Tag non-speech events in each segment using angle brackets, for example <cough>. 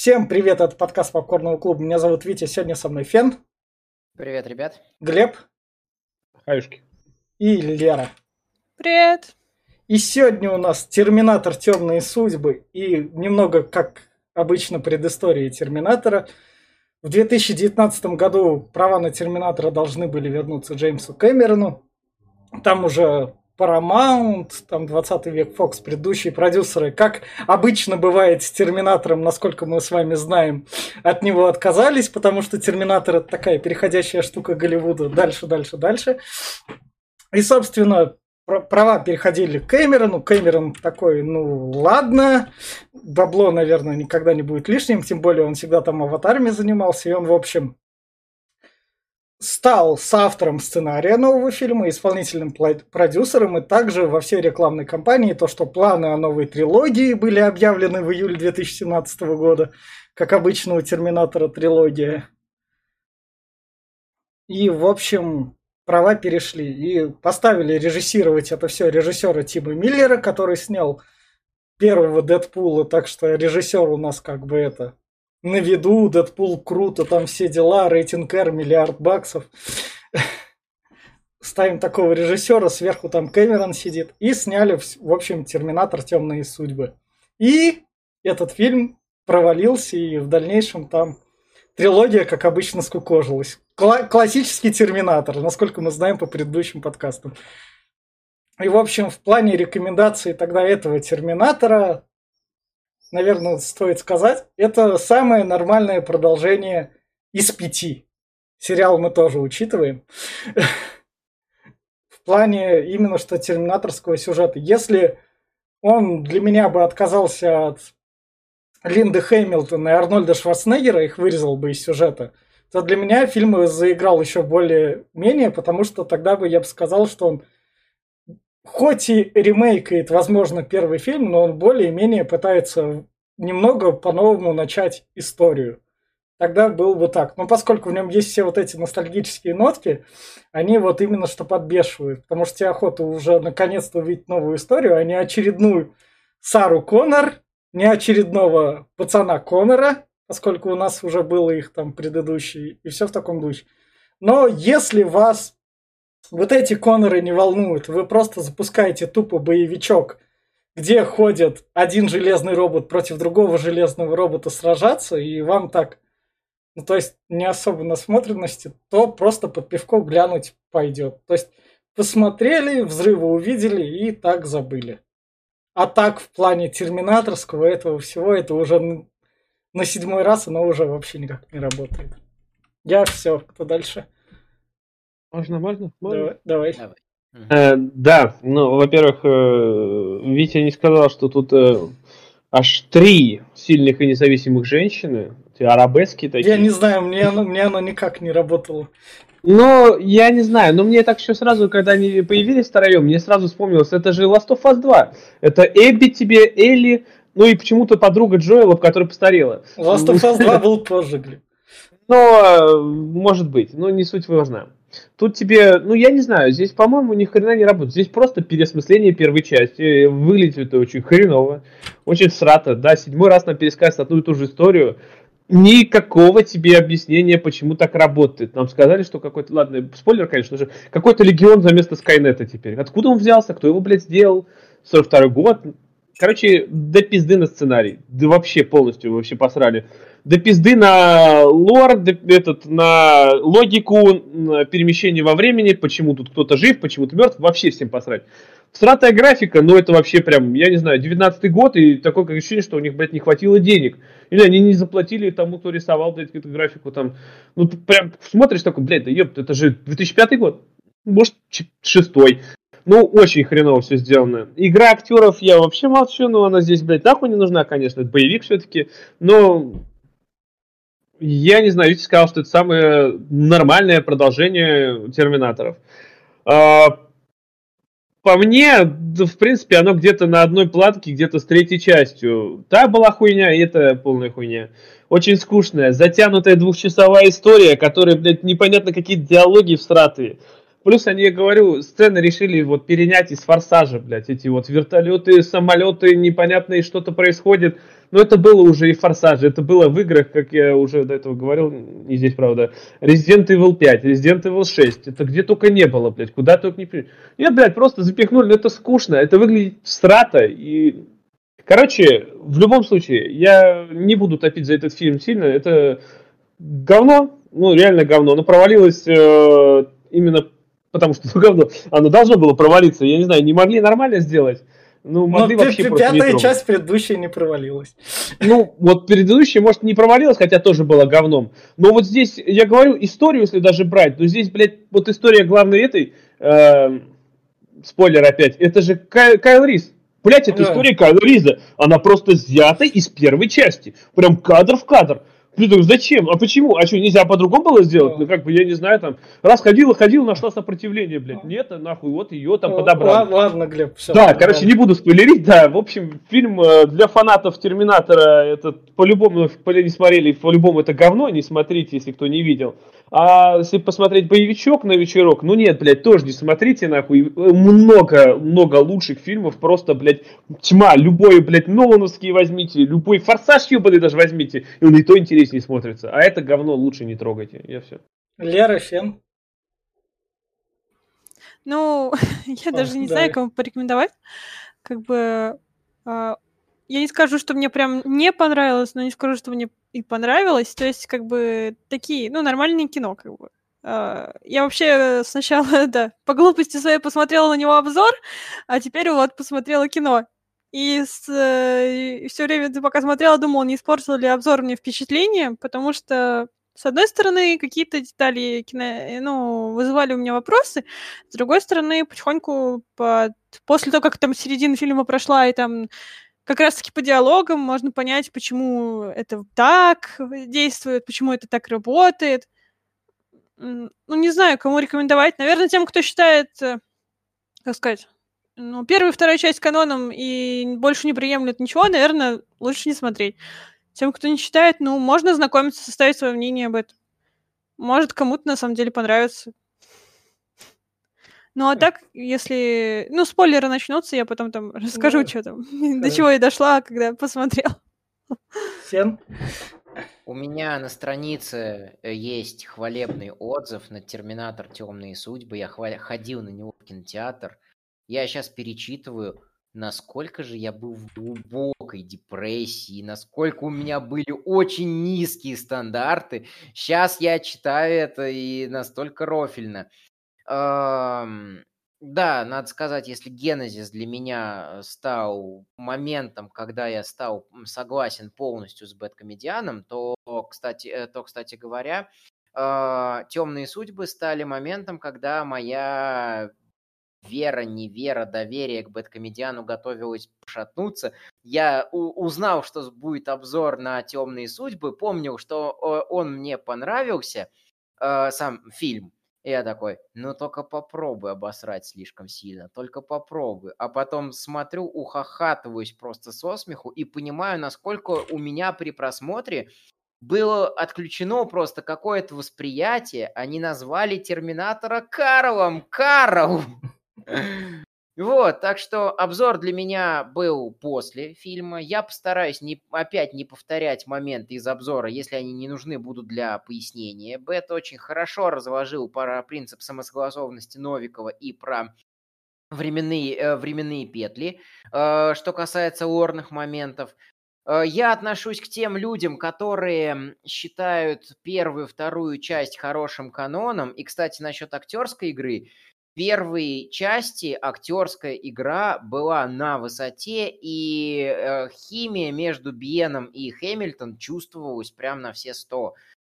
Всем привет, это подкаст Попкорного клуба. Меня зовут Витя, сегодня со мной Фен. Привет, ребят. Глеб. Хаюшки. И Лера. Привет. И сегодня у нас Терминатор Темные судьбы и немного, как обычно, предыстории Терминатора. В 2019 году права на Терминатора должны были вернуться Джеймсу Кэмерону. Там уже Paramount, там 20 век Fox, предыдущие продюсеры, как обычно бывает с Терминатором, насколько мы с вами знаем, от него отказались, потому что Терминатор это такая переходящая штука Голливуда дальше, дальше, дальше. И, собственно, права переходили к Кэмерону. Кэмерон такой, ну ладно, бабло, наверное, никогда не будет лишним, тем более он всегда там аватарами занимался, и он, в общем, стал соавтором сценария нового фильма, исполнительным продюсером и также во всей рекламной кампании то, что планы о новой трилогии были объявлены в июле 2017 года, как обычно у Терминатора трилогия. И, в общем, права перешли и поставили режиссировать это все режиссера Тима Миллера, который снял первого Дэдпула, так что режиссер у нас как бы это на виду, Дэдпул круто, там все дела, рейтинг R, миллиард баксов. Ставим такого режиссера, сверху там Кэмерон сидит. И сняли, в общем, Терминатор Темные судьбы. И этот фильм провалился, и в дальнейшем там трилогия, как обычно, скукожилась. Кла- классический Терминатор, насколько мы знаем по предыдущим подкастам. И, в общем, в плане рекомендаций тогда этого Терминатора наверное, стоит сказать, это самое нормальное продолжение из пяти. Сериал мы тоже учитываем. <laughs> В плане именно что терминаторского сюжета. Если он для меня бы отказался от Линды Хэмилтона и Арнольда Шварценеггера, их вырезал бы из сюжета, то для меня фильм заиграл еще более-менее, потому что тогда бы я бы сказал, что он хоть и ремейкает, возможно, первый фильм, но он более-менее пытается немного по-новому начать историю. Тогда был бы так. Но поскольку в нем есть все вот эти ностальгические нотки, они вот именно что подбешивают. Потому что тебе охота уже наконец-то увидеть новую историю, а не очередную Сару Коннор, не очередного пацана Коннора, поскольку у нас уже было их там предыдущие, и все в таком духе. Но если вас вот эти Конноры не волнуют, вы просто запускаете тупо боевичок, где ходит один железный робот против другого железного робота сражаться, и вам так, ну то есть не особо насмотренности, то просто под пивко глянуть пойдет. То есть посмотрели, взрывы увидели и так забыли. А так в плане терминаторского этого всего, это уже на седьмой раз оно уже вообще никак не работает. Я все, кто дальше? Можно, можно? можно? Давай. давай. Э, да, ну, во-первых, э, Витя не сказал, что тут э, аж три сильных и независимых женщины, арабески такие. Я не знаю, мне оно, мне оно никак не работало. Ну, я не знаю, но мне так еще сразу, когда они появились втроем, мне сразу вспомнилось, это же Last of Us 2. Это Эбби тебе, Элли, ну и почему-то подруга Джоэла, которая постарела. Last of Us 2 был позже, Глеб. Ну, может быть, но не суть важна. Тут тебе, ну я не знаю, здесь, по-моему, ни хрена не работает. Здесь просто переосмысление первой части. Выглядит это очень хреново, очень срато. Да, седьмой раз нам пересказывают одну и ту же историю. Никакого тебе объяснения, почему так работает. Нам сказали, что какой-то, ладно, спойлер, конечно же, какой-то легион за место Скайнета теперь. Откуда он взялся, кто его, блядь, сделал? 42 год. Короче, до пизды на сценарий. Да вообще полностью вообще посрали до пизды на лор, этот, на логику на перемещения во времени, почему тут кто-то жив, почему то мертв, вообще всем посрать. Всратая графика, ну это вообще прям, я не знаю, 19 год, и такое как ощущение, что у них, блядь, не хватило денег. Или они не заплатили тому, кто рисовал, блядь, эту графику там. Ну, прям смотришь такой, блядь, да ёпт, это же 2005 год. Может, шестой. Ну, очень хреново все сделано. Игра актеров я вообще молчу, но она здесь, блядь, нахуй не нужна, конечно. Это боевик все-таки. Но я не знаю, Витя сказал, что это самое нормальное продолжение Терминаторов. А, по мне, в принципе, оно где-то на одной платке, где-то с третьей частью. Та была хуйня, и это полная хуйня. Очень скучная, затянутая двухчасовая история, которая, блядь, непонятно какие диалоги всратые. Плюс они, я говорю, сцены решили вот перенять из форсажа, блядь, эти вот вертолеты, самолеты, непонятные что-то происходит. Но это было уже и Форсаж, это было в играх, как я уже до этого говорил, не здесь, правда, Resident Evil 5, Resident Evil 6, это где только не было, блядь, куда только не... Нет, блядь, просто запихнули, но это скучно, это выглядит страта, и... Короче, в любом случае, я не буду топить за этот фильм сильно, это говно, ну, реально говно, но провалилось э, именно потому, что <laughs> ну, говно, оно должно было провалиться, я не знаю, не могли нормально сделать, ну, могли Но вообще просто не пятая трогать. часть предыдущая не провалилась. Ну, вот предыдущая, может, не провалилась, хотя тоже была говном. Но вот здесь, я говорю, историю, если даже брать, то здесь, блядь, вот история главной этой, э, спойлер опять, это же Кай- Кайл Рис. Блять, это Да. история Кайла Риза. Она просто взята из первой части. Прям кадр в кадр. Ты думаешь, зачем? А почему? А что, нельзя по-другому было сделать? Ну, как бы, я не знаю, там, раз ходила, ходила, нашла сопротивление, блядь. Нет, нахуй, вот ее там подобрали. Ладно, ладно, Глеб, все. Да, короче, не буду спойлерить, да. В общем, фильм э, для фанатов Терминатора, это по-любому, не смотрели, по-любому это говно, не смотрите, если кто не видел. А если посмотреть боевичок на вечерок, ну нет, блядь, тоже не смотрите, нахуй. Много, много лучших фильмов, просто, блядь, тьма. Любой, блядь, Нолановский возьмите, любой Форсаж ебаный даже возьмите, и он и то интереснее смотрится. А это говно лучше не трогайте, я все. Лера Фен. Ну, <laughs> я А, даже не да. знаю, кому порекомендовать. Как бы а, я не скажу, что мне прям не понравилось, но не скажу, что мне и понравилось. То есть, как бы такие, ну, нормальное кино, как бы. А, Я вообще сначала, <laughs> да, по глупости своей посмотрела на него обзор, а теперь вот посмотрела кино. И все время, пока смотрела, думала, не испортил ли обзор мне впечатление, потому что, с одной стороны, какие-то детали кино, э, ну, вызывали у меня вопросы, с другой стороны, потихоньку, по- после того, как там середина фильма прошла, и там как раз-таки по диалогам можно понять, почему это так действует, почему это так работает. Ну, не знаю, кому рекомендовать. Наверное, тем, кто считает, э, как сказать, ну, первую и вторую часть каноном и больше не приемлет ничего, наверное, лучше не смотреть. Тем, кто не считает, ну, можно знакомиться, составить свое мнение об этом. Может, кому-то на самом деле понравится. Ну, а так, если... Ну, спойлеры начнутся, я потом там расскажу, Ну, что там, <laughs> до чего я дошла, когда посмотрела. Фен. У меня на странице э, есть хвалебный отзыв на Терминатор Темные судьбы. Я хва- ходил на него в кинотеатр. Я сейчас перечитываю, насколько же я был в глубокой депрессии, насколько у меня были очень низкие стандарты. Сейчас я читаю это и настолько рофильно. Да, надо сказать, если Генезис для меня э, стал моментом, когда я стал согласен полностью с Бэткомедианом, то, кстати, э, то, кстати говоря, Темные судьбы стали моментом, когда моя вера, невера, доверие к Бэткомедиану готовилось пошатнуться. Я узнал, что будет обзор на Темные судьбы, помнил, что э, он мне понравился, сам фильм. Я такой, ну только попробуй обосрать слишком сильно, только попробуй. А потом смотрю, ухахатываюсь просто со смеху и понимаю, насколько у меня при просмотре было отключено просто какое-то восприятие. Они назвали Терминатора Карлом. Карл! <laughs> Вот, так что обзор для меня был после фильма. Я постараюсь не, опять не повторять моменты из обзора, если они не нужны будут для пояснения. Бет очень хорошо разложил про принцип самосогласованности Новикова и про временные, э, временные петли. Э, что касается лорных моментов, Э, Я отношусь к тем людям, которые считают первую, вторую часть хорошим каноном. И, кстати, насчет актерской игры. Первой части актерская игра была на высоте, и э, химия между Биеном и Хэмилтон чувствовалась прям на все сто.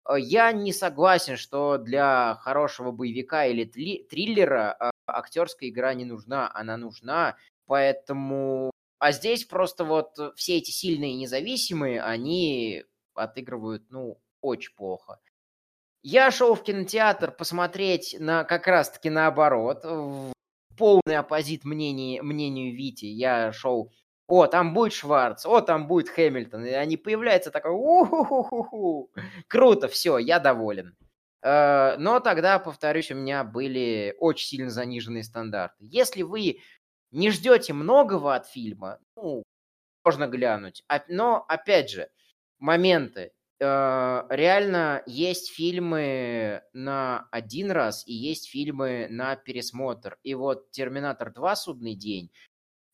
Э, Я не согласен, что для хорошего боевика или тли- триллера э, актерская игра не нужна. Она нужна, поэтому а здесь просто вот все эти сильные независимые, они отыгрывают, ну, очень плохо. Я шел в кинотеатр посмотреть на как раз-таки наоборот, в полный оппозит мнению, мнению Вити. Я шел, о, там будет Шварц, о, там будет Хэмилтон. И они появляются такой, у Круто, все, я доволен. Э, Но тогда, повторюсь, у меня были очень сильно заниженные стандарты. Если вы не ждете многого от фильма, ну, можно глянуть. Но, опять же, моменты. Э, Реально есть фильмы на один раз и есть фильмы на пересмотр. И вот «Терминатор 2. Судный день»,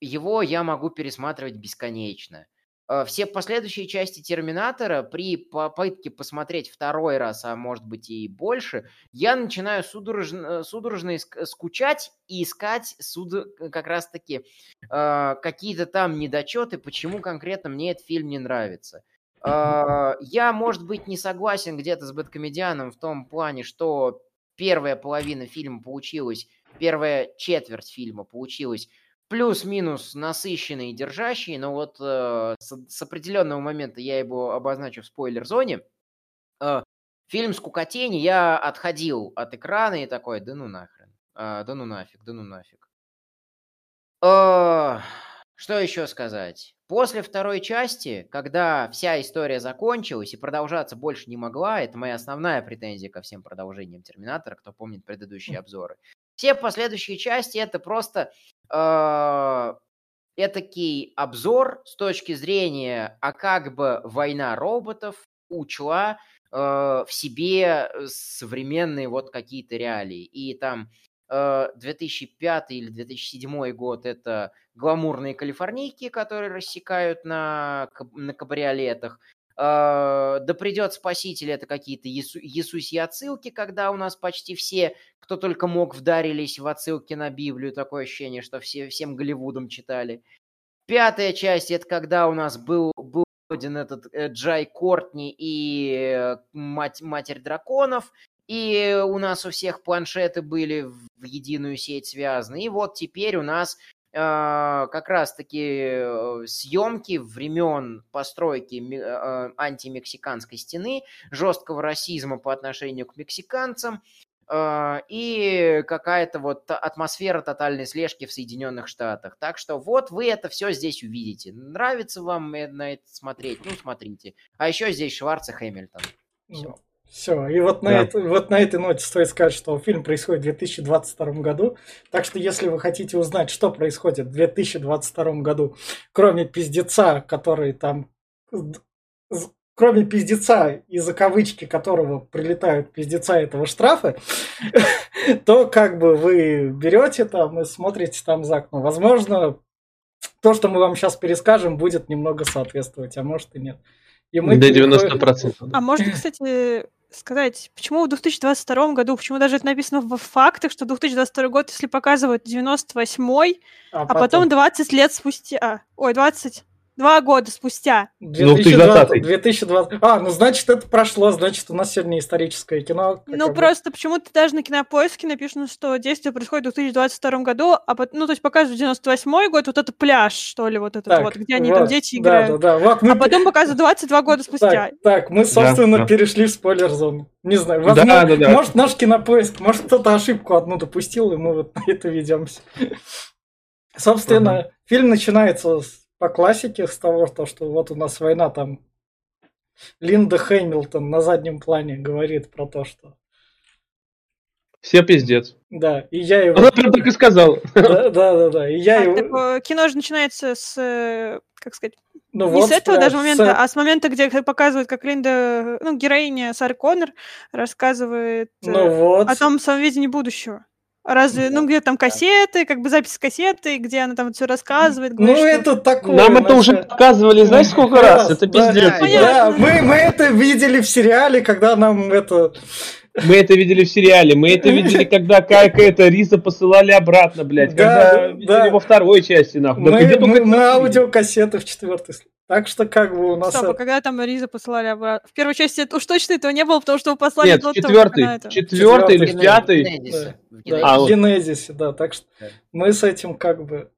его я могу пересматривать бесконечно. Э, Все последующие части «Терминатора» при попытке посмотреть второй раз, а может быть и больше, я начинаю судорожно, судорожно скучать и искать суд- как раз-таки э, какие-то там недочеты, почему конкретно мне этот фильм не нравится. Э, Я, может быть, не согласен где-то с Бэткомедианом в том плане, что первая половина фильма получилась, первая четверть фильма получилась плюс-минус насыщенной и держащей, но вот э, с, с определенного момента я его обозначу в спойлер-зоне. Э, фильм «Скукотень», я отходил от экрана и такой, да ну нахрен, а, да ну нафиг, да ну нафиг. Э, что еще сказать? После второй части, когда вся история закончилась и продолжаться больше не могла, это моя основная претензия ко всем продолжениям Терминатора, кто помнит предыдущие обзоры. Все последующие части это просто э, этакий обзор с точки зрения, а как бы война роботов учла э, в себе современные вот какие-то реалии. И там э, 2005 или 2007 год это гламурные калифорнийки, которые рассекают на, на кабриолетах. Э, Да придет спаситель, это какие-то Иису- Иисусьи отсылки, когда у нас почти все, кто только мог, вдарились в отсылки на Библию. Такое ощущение, что все, всем Голливудом читали. Пятая часть, это когда у нас был, был один этот э, Джай Кортни и э, мать, Матерь Драконов, и у нас у всех планшеты были в единую сеть связаны. И вот теперь у нас э, как раз-таки э, съемки времен постройки ме- э, антимексиканской стены, жесткого расизма по отношению к мексиканцам, э, и какая-то вот атмосфера тотальной слежки в Соединенных Штатах. Так что вот вы это все здесь увидите. Нравится вам э- на это смотреть? Ну, смотрите. А еще здесь Шварц и Хэмилтон. Всё. Все, и вот на, Да. это- вот на этой ноте стоит сказать, что фильм происходит в 2022 году. Так что, если вы хотите узнать, что происходит в 2022 году, кроме пиздеца, который там... Кроме пиздеца, из-за кавычки которого прилетают пиздеца этого штрафа, <laughs> то как бы вы берете там и смотрите там за окно. Возможно, то, что мы вам сейчас перескажем, будет немного соответствовать, а может и нет. И мы До переходим- 90%. А можно, кстати, сказать, почему в 2022 году, почему даже это написано в фактах, что 2022 год, если показывают 98-й, а потом 20 лет спустя, ой, 22 года спустя. 2020. 2020. А, ну значит это прошло, значит у нас сегодня историческое кино. Ну, просто почему-то даже на кинопоиске написано, что действие происходит в 2022 году, а пот- ну, то есть показывают 98 год, вот это пляж, что ли, вот этот Так, вот, где они там вот, дети да, играют. Да, да, вот мы А потом показывают 22 года спустя. Так, так, мы, собственно, да. перешли в спойлер-зону. Не знаю, Да, возможно, да, да. может наш кинопоиск, может кто-то ошибку одну допустил, и мы вот на это ведемся. Собственно, фильм начинается с- по классике с того, что, что вот у нас война там. Линда Хэмилтон на заднем плане говорит про то, что Все пиздец. да, и я его... Она прям так и сказала. Да, да, да, да, и я А, его... так, э, кино же начинается с, э, как сказать, Ну не вот, с этого да, даже с- момента, а с момента, где показывают, как Линда, ну, героиня Сары Коннор рассказывает э, Ну вот. о том своем видении будущего. Разве, ну, где там кассеты, как бы запись кассеты, где она там все рассказывает. Ну говорит, что- это такое. Нам это уже показывали, знаешь, сколько раз? Это Да, пиздец. да. Да, мы, мы это видели в сериале, когда нам это... Мы это видели в сериале, мы это видели, <laughs> когда как это Риза посылали обратно, блядь. Да, Когда да. видели во второй части, нахуй. Да Мы, только мы- в четвертой. сл- Так что как бы у нас... Стоп, а это- когда там Риза посылали обратно? В первой части это уж точно этого не было, потому что его послали Нет, четвертый, это- в четвертый или в Генезис, пятый. Да. в Да, Генезисе. А, в вот. Генезисе, да. Так что Да. мы с этим как бы...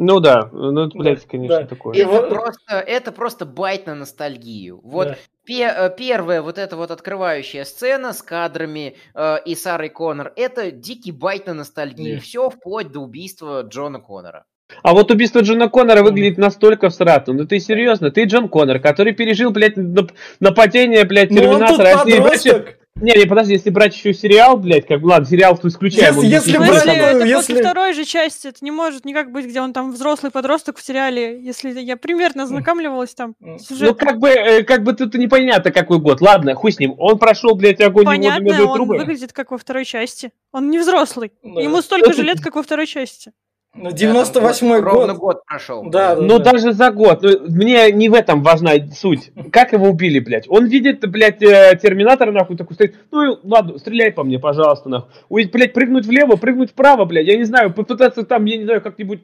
Ну да, ну это, Да, блядь, конечно, да. такое. И Это, вот- просто, это просто bait на ностальгию. Вот да. пе- э, первая вот эта вот открывающая сцена с кадрами э, и Сарой Коннор, это дикий bait на ностальгию. Не. Все вплоть до убийства Джона Коннора. А вот убийство Джона Коннора выглядит настолько всрато. Ну ты серьезно? Ты Джон Коннор, который пережил, блядь, нап- нападение, блядь, Ну он тут Терминатора. а вообще- подросток. Не, не, подожди, если брать еще сериал, блядь, как бы, ладно, сериал то исключаем. Если- он если брать, ну, это если- после второй же части, это не может никак быть, где он там взрослый подросток в сериале, если я примерно ознакомливалась там Ну, с Ну, как бы, э, как бы тут непонятно, какой год. Ладно, хуй с ним. Он прошел, блядь, огонь, воду, Понятно, и он трубы. выглядит как во второй части. Он не взрослый. Да. Ему столько же лет, как во второй части. Ну, 98 Да, там Ровно год. год прошел. Да, да. Ну, даже за год. Ну, мне не в этом важна суть. Как его убили, блядь? Он видит, блядь, э, терминатора, нахуй, такой стоит. Ну, ладно, стреляй по мне, пожалуйста, нахуй. Ой, блядь, прыгнуть влево, прыгнуть вправо, блядь. Я не знаю, попытаться там, я не знаю, как-нибудь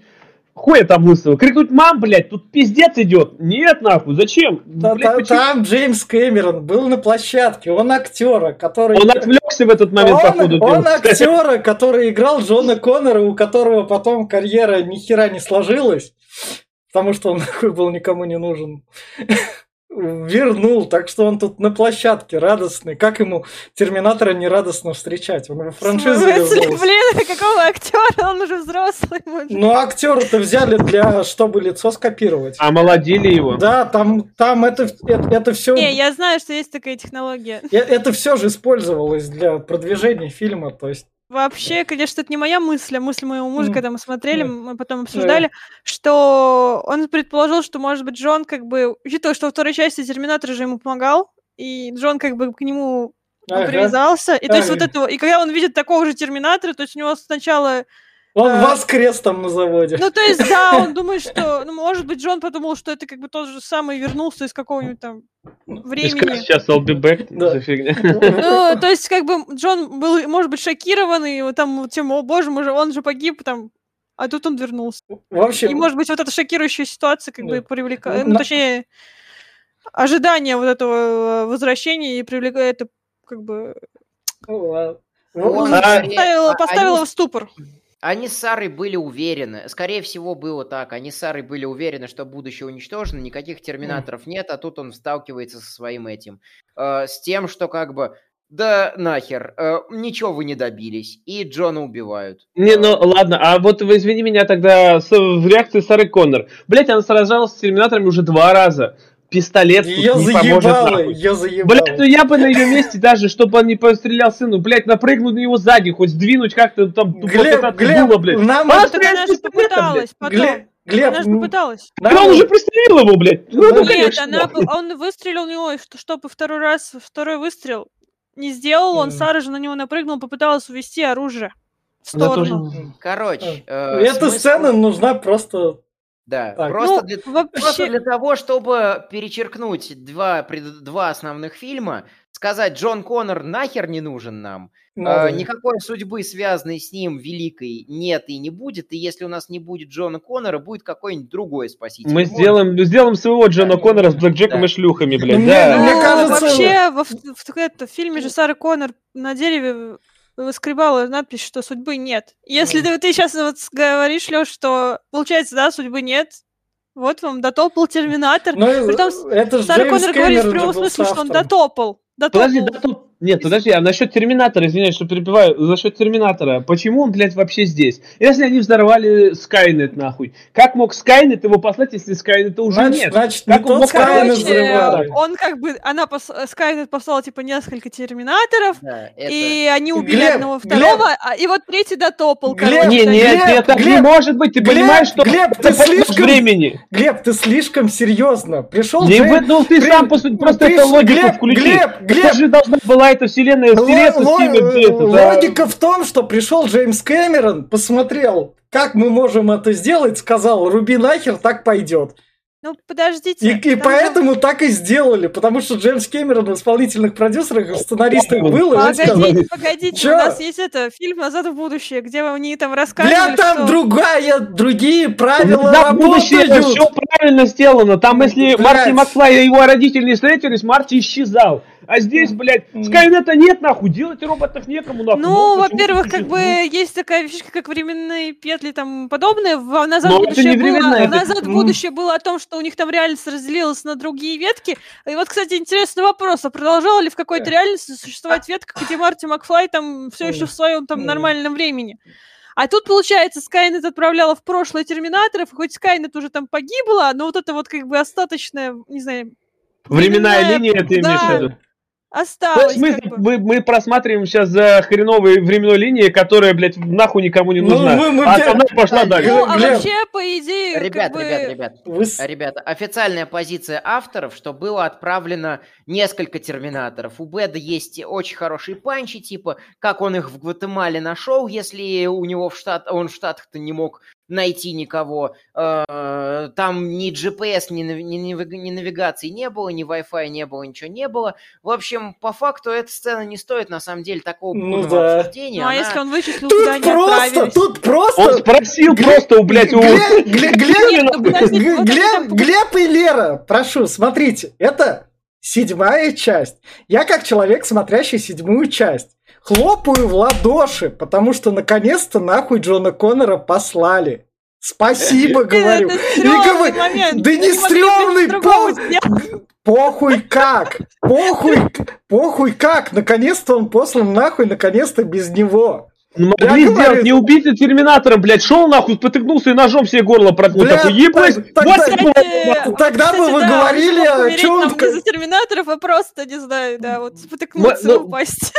хуя там лысого. Крикнуть, мам, блядь, тут пиздец идет. Нет, нахуй, зачем? Та- Блядь, та- почему? Там Джеймс Кэмерон был на площадке, он актера, который... Он отвлекся в этот момент, он, походу. он дела. актера, <laughs> который играл Джона Коннора, у которого потом карьера ни хера не сложилась, потому что он <laughs> нахуй был никому не нужен. Вернул, так что он тут на площадке радостный. Как ему Терминатора не радостно встречать? Он его В франшизу вернулся. блин, какого актера? Он уже взрослый. мужик. Ну, актера-то взяли для, чтобы лицо скопировать. А молодили его. Да, там, там это, это, все... Не, я знаю, что есть такая технология. Это все же использовалось для продвижения фильма, то есть Вообще, конечно, это не моя мысль, а мысль моего мужа, М. когда мы смотрели, М. мы потом обсуждали, что он предположил, что, может быть, Джон как бы, учитывая, что во второй части Терминатор же ему помогал, и Джон как бы к нему Ага. привязался, и то есть вот Ага. этого, и когда он видит такого же Терминатора, то есть у него сначала, он э, воскрес там на заводе. ну то есть да, <laughs> он думает, что, ну может быть, Джон подумал, что это как бы тот же самый вернулся из какого-нибудь там как времени. сейчас I'll be back? <laughs> Да. За фигня. Ну, то есть, как бы Джон был, может быть, шокирован, и вот там тем, о боже он же погиб там, а тут он вернулся. В общем, И, может быть, вот эта шокирующая ситуация как бы Да. привлекает, Ну, ну, точнее, ожидание вот этого э, возвращения и привлекает это как бы ну, ладно. Ну, А- а- поставило они- в ступор. Они с Сарой были уверены, скорее всего было так, они с Сарой были уверены, что будущее уничтожено, никаких терминаторов нет, а тут он сталкивается со своим этим, э, с тем, что как бы, да нахер, э, ничего вы не добились, и Джона убивают. Не, ну ладно, а вот вы извини меня тогда в реакции Сары Коннор. Блять, она сражалась с терминаторами уже два раза. Пистолет тут не поможет заебало, нахуй. ее заебало. Блять, ну я бы на ее месте даже, чтобы он не пострелял сыну, блять, напрыгнуть на него сзади, хоть сдвинуть как-то там Глеб, попытаться Глеб, дуло, блядь. нам... А, Ну, так она же попыталась потом. Глеб, Глеб, Она же м, попыталась. Так нам- он уже пристрелил его, блядь. Ну, ну, Да. Нет, конечно. она, он выстрелил у него, что, чтобы второй раз, второй выстрел не сделал, он. Сара же на него напрыгнул, попыталась увести оружие в Она сторону. тоже- Короче, э, Эта смысл- сцена нужна просто... Да, Так. просто, Ну, для, просто вообще, для того, чтобы перечеркнуть два, пред- два основных фильма, сказать, Джон Коннор нахер не нужен нам, надо. Э, никакой судьбы, связанной с ним, великой, нет и не будет. И если у нас не будет Джона Коннора, будет какой-нибудь другой спаситель. Мы Может, сделаем, сделаем своего Джона Коннора с Блэк Джеком Да. и шлюхами, блядь, Мне- да. мне Ну, кажется- вообще, во, в, в- это, в фильме же Сара Коннор на дереве выскребала надпись, что судьбы нет. Если ты, ты сейчас вот говоришь, Лёш, что получается, да, судьбы нет, вот вам дотопал Терминатор. Ну, Притом это Сара Джеймс Коннор говорит в прямом смысле, что он соавтором. дотопал. Подожди, Дотопал. Нет, подожди, а насчет Терминатора, извиняюсь, что перебиваю, за счет Терминатора, почему он, блядь, вообще здесь? Если они взорвали Скайнет, нахуй, как мог Скайнет его послать, если Скайнета уже Значит, нет? значит, Как не он мог Скайнет он как бы, она пос, Скайнет послала типа несколько терминаторов, да, это- и они убили Глеб, одного Глеб. второго, а, и вот третий дотопал. Глеб, короче, Не, не. Глеб, нет, так не Глеб, может быть, ты Глеб, понимаешь, что Глеб, ты слишком- времени. Глеб, ты слишком серьезно. Пришел Не Джейм- вы, ну ты При- сам по сути, просто ты это ж- логику Глеб, включи. Глеб, Глеб. Это же должна была эта вселенная с ло- где это, да. Логика в том, что пришел Джеймс Кэмерон, посмотрел, как мы можем это сделать, сказал, руби нахер, так пойдет. Ну, подождите. И, и там же- поэтому так и сделали, потому что Джеймс Кэмерон в исполнительных продюсерах, и сценаристах был, он сказал, Погодите, погодите, Чё? у нас есть это, фильм «Назад в будущее», где они там рассказывали, бля, там что... другая, другие правила Да, будущее все правильно сделано. Там, если Блядь. Марти Макфлай и его родители не встретились, Марти исчезал. А здесь, блядь, Скайнета нет, нахуй, делать роботов некому, нахуй. Ну, во-первых, как бы есть такая фишка, как временные петли там подобное. В «Назад Но будущее» было, это- «Назад будущее» было о том, что у них там реальность разделилась на другие ветки. И вот, кстати, интересный вопрос, а продолжала ли в какой-то реальности существовать ветка, где Марти Макфлай там все еще в своем там М. нормальном времени? А тут, получается, Скайнет отправляла в прошлое Терминаторов, и хоть Скайнет уже там погибла, но вот это вот как бы остаточная, не знаю, Временная временная- линия, ты имеешь в да. виду? Осталось. Мы, как бы. мы, мы просматриваем сейчас за хреновой временной линией, которая, блядь, нахуй никому не Ну, нужна. мы- мы а она пошла Да, дальше. Ну, а вообще, по идее, Ребят, как бы... ребят, ребят, Вы Ребята, официальная позиция авторов, что было отправлено несколько терминаторов. У Беда есть очень хорошие панчи, типа, как он их в Гватемале нашел, если у него в штат, он в Штатах-то не мог найти никого. Э, Там ни GPS, ни, ни ни навигации не было, ни Wi-Fi не было, ничего не было. В общем, по факту эта сцена не стоит, на самом деле, такого Ну да. обсуждения. Ну, а Она- если он вычислил, куда Тут они просто, отправились? тут просто... Он спросил Глеб- просто, блядь, у... Они Глеб и Лера, прошу, смотрите, это седьмая часть. Я как человек, смотрящий седьмую часть, хлопаю в ладоши, потому что наконец-то нахуй Джона Коннора послали. Спасибо, говорю. И говорю, да не стрёмный, по-. Похуй как, похуй, похуй как, наконец-то он послан нахуй, наконец-то без него. Ну, Я Могли говорю- сделать не убийца терминатором, блядь, шел нахуй, потыкнулся и ножом себе горло проткнул. Такой, ебать, так- так- вот Тогда бы вы да, говорили, о умереть чем там он... не из-за терминаторов, а просто, не знаю, да, вот спотыкнуться ну, и упасть.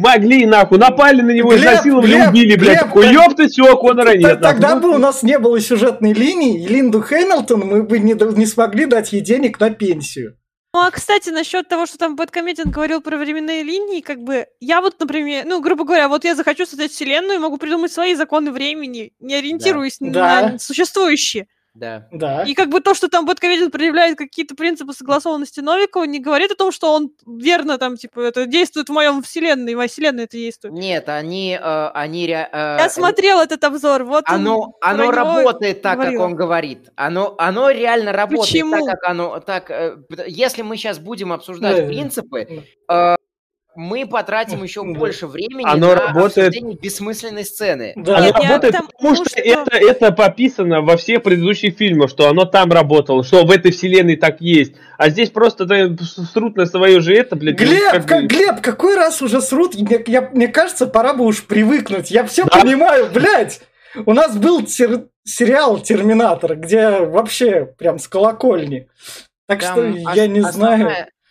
Могли нахуй, напали на него, Глеб, изнасиловали, Глеб, убили, блядь. Такой, так- ёпта, все, Конора нет. Тогда бы у нас не было сюжетной линии, и Линду Хэмилтон мы бы не, смогли дать ей денег на пенсию. Ну, а, кстати, насчет того, что там Бэткомедиан говорил про временные линии, как бы, я вот, например, ну, грубо говоря, вот я захочу создать вселенную и могу придумать свои законы времени, не ориентируясь Да. на существующие. Да. Да. И как бы то, что там Бэткомедиан проявляет какие-то принципы согласованности Новикова, не говорит о том, что он верно там, типа, это действует в моем вселенной, в моей вселенной это действует. Нет, они, э, они э, Я смотрел этот обзор, вот он Оно, оно работает так, говорил. как он говорит. Оно, оно реально работает Почему? так, как оно. Так, э, если мы сейчас будем обсуждать Да, принципы, э, мы потратим еще больше времени Оно на работает- обсуждение бессмысленной сцены. Да. Оно Нет, работает, тому, потому что, что- это, это пописано во всех предыдущих фильмах, что оно там работало, что в этой вселенной так есть. А здесь просто да, срут на свое же это, блядь. ну, Глеб, как как, бы- Глеб, какой раз уже срут? Мне, я- мне кажется, пора бы уж привыкнуть. Я все Да. понимаю, блядь. У нас был тер- сериал Терминатор, где вообще прям с колокольни. Так Там что я не знаю.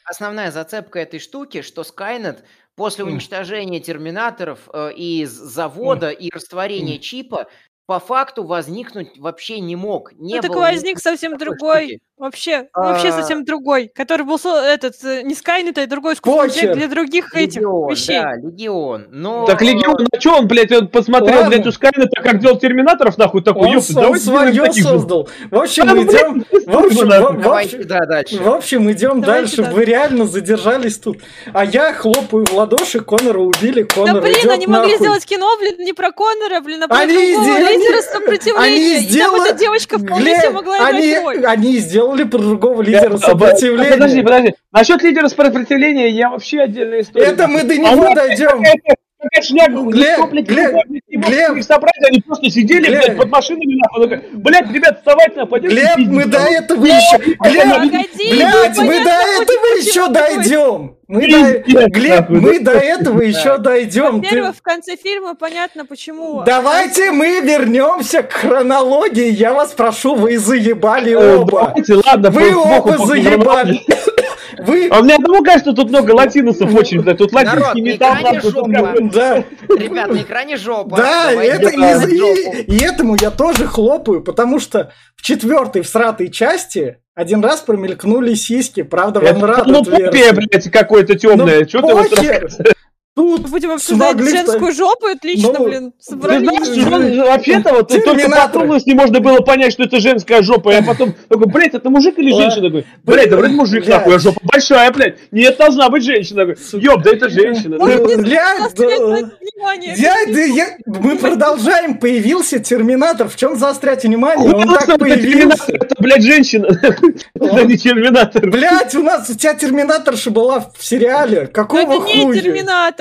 Основная, зацепка этой штуки, что Skynet после уничтожения терминаторов э, из завода и растворения чипа по факту возникнуть вообще не мог. Не Ну, так возник совсем другой. штуки. Вообще, вообще А. совсем другой, который был этот э, не Skynet, а другой искусственный для других этих Легион, вещей. да, Легион. Но, Так Легион, а что он, блядь, он посмотрел, Ладно. блядь, у Скайнета, как делал терминаторов, нахуй, такой, ёпта, давайте свое же. создал. В общем, Да, ну, идем. В общем, в- общем- да, дальше. В общем, идем Давайте дальше. Вы реально задержались тут. А я хлопаю в ладоши, Конора убили, Да Конор блин, они могли нахуй. сделать кино, блин, не про Конора, блин, а про Они другого сделали- лидера сопротивления. Они И там сделали... эта девочка вполне Глеб, себе могла они, играть роль. они сделали про другого лидера А, б- сопротивления. Подожди, подожди. Насчет лидера сопротивления я вообще отдельная история. Это мы до А него вот дойдем. Какая шляпа, Глеб, никто, блядь, Глеб, Глеб. их собрать, они просто сидели, Глеб. блядь, под машинами, нахуй, блядь, ребят, вставайте, нахуй, пойдемте Глеб, мы до нахуй». этого еще... Глеб, блядь, мы до этого еще дойдем. Мы до... Глеб, мы до этого еще дойдем. Во-первых, в конце фильма понятно, почему. Давайте мы вернемся к хронологии. Я вас прошу, вы заебали Э, оба. Вы оба заебали. <laughs> Вы... А мне одному кажется, тут много латиносов очень, блядь, тут латинский металл, Да, Ребят, на экране жопа. да, это, и, жопу. и- этому я тоже хлопаю, потому что в четвертой всратой части один раз промелькнули сиськи, правда, вам радует порнопопия, версия. блядь, какое-то темное. Ну, Что ты вот? Тут Будем обсуждать смогли женскую жопу, отлично, Ну, блин, Ты собрались. знаешь, что, вообще-то вот только по Терминаторы. тулости можно было понять, что это женская жопа, я потом такой, блядь, это мужик или женщина? Такой, блядь, да вроде мужик, Блядь. нахуй, а жопа большая, блядь. Нет, должна быть женщина. Такой, Ёб, да это женщина. Ну, блядь, мы продолжаем. Появился Терминатор. В чем заострять внимание? Он так терминатор, появился. это, блядь, женщина. <laughs> Это не терминатор. Блять, у нас у тебя терминаторша была в сериале. Какого это не хуя?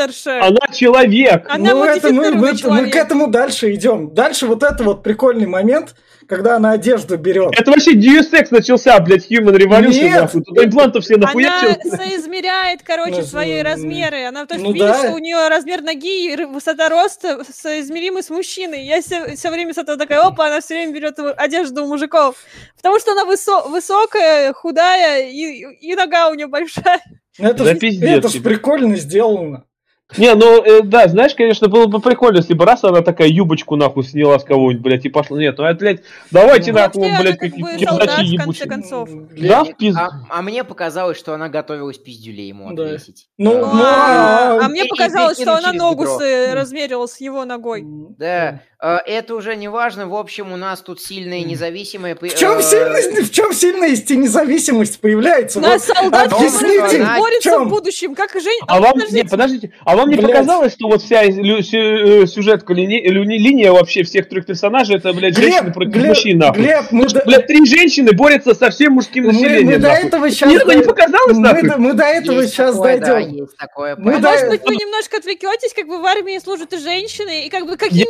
Терминаторша. Она человек. Она ну, это мы, мы- мы человек. к этому дальше идем. Дальше вот это вот прикольный момент, когда она одежду берет. Это вообще Deus Ex начался, блядь, Human Revolution. Нет. нахуй. Тут имплантов все Она нахуячил. соизмеряет, короче, Ну, свои ну, размеры. Она то есть ну видит, да. что у нее размер ноги и высота роста соизмеримы с мужчиной. Я все, время с этого такая, опа, она все время берет одежду у мужиков. Потому что она высо- высокая, худая и, и нога у нее большая. Это Да ж, пиздец это ж прикольно сделано. Не, ну, э, да, знаешь, конечно, было бы прикольно, если бы раз она такая юбочку нахуй сняла с кого-нибудь, блядь, и пошла. Нет, ну, это, блядь, давайте Ну, нахуй, она блядь, как какие бы кирзачи в конце концов. Да, в пизду. А, а мне показалось, что она готовилась пиздюлей ему Да. отвесить. Ну, Да. ну, а, а- а мне <laughs> показалось, что она ногу э, размерила с его ногой. Да, это уже не важно. В общем, у нас тут сильные независимые... В чем, сильность, в чем сильность и независимость появляется? У нас Вот солдат объясните, борется в будущем. Как и Жень... А вам, подождите. не, подождите, а вам не Блядь. показалось, что вот вся э, сюжетка, лини- лини- линия вообще всех трех персонажей, это, блядь, женщины Глеб, против Глеб, мужчин, нахуй? Глеб, мы, Потому что, до- блядь, три женщины борются со всем мужским мы, населением, мы до нахуй. этого сейчас... Нет, не показалось, мы, нахуй? до- мы до этого Есть сейчас такое, да, дойдем. есть такое. Мы А да- может быть, вы немножко отвлекетесь, как бы в армии служат и женщины, и как бы какими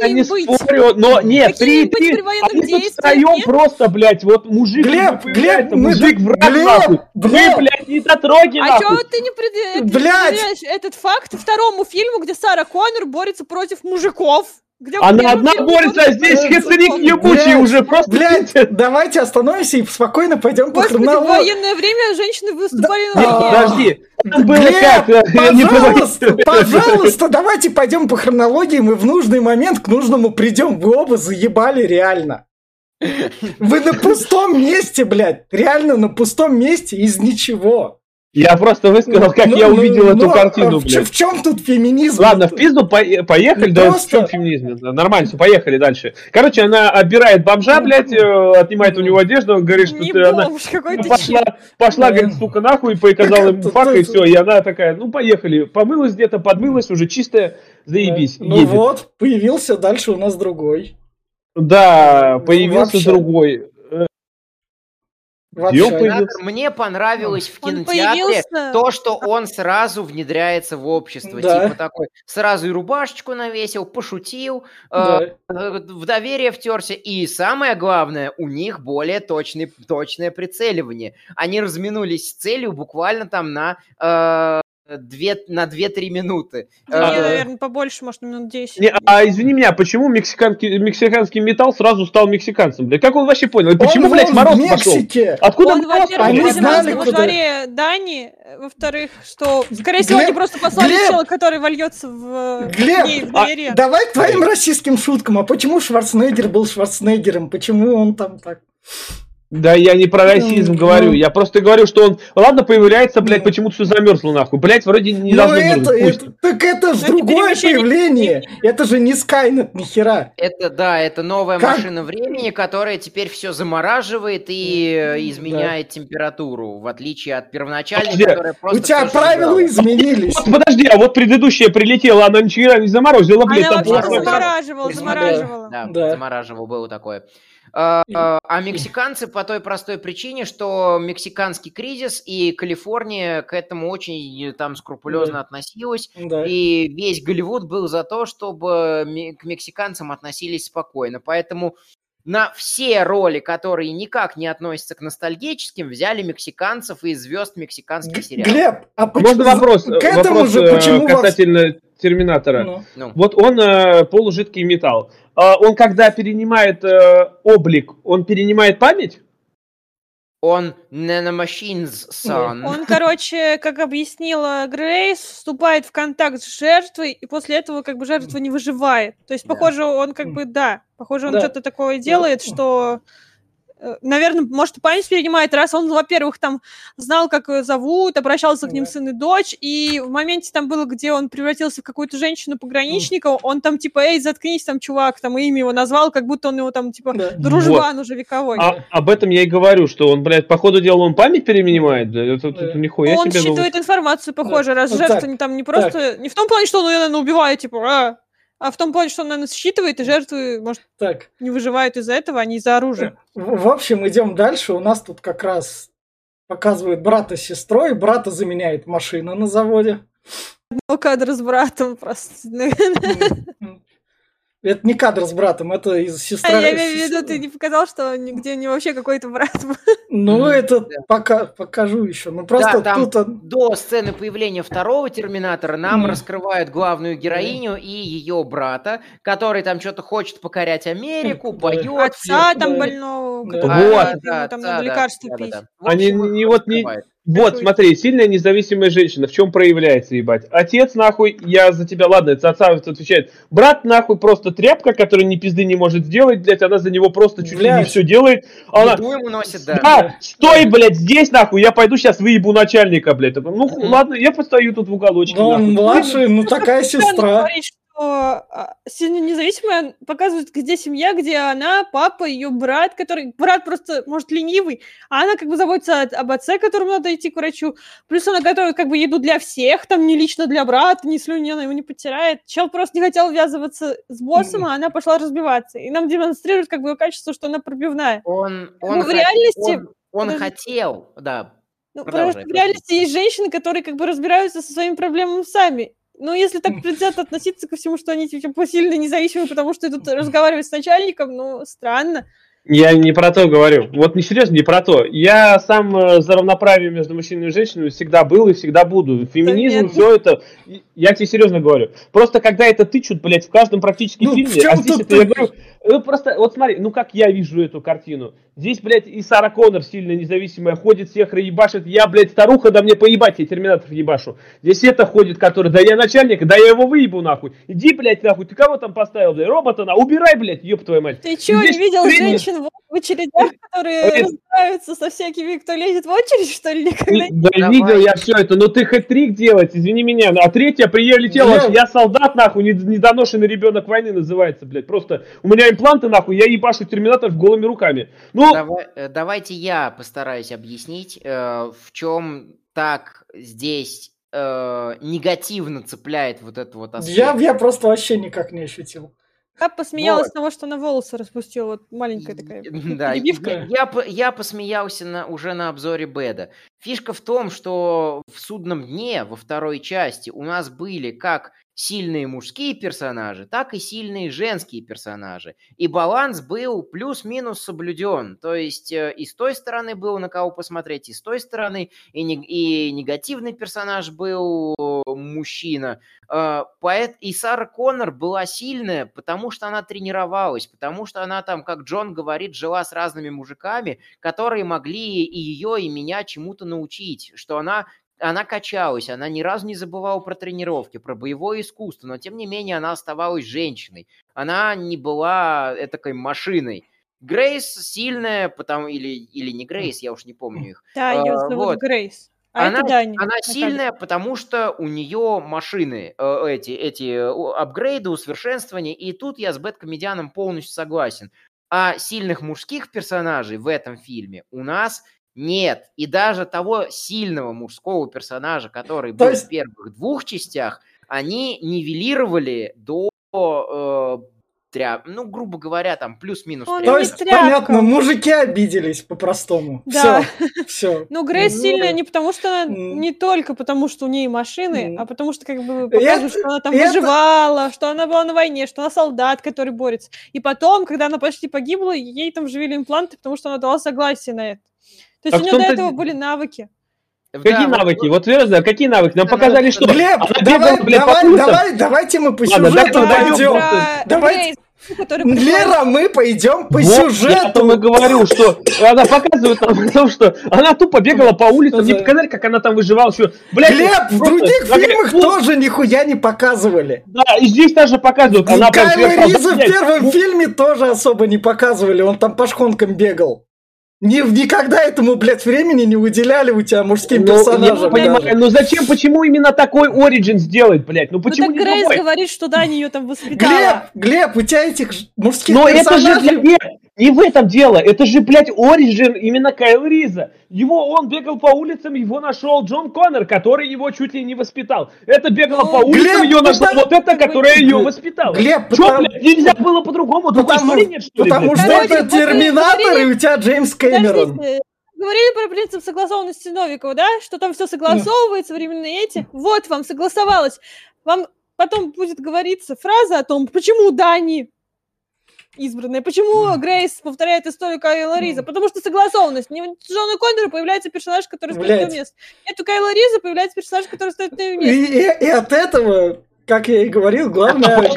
Спорю, но нет, три, три, военных они тут втроем просто, блядь, вот мужик Глеб, Глеб, мы мужик тут- враг, Глеб, нахуй. Глеб. Вы, блядь, не дотроги, А чего ты не пред- Блядь! определяешь этот факт второму фильму, где Сара Коннор борется против мужиков? Где Она первом одна фильме борется, а здесь против ебучий Блядь, уже просто... Блядь, давайте остановимся и спокойно пойдем по Господи, в хронологии. военное время женщины выступали Нет, на А, войне. подожди, Глеб, не пожалуйста, <laughs> пожалуйста, давайте пойдем по хронологии, мы в нужный момент к нужному придем. Вы оба заебали реально. Вы на пустом месте, блядь, реально на пустом месте из ничего. Я просто высказал, как Ну, я ну, увидел ну, эту а картину, в, блядь. в чем тут феминизм? Ладно, в пизду по- поехали, Ну, да, просто- в чем феминизм? Да, Нормально, все, поехали дальше. Короче, она отбирает бомжа, Ну, блядь, э, отнимает у него одежду, он говорит, что Не ты, она бомж, ты пошла, чел. пошла, говорит, сука, нахуй, показала ему фак, и все, и она такая, ну, поехали, помылась где-то, подмылась, уже чистая, заебись, Ну едет. вот, появился дальше у нас другой. Да, Ну, появился вообще. другой. Вообще. он появился? Терминатор, Мне понравилось в кинотеатре появился... то, что он сразу внедряется в общество. Да. Типа такой, сразу и рубашечку навесил, пошутил, э, Да. э, в доверие втерся. И самое главное, у них более точный, точное прицеливание. Они разминулись с целью буквально там на, э, две, на 2-3 минуты. Не, Э, наверное, побольше, может, минут 10. Не, а извини меня, почему мексиканский, мексиканский металл сразу стал мексиканцем? Бля, как он вообще понял? И Почему, Он блядь, мороз в пошел? Мексике. Откуда Он, во-первых, Они пошел? знали, приземлился во дворе Дани, во-вторых, что, скорее всего, Глеб, они просто послали Глеб! чела, который вольется в Глеб, ней в а- доверие. Давай к твоим российским шуткам. А почему Шварценеггер был Шварценеггером? Почему он там так? Да я не про расизм Ну, говорю, ну. я просто говорю, что он, ладно, появляется, блядь, Ну. почему-то все замерзло нахуй. Блядь, вроде не Ну должно это, это- так это же это другое перемещение- появление. Это же не Скайнет, нихера. Это, да, это новая Как? машина времени, которая теперь все замораживает и э, изменяет температуру, в отличие от первоначальной, Подожди, которая просто У тебя правила сжигала. изменились. Вот подожди, а вот предыдущая прилетела, она ничего не заморозила, блядь, Она там вообще замораживала. замораживала, замораживала. Да, Да. замораживал, было такое. А, а, а мексиканцы по той простой причине, что мексиканский кризис и Калифорния к этому очень э, там скрупулезно Да. относилась. Да. И весь Голливуд был за то, чтобы к мексиканцам относились спокойно. Поэтому на все роли, которые никак не относятся к ностальгическим, взяли мексиканцев и звезд мексиканских сериалов. Глеб, а Можно почему- вопрос, К этому вопрос же э, почему вас- касательно Терминатора. Ну, Ну, Вот он э, полужидкий металл. А он когда перенимает э, облик, он перенимает память? он Nanomachines son. Он, короче, как объяснила Грейс, вступает в контакт с жертвой, и после этого как бы жертва не выживает. То есть, похоже, он как бы, да, похоже, он Да. что-то такое делает, что, наверное, может, память перенимает, раз он, во-первых, там знал, как ее зовут, обращался к ним Да. сын и дочь, и в моменте там было, где он превратился в какую-то женщину-пограничника, он там типа, эй, заткнись, там, чувак, там, имя его назвал, как будто он его там, типа, да. дружбан уже вековой. А, об этом я и говорю, что он, блядь, по ходу дела он память перенимает. Да, это, это, Да. нихуя он себе. ну, считывает информацию, похоже, раз Вот жертва так, не там не просто... Не в том плане, что он ее, наверное, убивает, типа, а, а в том плане, что он, наверное, считывает, и жертвы, может, Так, не выживают из-за этого, а не из-за оружия. в в общем, идем дальше. У нас тут как раз показывают брата с сестрой. Брата заменяет машина на заводе. Ну, кадр с братом просто. <laughs> Это не кадр с братом, это из А сестра. я имею в виду, ты не показал, что нигде не вообще какой-то брат был. Ну, это да. пока покажу еще. Ну, просто Да, там тут... он- до сцены появления второго Терминатора нам Мгм. раскрывают главную героиню и ее брата, который там что-то хочет покорять Америку, Да. поет. Отца там больного, Да. который Вот. ему там отца, надо да, лекарства да, да, пить. да. В Они не- вот не-. Вот, Такой. смотри, сильная независимая женщина, в чем проявляется, ебать? Отец, нахуй, я за тебя, ладно, это отца отвечает. Брат, нахуй, просто тряпка, которая ни пизды не может сделать, блядь, она за него просто чуть ли не Блядь. все делает. А Она, ему носит, да. да, стой, блядь, здесь, нахуй, я пойду сейчас выебу начальника, блядь. Ну, ладно, я постою тут в уголочке, Ну, младший, ну, такая сестра. Что а, сильно независимая показывает, где семья, где она, папа, ее брат, который... Брат просто, может, ленивый, а она как бы заботится от- об отце, которому надо идти к врачу. Плюс она готовит как бы еду для всех, там не лично для брата, ни слюни она его не потирает. Чел просто не хотел ввязываться с боссом, а она пошла разбиваться. И нам демонстрирует как бы ее качество, что она пробивная. Он, он, Ну, в хот- реальности- он, он Подожди. хотел, да. Ну, потому что в реальности есть женщины, которые как бы разбираются со своими проблемами сами. Ну, если так предвзято относиться ко всему, что они типа сильно независимы, потому что идут разговаривать с начальником, ну, странно. Я не про то говорю. Вот не серьезно, не про то. Я сам э, за равноправие между мужчиной и женщиной всегда был и всегда буду. Феминизм, все это. Я тебе серьезно говорю. Просто когда это тычут, блядь, в каждом практически Ну, фильме, а здесь это, я ты- говорю, ну просто, вот смотри, ну как я вижу эту картину. Здесь, блядь, и Сара Коннор сильно независимая ходит, всех ебашит. Я, блядь, старуха, да мне поебать, я терминатор ебашу. Здесь это ходит, который, да я начальник, да я его выебу нахуй. Иди, блядь, нахуй, ты кого там поставил, блядь, робота на, убирай, блядь, ёб твою мать. Ты чё, не видел женщин в в очередях, <laughs> которые разбираются со всякими, кто лезет в очередь, что ли, никогда не... Да Давай. видел я все это, но ты хэт-трик делать, извини меня, а третья прилетела, Я- я солдат нахуй, не- недоношенный ребенок войны называется, блядь, просто у меня импланты нахуй, я ебашу терминатор голыми руками. Ну, Давай- э, давайте я постараюсь объяснить, э, в чем так здесь э, негативно цепляет вот это вот аспект. Я, я просто вообще никак не ощутил. Я посмеялась Вот. с того, что она волосы распустила, вот маленькая такая Да, перебивка. я, я по- я посмеялся на, уже на обзоре Беда. Фишка в том, что в судном дне во второй части у нас были как сильные мужские персонажи, так и сильные женские персонажи. И баланс был плюс-минус соблюден. То есть э, и с той стороны было на кого посмотреть, и с той стороны, и, не- и негативный персонаж был э, мужчина. Э, поэт, и Сара Коннор была сильная, потому что она тренировалась, потому что она там, как Джон говорит, жила с разными мужиками, которые могли и ее, и меня чему-то научить, что она она качалась, она ни разу не забывала про тренировки, про боевое искусство, но тем не менее она оставалась женщиной. Она не была этакой машиной. Грейс сильная, потому или, или не Грейс, я уж не помню их. Да, ее А, зовут вот. Грейс. А Она- это Даня. Она сильная, потому что у нее машины, э, эти, эти э, апгрейды, усовершенствования, и тут я с Бэткомедианом полностью согласен. А сильных мужских персонажей в этом фильме у нас нет. И даже того сильного мужского персонажа, который был есть- в первых двух частях, они нивелировали до э, тря- ну, грубо говоря, там плюс-минус. То есть, тряпка. понятно, мужики обиделись по-простому. Да. Все, <laughs> все. Ну, Грейс Ну, сильная не потому, что она не только потому, что у нее машины, а потому что как бы показывают, что она там это- выживала, что она была на войне, что она солдат, который борется. И потом, когда она почти погибла, ей там вживили импланты, потому что она дала согласие на это. То есть А у нее до этого были навыки. какие Да, вот- навыки? Вот серьезно, какие навыки? Нам Да, показали, да, что Глеб, она давай, бегала, по давай, давай, давайте мы по Ладно, сюжету пойдем. Про Давайте- Лера, мы пойдем по Вот, Я сюжету. там и говорю, что она показывает нам о том, что она тупо бегала по улицам, не Да. показали, как она там выживала. Что, блядь, Глеб, в других фильмах ну, тоже нихуя не показывали. Да, и здесь даже показывают. Она Кайло Риза в первом Ну, фильме тоже особо не показывали, он там по шхонкам бегал. Ни, никогда этому, блядь, времени не уделяли у тебя мужским ну, я персонажам. понимаю, даже. ну зачем, почему именно такой Origin сделать, блядь? Ну Ну почему так не Грейс другой? говорит, что Даня ее там воспитала. Глеб, Глеб, у тебя этих мужских Но это же персонажей... не в этом дело. Это же, блядь, Origin именно Кайл Риза. Его, он бегал по улицам, его нашел Джон Коннор, который его чуть ли не воспитал. Это бегала Ну, по улицам, Глеб, ее ну нашла так- вот эта, которая ее Глеб, воспитала. Глеб, Чё, потому- блядь, нельзя было по-другому? Другой Потому, истории нет, что ли, потому что Короче, это Терминатор, говорили- и у тебя Джеймс Кэмерон. Подождите, говорили про принцип согласованности Новикова, да? Что там все согласовывается, временные эти. Вот вам, согласовалось. Вам потом будет говориться фраза о том, почему Дани избранная. Почему Грейс повторяет историю Кайла Риза? Потому что согласованность. Не Джона Коннора появляется персонаж, который стоит на Блядь. место. Нет, у Кайла Риза появляется персонаж, который стоит на И, место. и- и от этого, как я и говорил, главное...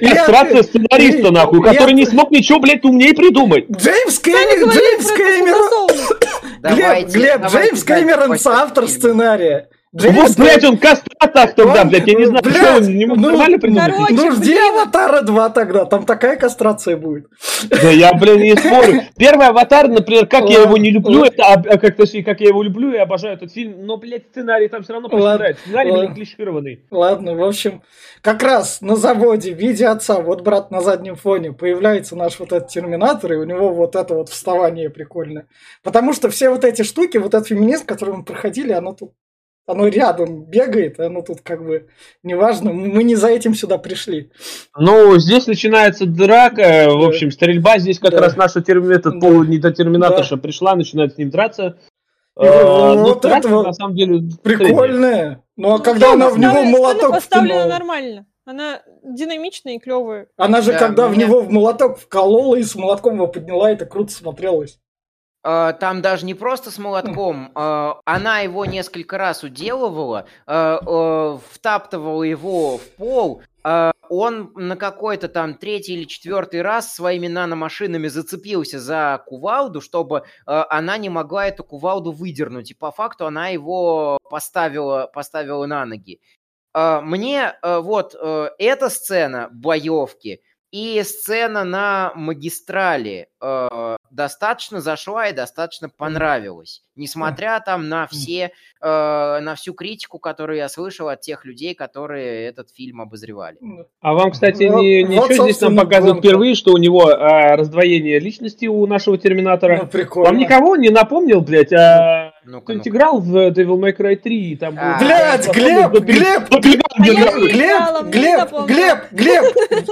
Кастрация сценариста, нахуй, который не смог ничего, блядь, умнее придумать. Джеймс Кэмерон, Джеймс Кэмерон. Глеб, Джеймс Кэмерон соавтор фильму. Сценария. Вот, блядь, он кастрат тогда, Он- блядь, я не знаю, блядь, что он не мог ну, нормально придумать? короче, Ну жди. Аватара 2 тогда, там такая кастрация будет. Да я, блин, не спорю. Первый аватар, например, как я его не люблю, Ладно. это, а, а, как точнее, как я его люблю и обожаю этот фильм, но, блядь, сценарий там все равно Ладно. проседает. Сценарий, Ладно. блин, клишированный. Ладно, в общем, как раз на заводе в виде отца, вот брат на заднем фоне, появляется наш вот этот терминатор, и у него вот это вот вставание прикольное. Потому что все вот эти штуки, вот этот феминист, который мы проходили, оно тут оно рядом бегает, оно тут как бы неважно, мы не за этим сюда пришли. Ну, здесь начинается драка, в общем, стрельба. Здесь как Да. раз наша терм... этот Да. полунедотерминаторша пришла, начинает с ним драться. И А, ну, вот драться, этого на самом деле. Прикольное. Ну а когда она в него молоток поставлена втянула, нормально. Она динамичная и клевая. она же Да, когда в мне- него в молоток вколола и с молотком его подняла, это круто смотрелось. Э, Там даже не просто с молотком, э, она его несколько раз уделывала, э, втаптывала его в пол, он на какой-то там третий или четвертый раз своими наномашинами зацепился за кувалду, чтобы она не могла эту кувалду выдернуть, и по факту она его поставила, поставила на ноги. Мне вот эта сцена боевки и сцена на магистрали э, достаточно зашла и достаточно понравилась. Несмотря там на все, э, на всю критику, которую я слышал от тех людей, которые этот фильм обозревали. А вам, кстати, Вот- не, вот, ничего здесь нам показывают гонка. впервые, что у него а, раздвоение личности у нашего Терминатора. Ну, прикольно. Вам никого не напомнил, блядь, а Ну-ка, кто-нибудь играл в Devil May Cry 3? и Там был- А, Блядь, Глеб, Глеб, Глеб, Глеб. Глеб, Глеб,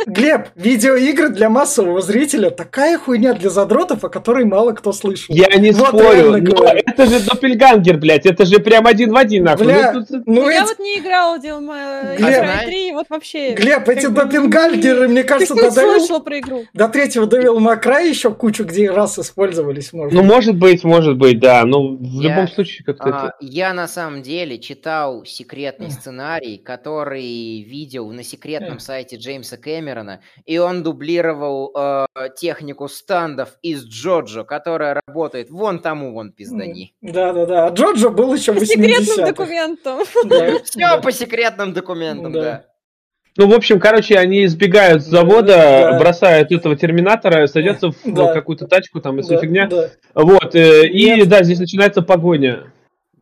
Глеб, видеоигры для массового зрителя такая хуйня для задротов, о которой мало кто слышал. Я не Вот спорю, но это же доппельгангер, блядь, это же прям один в один, нахуй. Бля, Ну, тут- ну я эти- вот не играла в Devil May Глеб. Cry 3, вот вообще... Глеб, эти допингальгеры, мне кажется, до слышал про игру? до третьего Devil May Cry еще кучу где раз использовались, может. ну, может быть, может быть, да. Ну, в Я- любом случае, как-то А, это... Я на самом деле читал секретный сценарий, который видел на секретном сайте Джеймса Кэмерона, и он дублировал э, технику стандов из Джоджо, которая работает вон тому вон пиздани. Да, да, да. А Джоджо был еще По секретным 80 документам. Да, <laughs> Все по секретным документам, Да. да. Ну, в общем, короче, они избегают с завода, Да. бросают этого терминатора, садятся в Да. какую-то тачку, там, и Да, фигня. да. Вот, э, и да, здесь начинается погоня.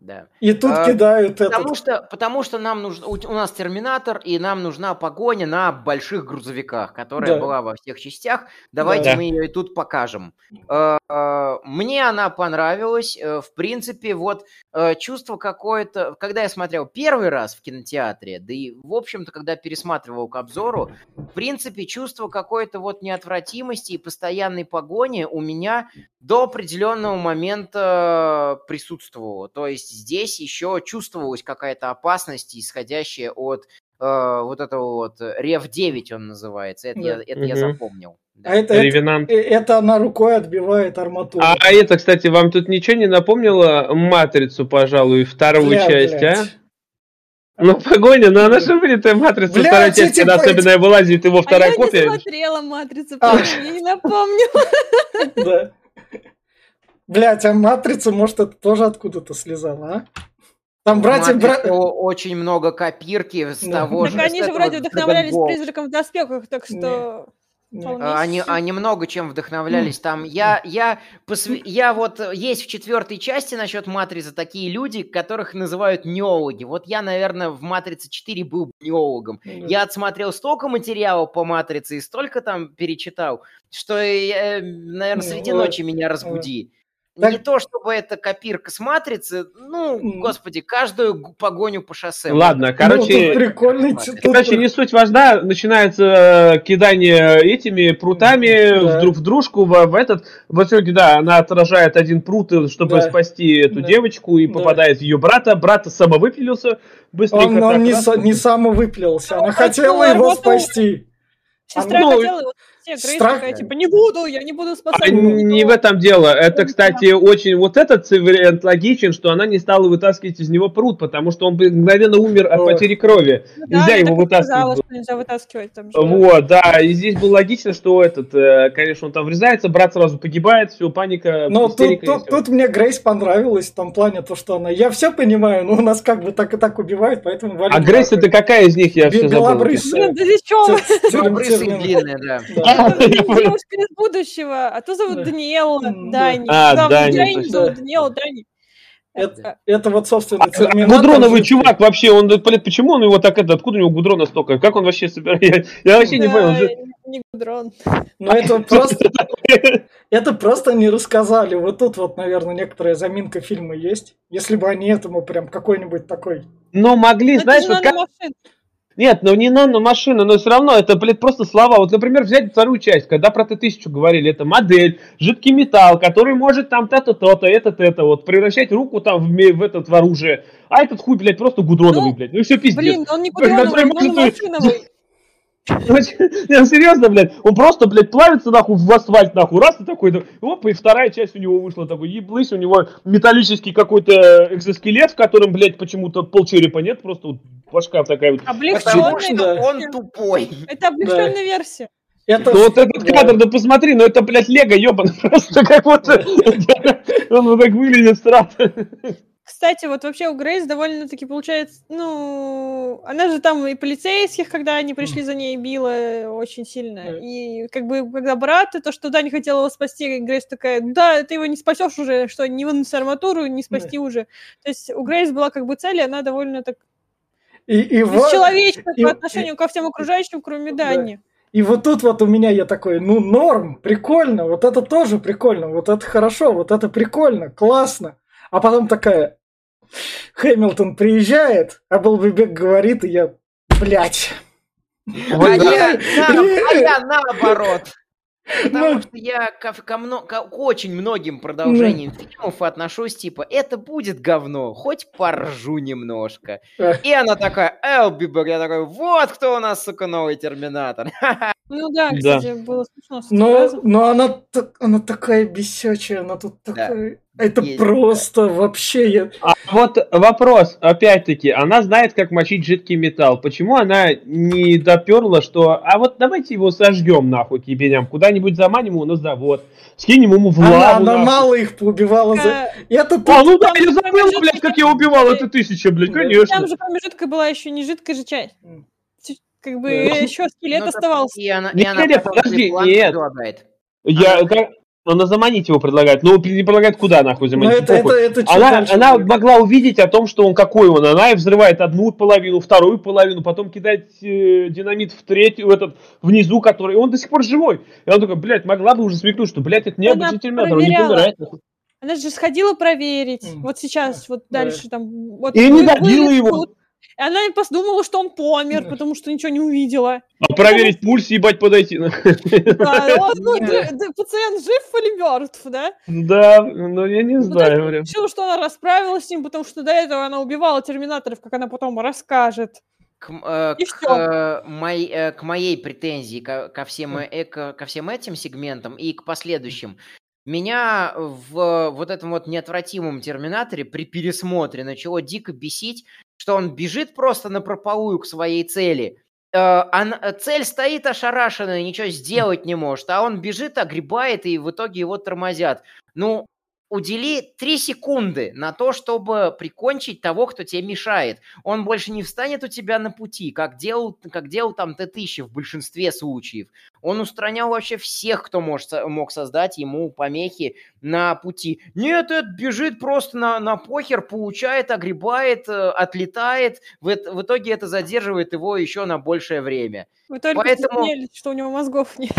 Да. И тут А, кидают Потому этот... что, потому что нам нужно, у, у нас терминатор, и нам нужна погоня на больших грузовиках, которая Да. была во всех частях. Давайте Да. мы ее и тут покажем. Э, э, Мне она понравилась. Э, В принципе, вот э, чувство какое-то, когда я смотрел первый раз в кинотеатре, да и, в общем-то, когда пересматривал к обзору, в принципе, чувство какой-то вот неотвратимости и постоянной погони у меня до определенного момента присутствовало. То есть здесь еще чувствовалась какая-то опасность, исходящая от э, вот этого вот э, Рев 9 он называется. Это, я, Да. это я Мгм. запомнил. Да. А это, это, Ревенант. э, это она рукой отбивает арматуру. А, а это, кстати, вам тут ничего не напомнило Матрицу, пожалуй, вторую Бля, часть, блядь. а? Ну, погоня, ну она же вылитая Матрица, Блядь, вторая часть, эти когда пойти- особенно вылазит его А вторая я копия. не смотрела «Матрицу», А. я не напомню. Да. Блять, а матрица, может, это тоже откуда-то слезала, а? Там братья... Бра- очень много копирки с Да. того Так же. они с же вроде вдохновлялись. «Призраком в доспехах», так что... А, Они, они много чем вдохновлялись. Там я, я, посвя- я вот э, есть в четвертой части насчет Матрицы такие люди, которых называют неологи. Вот я, наверное, в Матрице 4 был неологом. Да. Я отсмотрел столько материала по Матрице и столько там перечитал, что, наверное, среди Ну, ночи меня разбуди. Так- Не то, чтобы это копирка с матрицы, ну, М. господи, каждую погоню по шоссе. Ладно, Ну, короче, прикольный... Смотри. тут- Короче, не суть важна, начинается э, кидание этими прутами Да. в друг в дружку в, в этот. В итоге, да, она отражает один прут, э, чтобы Да. спасти эту Да. девочку, и Да. попадает в ее брата. Брата самовыпилился быстренько. Он, он не, раз. са- не самовыпилился, она Ну, хотела хотела его его спасти. Сестра ну, хотела его а Грейс страх- такая, типа, не буду, я не буду А спасать. не в этом дело. Это, кстати, очень... Вот этот вариант логичен, что она не стала вытаскивать из него пруд, потому что он бы мгновенно умер от потери крови. Ну да, Нельзя его вытаскивать. сказала, было. что нельзя вытаскивать там же. Вот, да, и здесь было логично, что этот, э, конечно, он там врезается, брат сразу погибает, все, паника, Но тут, тут, тут мне Грейс понравилось в том плане, то, что она... Я все понимаю, но у нас как бы так и так убивают, поэтому... А Грейс это какая из них, я все забыл. белобрысая. Термин- длинная, да. <laughs> А. Девушка из будущего, а то зовут Да. Даниэла, Дани. А, Дани, Даниэла, Дани. Это, это вот, собственно, А терминатор. Гудроновый чувак вообще, он, блядь, почему он его так, это, откуда у него гудрона столько? Как он вообще собирает? <laughs> Я, я вообще не понял. он же- Не Гудрон. Но это просто, <laughs> это просто не рассказали. Вот тут вот, наверное, некоторая заминка фильма есть. Если бы они этому прям какой-нибудь такой... Но могли, Ну, знаешь, вот как... Нет, ну не нано-машина, но все равно это, блядь, просто слова. Вот, например, взять вторую часть, когда про Т-1000 говорили, это модель, жидкий металл, который может там то-то, то-то, это-то, это, вот, превращать руку там в, в этот, в оружие. А этот хуй, блядь, просто гудроновый, Ну, блядь. Ну все пиздец. Блин, он не Гудроновый, он может- наномашиновый. <laughs> Не, серьезно, блядь, он просто, блядь, плавится нахуй в асфальт, нахуй, раз и такой, да, оп, и вторая часть у него вышла, такой, еблысь, у него металлический какой-то экзоскелет, в котором, блядь, почему-то полчерепа нет, просто вот башка такая вот. Облегченная он тупой. Это облегченная версия. Это, Ну вот этот да. кадр, да посмотри, ну это, блядь, лего ебаный, <laughs> просто как вот он вот так выглядит странно. Кстати, вот вообще у Грейс довольно-таки получается, ну, она же там и полицейских, когда они пришли за ней, била очень сильно. И как бы, когда брат, то, что да, не хотела его спасти, Грейс такая, да, ты его не спасешь уже, что не вынес арматуру, не спасти уже. То есть у Грейс была как бы цель, и она довольно так И, и, вот, бесчеловечна и- по отношению ко всем окружающим, кроме Да. Дани. и вот тут вот у меня я такой, ну норм, прикольно, вот это тоже прикольно, вот это хорошо, вот это прикольно, классно. А потом такая, Хэмилтон приезжает, а Белбибек говорит, и я, блядь. А я, на- а я наоборот. Потому Ну. что я ко, ко мно- ко- к очень многим продолжениям фильмов отношусь, типа, это будет говно, хоть поржу немножко. Э. И она такая, Элбибер, я такой, вот кто у нас, сука, новый Терминатор. <laughs> Ну да, Да. кстати, было смешно. Но, но она, так- она такая бесячая, она тут такая... Это Есть, просто вообще... Я... А вот вопрос, опять-таки, она знает, как мочить жидкий металл. Почему она не доперла, что, а вот давайте его сожгем нахуй к ебеням, куда-нибудь заманим его на завод, скинем ему в Она, лаву. она нахуй. мало их поубивала. За... Это тут... А, ну да, я забыл, блядь, как я убивал это тысяча, блядь, Да. конечно. Там же промежутка была еще не жидкая же часть. Как бы Да. еще скелет Ну, оставался. И она, и Нет, она подожди, нет. предлагает. Я, как- она заманить его предлагает, не предлагает куда нахуй Ну заманить. это, это, это Она, она могла увидеть о том, что он какой он. Она и взрывает одну половину, вторую половину, потом кидает э, динамит в третью, в этот, внизу, который... Он до сих пор живой. И он такой, блядь, могла бы уже смекнуть, что, блядь, это не Она обычный терминатор, он не помирает. Она же сходила проверить. Вот сейчас, вот Да. дальше там. Вот И не добила его. И она и подумала, что он помер, Да. потому что ничего не увидела. А проверить пульс, ебать, подойти. Да, он, ну, пациент жив или мертв, да? Да, ну я не Ну, знаю. решила, что она расправилась с ним, потому что до этого она убивала терминаторов, как она потом расскажет. К, э, к, э, мой- э, к моей претензии ко, ко всем, э, ко, ко всем этим сегментам и к последующим. Меня в вот этом вот неотвратимом терминаторе при пересмотре начало дико бесить, что он бежит просто на прополую к своей цели. А цель стоит ошарашенная, ничего сделать не может, а он бежит, огребает, и в итоге его тормозят. Ну, удели три секунды на то, чтобы прикончить того, кто тебе мешает. Он больше не встанет у тебя на пути, как делал, как делал там Т-1000 в большинстве случаев. Он устранял вообще всех, кто может, мог создать ему помехи на пути. Нет, это бежит просто на, на похер, получает, огребает, э, отлетает. В, в итоге это задерживает его еще на большее время. Вы только Поэтому- стесняетесь, что у него мозгов нет.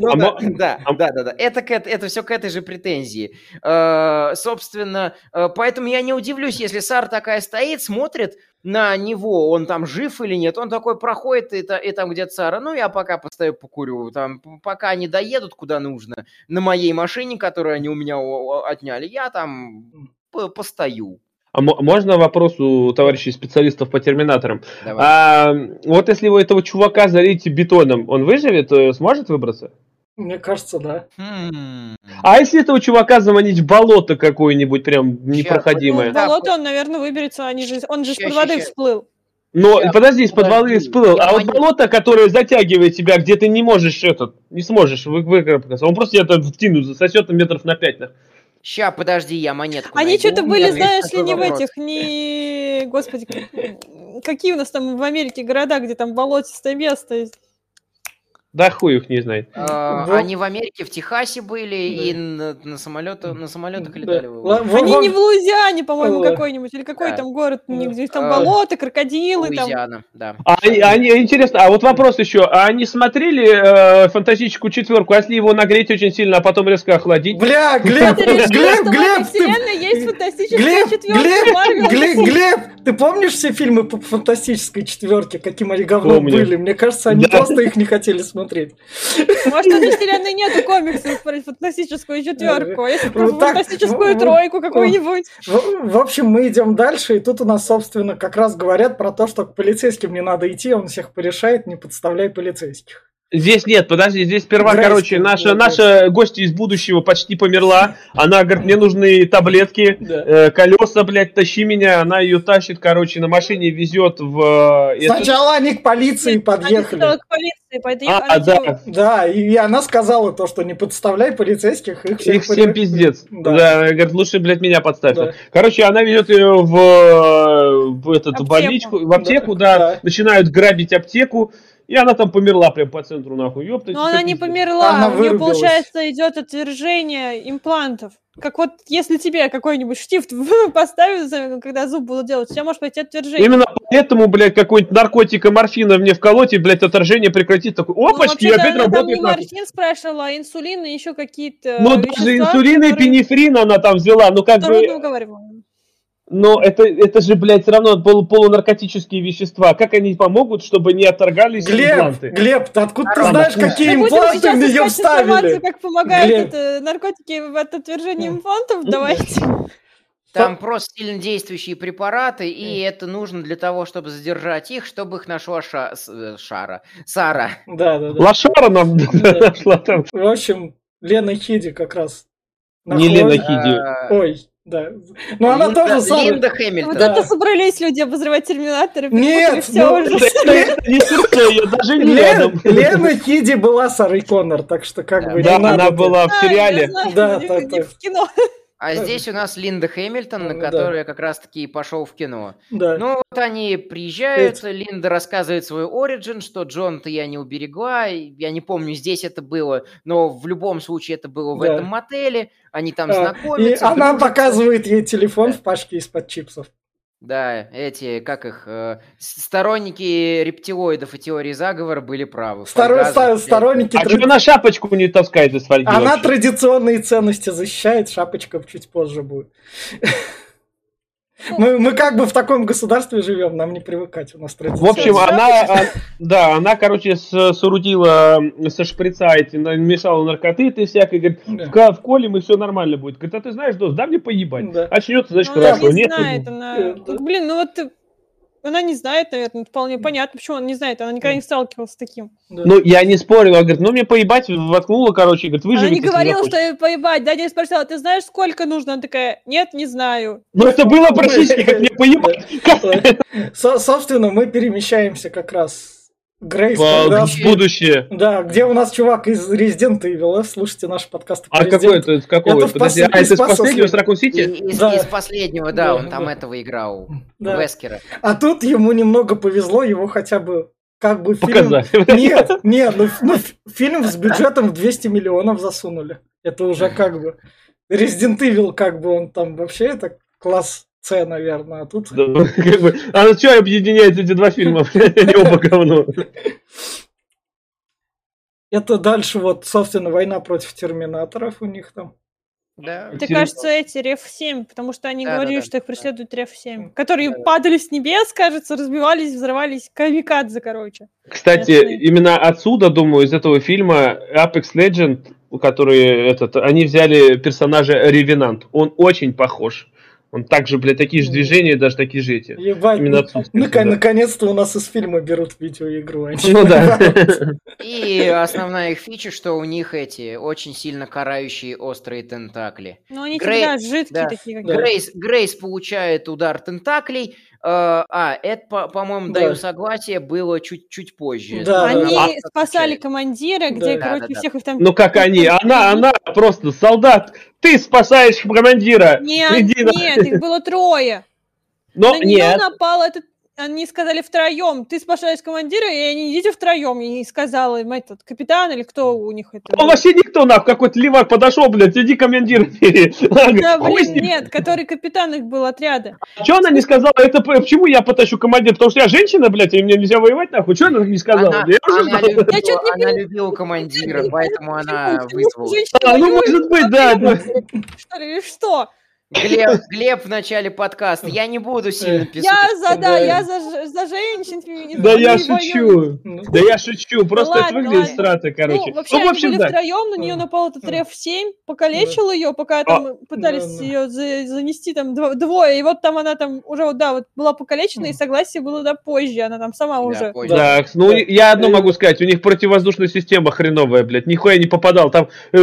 Ну А да, мо- да, а- да, да, да. Это, это все к этой же претензии. Э, собственно, э, поэтому я не удивлюсь, если Сара такая стоит, смотрит на него, он там жив или нет, он такой проходит, и, и там где-то Сара, ну, я пока постою покурю, там, пока они доедут куда нужно, на моей машине, которую они у меня отняли, я там постою. А мо- можно вопрос у товарищей специалистов по терминаторам? Давай. А, вот если вы этого чувака залить бетоном, он выживет, э, сможет выбраться? Мне кажется, да. Хм. А если этого чувака заманить в болото какое-нибудь прям непроходимое? Ну, в болото он, наверное, выберется, они же, он же из-под воды всплыл. Но Я- подожди, из-под воды всплыл. А вот болото, которое затягивает тебя, где ты не можешь этот, не сможешь вы- выкарабкаться. Он просто тебя там втянут, засосет метров на пять. Ща, подожди, я монетку Они что-то были, знаешь есть ли, не в этих, не... Господи, как- какие у нас там в Америке города, где там болотистое место? Да хуй их не знает. А, Вот. Они в Америке, в Техасе были и на, на, самолета- на самолетах Да. летали. В- Они не в Луизиане, по-моему, Ой. какой-нибудь, или какой Да. там город, Ну, где там а, болото, крокодилы, там. Луизиана, да. А они, они- интересно, а вот вопрос еще. А они смотрели э, фантастическую четверку, а если его нагреть очень сильно, а потом резко охладить? Бля, Глеб, Глеб, Глеб, ты... вселенной есть фантастическая Глеб, четверка Глеб, ты помнишь все фильмы по фантастической четверке, каким они говно были? Мне кажется, они Да. просто их не хотели смотреть. Может, в этой вселенной нету комиксов про фантастическую четверку, а если про фантастическую тройку какую-нибудь? В общем, мы идем дальше, и тут у нас, собственно, как раз говорят про то, что к полицейским не надо идти, он всех порешает, не подставляй полицейских. Здесь нет, подожди, здесь сперва, Здрасте, короче, наша, наша гостья из будущего почти померла. Она говорит, мне нужны таблетки, Да. э, колеса, блядь, тащи меня. Она ее тащит, короче, на машине везет в... э, это- Сначала они к полиции Они подъехали. сначала к полиции, поэтому А, они- да, Да, и она сказала то, что не подставляй полицейских, их всех их всем поре- пиздец. Да. Да. она говорит, лучше, блядь, меня подставь. Да. Короче, она ведет ее в, э, в эту Аптеку. больничку, в аптеку, Да, да, да. начинают грабить аптеку, и она там померла прям по центру, нахуй. Ёпта, Но она не пиздец. померла, Она у нее, получается, идет отвержение имплантов. Как вот если тебе какой-нибудь штифт <laughs> поставят, за- когда зуб будут делать, у тебя может пойти отвержение. Именно поэтому, блядь, какой-нибудь наркотик и морфина мне вколоть, и, блядь, отторжение прекратит. Такой, Ну, опачки, вообще-то опять она там не работает. нахуй». морфин спрашивала, а инсулин и еще какие-то Ну, даже инсулин и которые пенифрин она там взяла, ну, как бы. Но это, это же, блядь, все равно полу- полунаркотические вещества. Как они помогут, чтобы не отторгались Глеб, импланты? Глеб, ты откуда ты знаешь, какие Мы импланты в сейчас нее искать информацию, вставили? как помогают Глеб. это, наркотики от отвержения имплантов, давайте. Там просто сильно действующие препараты, и это нужно для того, чтобы задержать их, чтобы их нашла Ша- э, Шара. Сара. Да, да, да. Лошара нам <laughs> нашла там. В общем, Лена Хиди как раз. Не Лена Хиди. А, Ой, да. Ну она Линда- тоже самая. Линда Вот Хэмилтон. Да. это собрались люди обозревать Терминаторы. Нет, все ну, уже. Это, это не Сурсея, даже не Лен- рядом. Лена Хиди была Сарой Коннор, так что как Да. бы Да, надо она была в сериале. Да, не- да, не да. в кино. А здесь у нас Линда Хэмилтон, Ну, да. которая как раз-таки и пошел в кино. Да. Ну вот они приезжают, Линда рассказывает свой оригин, что Джон-то я не уберегла, и я не помню, здесь это было, но в любом случае это было в Да. этом мотеле, они там А, И знакомятся. она дружатся. показывает ей телефон в пачке из-под чипсов. Да, эти, как их, э, сторонники рептилоидов и теории заговора были правы. Фольгаза, ста- сторонники... А тра- что она шапочку не таскает из фольги Она вообще? традиционные ценности защищает, шапочка чуть позже будет. <laughs> <laughs> Мы, мы как бы в таком государстве живем, нам не привыкать, у нас В традиционные. общем, она, а, да, она, короче, соорудила со шприца эти, намешала наркоты и всякой, говорит, Да. «Вка- вколем и все нормально будет. Говорит, а ты знаешь, Дос, да мне поебать. Да. Очнется, значит, Ну, она хорошо. не Нет, знает, она... Э, да. Блин, ну вот... Она не знает, наверное, вполне понятно, почему она не знает. Она никогда не сталкивалась с таким. Ну, я не спорил, она говорит, ну мне поебать, воткнула, короче, говорит, Она выживите. не если говорила, захочешь». что я поебать. Да, я спросила, ты знаешь, сколько нужно? Она такая, нет, не знаю. Ну это было практически, как мне поебать. Со- собственно, мы перемещаемся как раз. Грейс, В когда- в будущее. Да, где у нас чувак из Resident Evil, э, слушайте наш подкаст. А какой это, из какого? Это в Подожди, а это из последнего. Ракун И- Сити? Из, Да. из последнего, да, Да, он там да. этого играл. Да. Вескера. А тут ему немного повезло, его хотя бы как бы фильм... <laughs> Нет, нет, ну, ну, фильм с бюджетом в 200 миллионов засунули. Это уже как бы... Resident Evil, как бы он там вообще, это класс С, наверное, а тут... Да, как бы, А что объединяет эти два фильма? <laughs> Они оба говно. Это дальше вот, собственно, война против терминаторов у них там. Да. Это, кажется, эти Реф-7, потому что они Да, говорили, да, да, что их да. преследует Реф-7, которые Да, да. падали с небес, кажется, разбивались, взрывались, камикадзе, короче. Кстати, Ясный. именно отсюда, думаю, из этого фильма Apex Legend, который этот, они взяли персонажа Ревенант. Он очень похож. Он также, блядь, такие же движения, даже такие же эти. Ебать, Именно ну, нака- да. наконец-то у нас из фильма берут видеоигру. а Ну да. <laughs> И основная их фича, что у них эти очень сильно карающие острые тентакли. Но они Грей- всегда жидкие да. такие, как Да. Грейс, Грейс получает удар тентаклей. Э, а, это, по- по-моему, Да. даю согласие, было чуть-чуть позже. Да, Они да, спасали командира, где, Да. короче, Да, да, да. всех их там... Ну как они? Она, она просто солдат. Ты спасаешь командира. Нет, Иди на- нет, их было трое. Но На нее нет. напал этот... Они сказали втроем, ты спасаешь командира, и они идите втроем. И сказал им этот капитан или кто у них это. Он был. вообще никто, нахуй, какой-то ливак подошел, блядь, иди командир. <laughs> Да, блин, нет, который капитан их был отряда. Че она не сказала? Это почему я потащу командир? Потому что я женщина, блядь, и мне нельзя воевать, нахуй. Че она не сказала? Она, Я уже она любила, Я не она любила командира, поэтому она что вызвала. А, ну, может быть, да, да. Что ли, или что? Глеб, <laughs> Глеб в начале подкаста. Я не буду сильно писать. Я за, да, Да. я за, за женщин, феминизм. Да я шучу. Ну, Да я шучу. Просто это ладно, выглядит ладно. страты, короче. Ну, вообще, Ну, в они были да. втроем, на нее напал этот Мгм. Реф-7, покалечил ее, пока там пытались да, да. ее за- занести там дво- двое, и вот там она там уже, вот, да, вот была покалечена, и Мгм. согласие было, да, позже, она там сама Да, уже. позже. Так, ну Да. я одно И- могу сказать, у них противовоздушная система хреновая, блядь, нихуя не попадал, там э,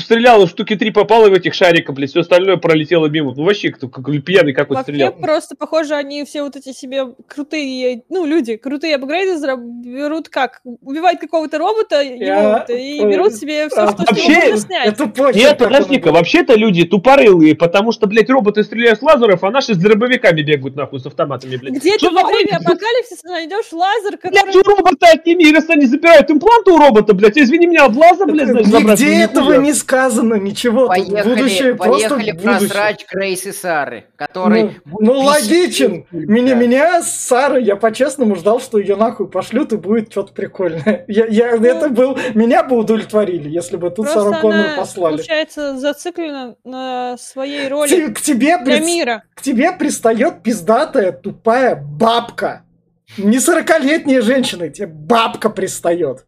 стрелял, штуки три попало в этих шариков, блядь, все остальное пролетело мимо, ну вообще, кто как пьяный какой-то Вообще, стрелял. просто, похоже, они все вот эти себе крутые, ну, люди, крутые апгрейды берут как? Убивают какого-то робота, Я- его, и берут себе все, а что вообще, можно снять. Это почерк. Нет, подожди-ка, был. вообще-то люди тупорылые, потому что, блядь, роботы стреляют с лазеров, а наши с дробовиками бегают, нахуй, с автоматами, блядь. Где Что ты во время апокалипсиса найдешь лазер, Блядь, который... у робота отними, раз они забирают импланты у робота, блядь, извини меня, от глаза, блядь, значит, забрать, Нигде этого не сказано, ничего. Поехали, будущее просто поехали про будущее. Срач Грейс и Сары, который... Ну, ну, логичен. Меня, меня с Сарой, я по-честному ждал, что ее нахуй пошлют и будет что-то прикольное. <laughs> Я, я- это был, меня бы удовлетворили, если бы тут Сару Коннор послали. получается, зациклена на своей роли Те- К тебе, для прис- мира. к тебе пристает пиздатая тупая бабка. Не сорокалетняя женщина, тебе бабка пристает.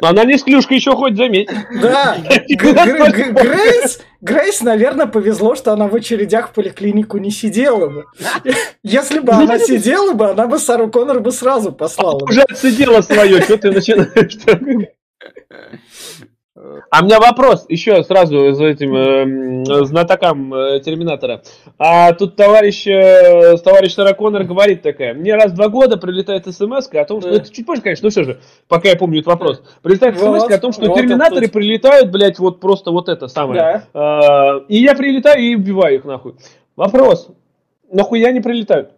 Она не с клюшкой еще хоть заметь. Да, <laughs> Грейс, Грейс, наверное, повезло, что она в очередях в поликлинику не сидела бы. Если бы она сидела бы, она бы Сару Коннор бы сразу послала. Уже отсидела свое, что ты начинаешь? А у меня вопрос еще сразу за этим эм, знатокам э, Терминатора. А тут товарищ, э, товарищ Сара Коннор говорит такая, мне раз в два года прилетает смс о том, что... Да. Это чуть позже, конечно, ну все же, пока я помню этот вопрос. Прилетает смс о том, что вот Терминаторы прилетают, блядь, вот просто вот это самое. Да. А, И я прилетаю и убиваю их нахуй. Вопрос. Нахуя не прилетают?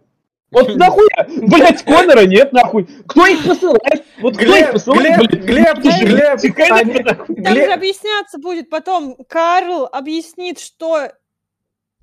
Вот <laughs> нахуя? Блять, Конора нет, нахуй. Кто их посылает? Вот кто их Глеб, посылает, Глеб, блядь? Глеб, Ты же, Глеб, нахуй. Там Глеб- же объясняться будет потом. Карл объяснит, что...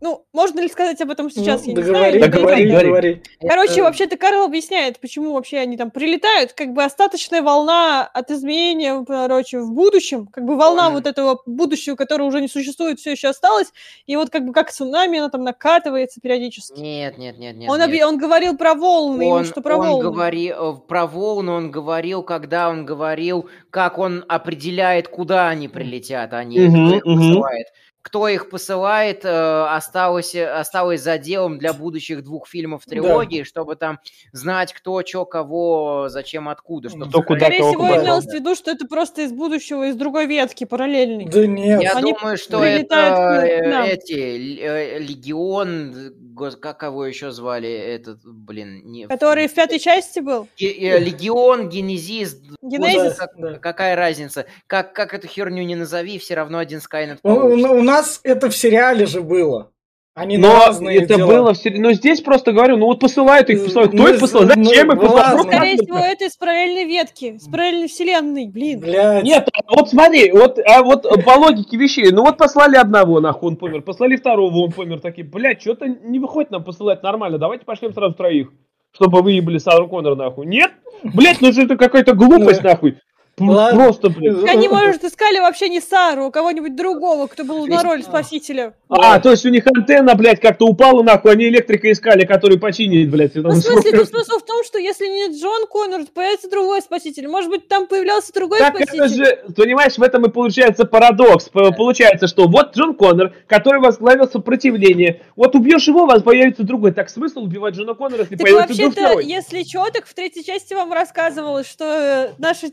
Ну, можно ли сказать об этом сейчас? Ну, я не договори, знаю. договори, Договори. договори. Короче, Это- вообще-то Карл объясняет, почему вообще они там прилетают. Как бы остаточная волна от изменения, короче, в будущем. Как бы волна Мгм. вот этого будущего, которое уже не существует, все еще осталось. И вот как бы как цунами, она там накатывается периодически. Нет, нет, нет, нет. он, нет. объ- он говорил про волны, именно Он, что про он волны. говори- э, про волны он говорил, когда он говорил, как он определяет, куда они прилетят, а не кто их мгм. посылает. Кто их посылает, э, осталось, осталось за делом для будущих двух фильмов трилогии, чтобы там знать, кто, что, кого, зачем, откуда. Чтобы Кто, куда, Скорее кого, всего, куда. имелось в виду, что это просто из будущего, из другой ветки, параллельной. Да нет. Я Они думаю, что это к э, эти э, легион, гос- как его еще звали, этот, блин, не, Который в пятой части был. Ге- э, Легион, Генезис, Генезис. как- да. какая разница? Как, как эту херню не назови, все равно один Скайнет У, у- получится. у нас это в сериале же было. Они Но разные это дела. было все. Но здесь просто говорю, ну вот посылают их, посылают. Кто Ну, их посылает? ну, Зачем их ну, посылают? ладно. Просто Скорее всего, это из параллельной ветки, из параллельной вселенной, блин. Блядь. Нет, а вот смотри, вот, а вот по логике вещей, ну вот послали одного, нахуй, он помер, послали второго, он помер, такие, блядь, что-то не выходит нам посылать нормально, давайте пошлем сразу троих, чтобы выебали Сару Коннор, нахуй. Нет? Блядь, ну что это какая-то глупость, Да. нахуй. Ладно. Просто, блин. Они, может, искали вообще не Сару, а кого-нибудь другого, кто был на роль спасителя. А, то есть у них антенна, блядь, как-то упала нахуй, они электрика искали, который починит, блядь. Ну, в смысле, тут смысл в том, что если не Джон Коннор, то появится другой спаситель. Может быть, там появлялся другой Так спаситель. это же, понимаешь, в этом и получается парадокс. Получается, что вот Джон Коннор, который возглавил сопротивление, вот убьешь его, у вас появится другой. Так смысл убивать Джона Коннора, если Так появится вообще-то, если чё, так в третьей части вам рассказывалось, что э, наша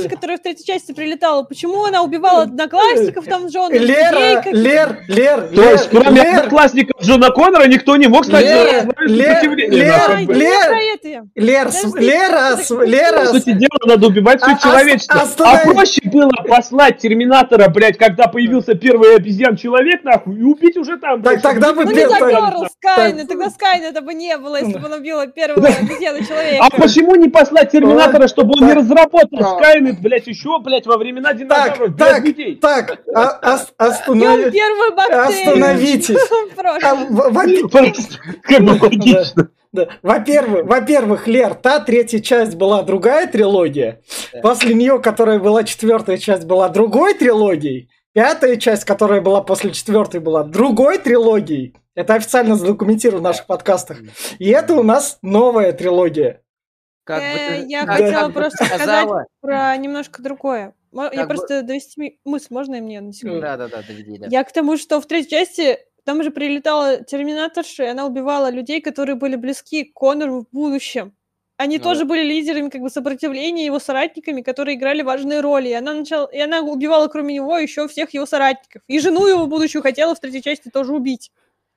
терминаторша, которая в третьей части прилетала, почему она убивала одноклассников там с Джоном, людей, Лера, как- Лер, Лер, То есть, кроме Лер, одноклассников Джона Коннора, никто не мог стать Лер, Лер. Лер, Лер, это. Лер, Лера, с- ты- Лера, По с- сути дела, надо убивать все А- человечество. ост- останови- А проще было послать Терминатора, блядь, когда появился первый обезьян-человек, нахуй, и убить уже там. Так блядь, тогда бы Ну не заперл. Скайна, тогда Скайна бы не было, если бы он убила первого обезьяна человека. А почему не послать Терминатора, чтобы он не разработал Так. Скайнет, блядь, еще, блядь, во времена динозавров, Так, без так, людей? так, а- он останови- остановитесь. А, Как бы логично. Да. Во-первых, во-первых, Лер, та третья часть была другая трилогия. Да. После нее, которая была четвертая часть, была другой трилогией. Пятая часть, которая была после четвертой, была другой трилогией. Это официально задокументировано в наших подкастах. И это у нас новая трилогия. Как бы Э, я как- хотела как бы просто сказать сказала. про немножко другое. Мо- Я Как бы- просто довести мысль, можно и мне на секунду? Да, да, да, доведи, да. Я к тому, что в третьей части там же прилетала терминаторша, и она убивала людей, которые были близки к Конору в будущем. Они Ну тоже да. были лидерами как бы сопротивления, его соратниками, которые играли важные роли. И она, начала, и она убивала, кроме него, еще всех его соратников. И жену его будущую хотела в третьей части тоже убить.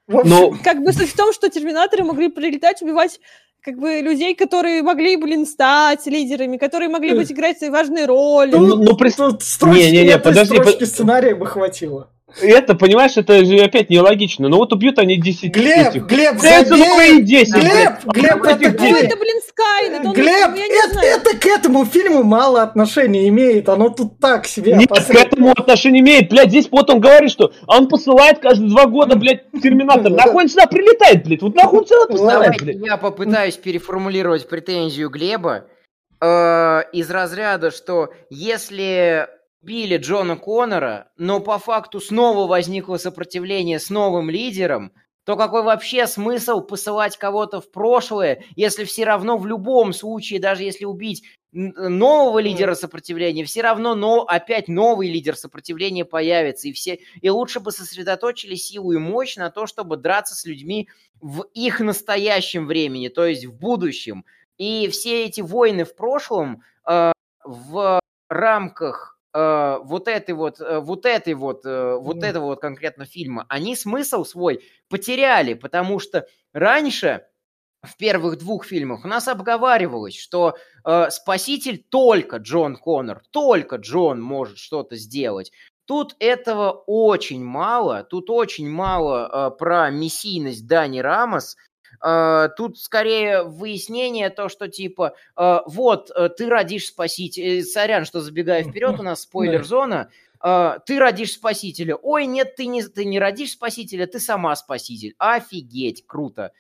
Общем, Ну, Как бы суть в том, что терминаторы могли прилетать, убивать как бы людей, которые могли, блин, стать лидерами, которые могли быть играть важные роли. Ну, ну, прис- тут строчки, Не-не-не, этой подожди, под- сценария бы хватило. Это, понимаешь, это же опять нелогично. Ну вот убьют они 10 Глеб, этих. Глеб, забей! 10, Глеб, блядь. Глеб, Этих это девять. это, блин, Скайнет, он, Глеб, это, это к этому фильму мало отношения имеет. Оно тут так себе. Нет, к этому отношения имеет. Блядь, здесь вот он говорит, что он посылает каждые два года, блядь, Терминатор. Нахуй он сюда прилетает, блядь? Вот нахуй он сюда посылает, Давайте блядь? я попытаюсь переформулировать претензию Глеба э, из разряда, что если били Джона Коннора, но по факту снова возникло сопротивление с новым лидером, то какой вообще смысл посылать кого-то в прошлое, если все равно в любом случае, даже если убить нового лидера сопротивления, все равно но, опять новый лидер сопротивления появится, и все и лучше бы сосредоточили силу и мощь на то, чтобы драться с людьми в их настоящем времени, то есть в будущем. И все эти войны в прошлом э, в рамках э, вот этой вот, э, вот этой вот, э, вот Мгм. этого вот конкретно фильма, они смысл свой потеряли, потому что раньше в первых двух фильмах у нас обговаривалось, что э, спаситель только Джон Коннор, только Джон может что-то сделать. Тут этого очень мало, тут очень мало э, про мессийность Дани Рамос. Э, тут скорее выяснение то, что типа э, вот э, ты родишь спасителя, сорян, что забегая вперед, у нас <laughs> спойлер-зона, ты родишь спасителя, ой, нет, ты не, ты не родишь спасителя, ты сама спаситель, офигеть, круто.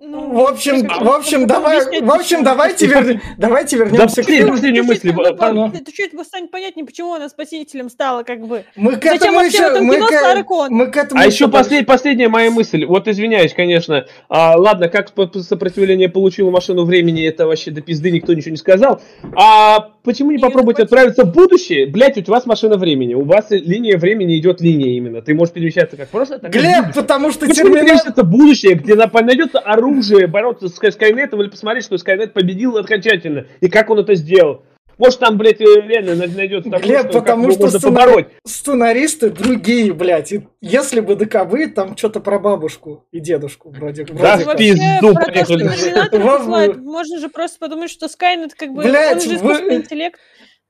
Ну, В общем, как- в общем, как давай, в общем, давайте, вер... давайте Да, вернемся к последнюю Ты мысль. чуть- ну. Ты чуть бы станет понятнее, почему она спасителем стала, как бы. Мы к Зачем этому вообще в еще, этом мы кино к... Мы к этому А еще послед- последняя моя мысль. Вот извиняюсь, конечно. А, ладно, как сопротивление получило машину времени, это вообще до пизды никто ничего не сказал. А почему не попробовать отправиться в будущее? Блять, у вас машина времени. У вас линия времени идет линия именно. Ты можешь перемещаться как просто, так Глеб, потому что Почему не терминатор... перемещаться в будущее, где на- найдется оружие, бороться с Скай- Скайнетом, или посмотреть, что Скайнет победил окончательно, и как он это сделал? Может, там, блядь, реально най- найдется такое, Глеб, что как потому что можно сценари- побороть. сценаристы другие, блядь. И если бы ДКБ, там что-то про бабушку и дедушку вроде. Да, вроде в пизду поехали. Можно же просто подумать, что Скайнет как бы, Блядь, он же вы- искусственный интеллект.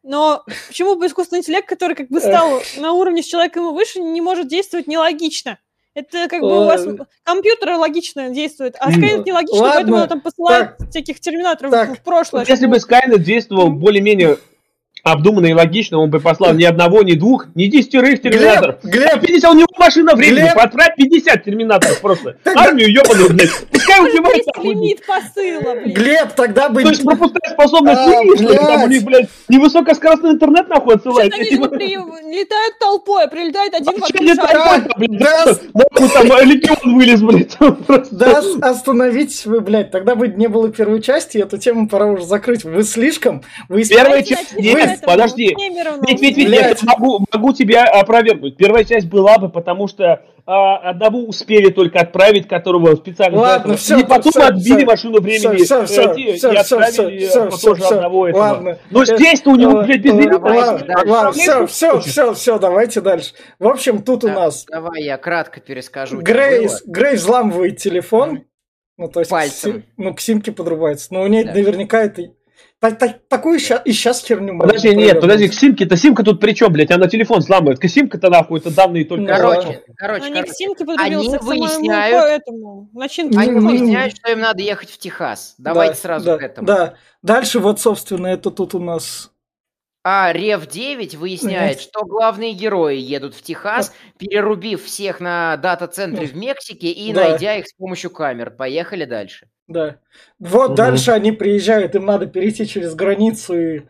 Но почему бы искусственный интеллект, который как бы стал на уровне с человеком и выше, не может действовать нелогично? Это как бы у вас компьютер логично действует, а Скайнет нелогично, поэтому она там посылает всяких терминаторов в прошлое. Если бы Скайнет действовал более-менее обдуманно и логично, он бы послал ни одного, ни двух, ни десятерых терминаторов. Глеб, Глеб, 50, у него машина времени, Глеб. отправь 50 терминаторов просто. Тогда- Армию ебаную, блядь. Пускай убивает Есть лимит посыла, блин. Глеб, тогда бы... То есть пропускная способность А, не что ли, там у блядь. них, блядь, невысокоскоростной интернет нахуй отсылает. Они Я типа- же при- летают толпой, а прилетает один в Вообще не один шар. такой, там, блядь, Да, нахуй там э, легион вылез, блядь. Да, остановитесь вы, блядь, тогда бы не было первой части, и эту тему пора уже закрыть. Вы слишком... Вы Первая часть- начнем нет, подожди. Ведь, ведь, ведь, я могу, могу тебя опровергнуть. Первая часть была бы, потому что а, одного успели только отправить, которого специально Ладно, всё, и потом всё, отбили всё. машину времени Всё, всё, э, и всё, всё, отправили всё, э, всё, тоже всё. одного этого. Ладно. Но Э, здесь-то у него, э, блядь, без э, лимита. Ладно, ладно, все, все, все, все, давайте дальше. В общем, тут у нас Давай я кратко перескажу. было. Грейс взламывает телефон, ну то есть к Пальцем. Си- ну к симке подрубается, но у нее Да. наверняка это та- та- такую ща- и сейчас херню можно Подожди, нет, подожди, к симке-то, симка тут при чем, блядь, она телефон взламывает. К симка-то нахуй, это данные только... Короче, короче, Они к симке Они к выясняют- по этому, начинке. Они выясняют, что им надо ехать в Техас. Давайте Да, сразу да, к этому. Да, дальше вот, собственно, это тут у нас... А Рев 9 выясняет, что главные герои едут в Техас, перерубив всех на дата-центре в Мексике и Да. найдя их с помощью камер. Поехали дальше. Да. Вот Мгм. дальше они приезжают, им надо перейти через границу и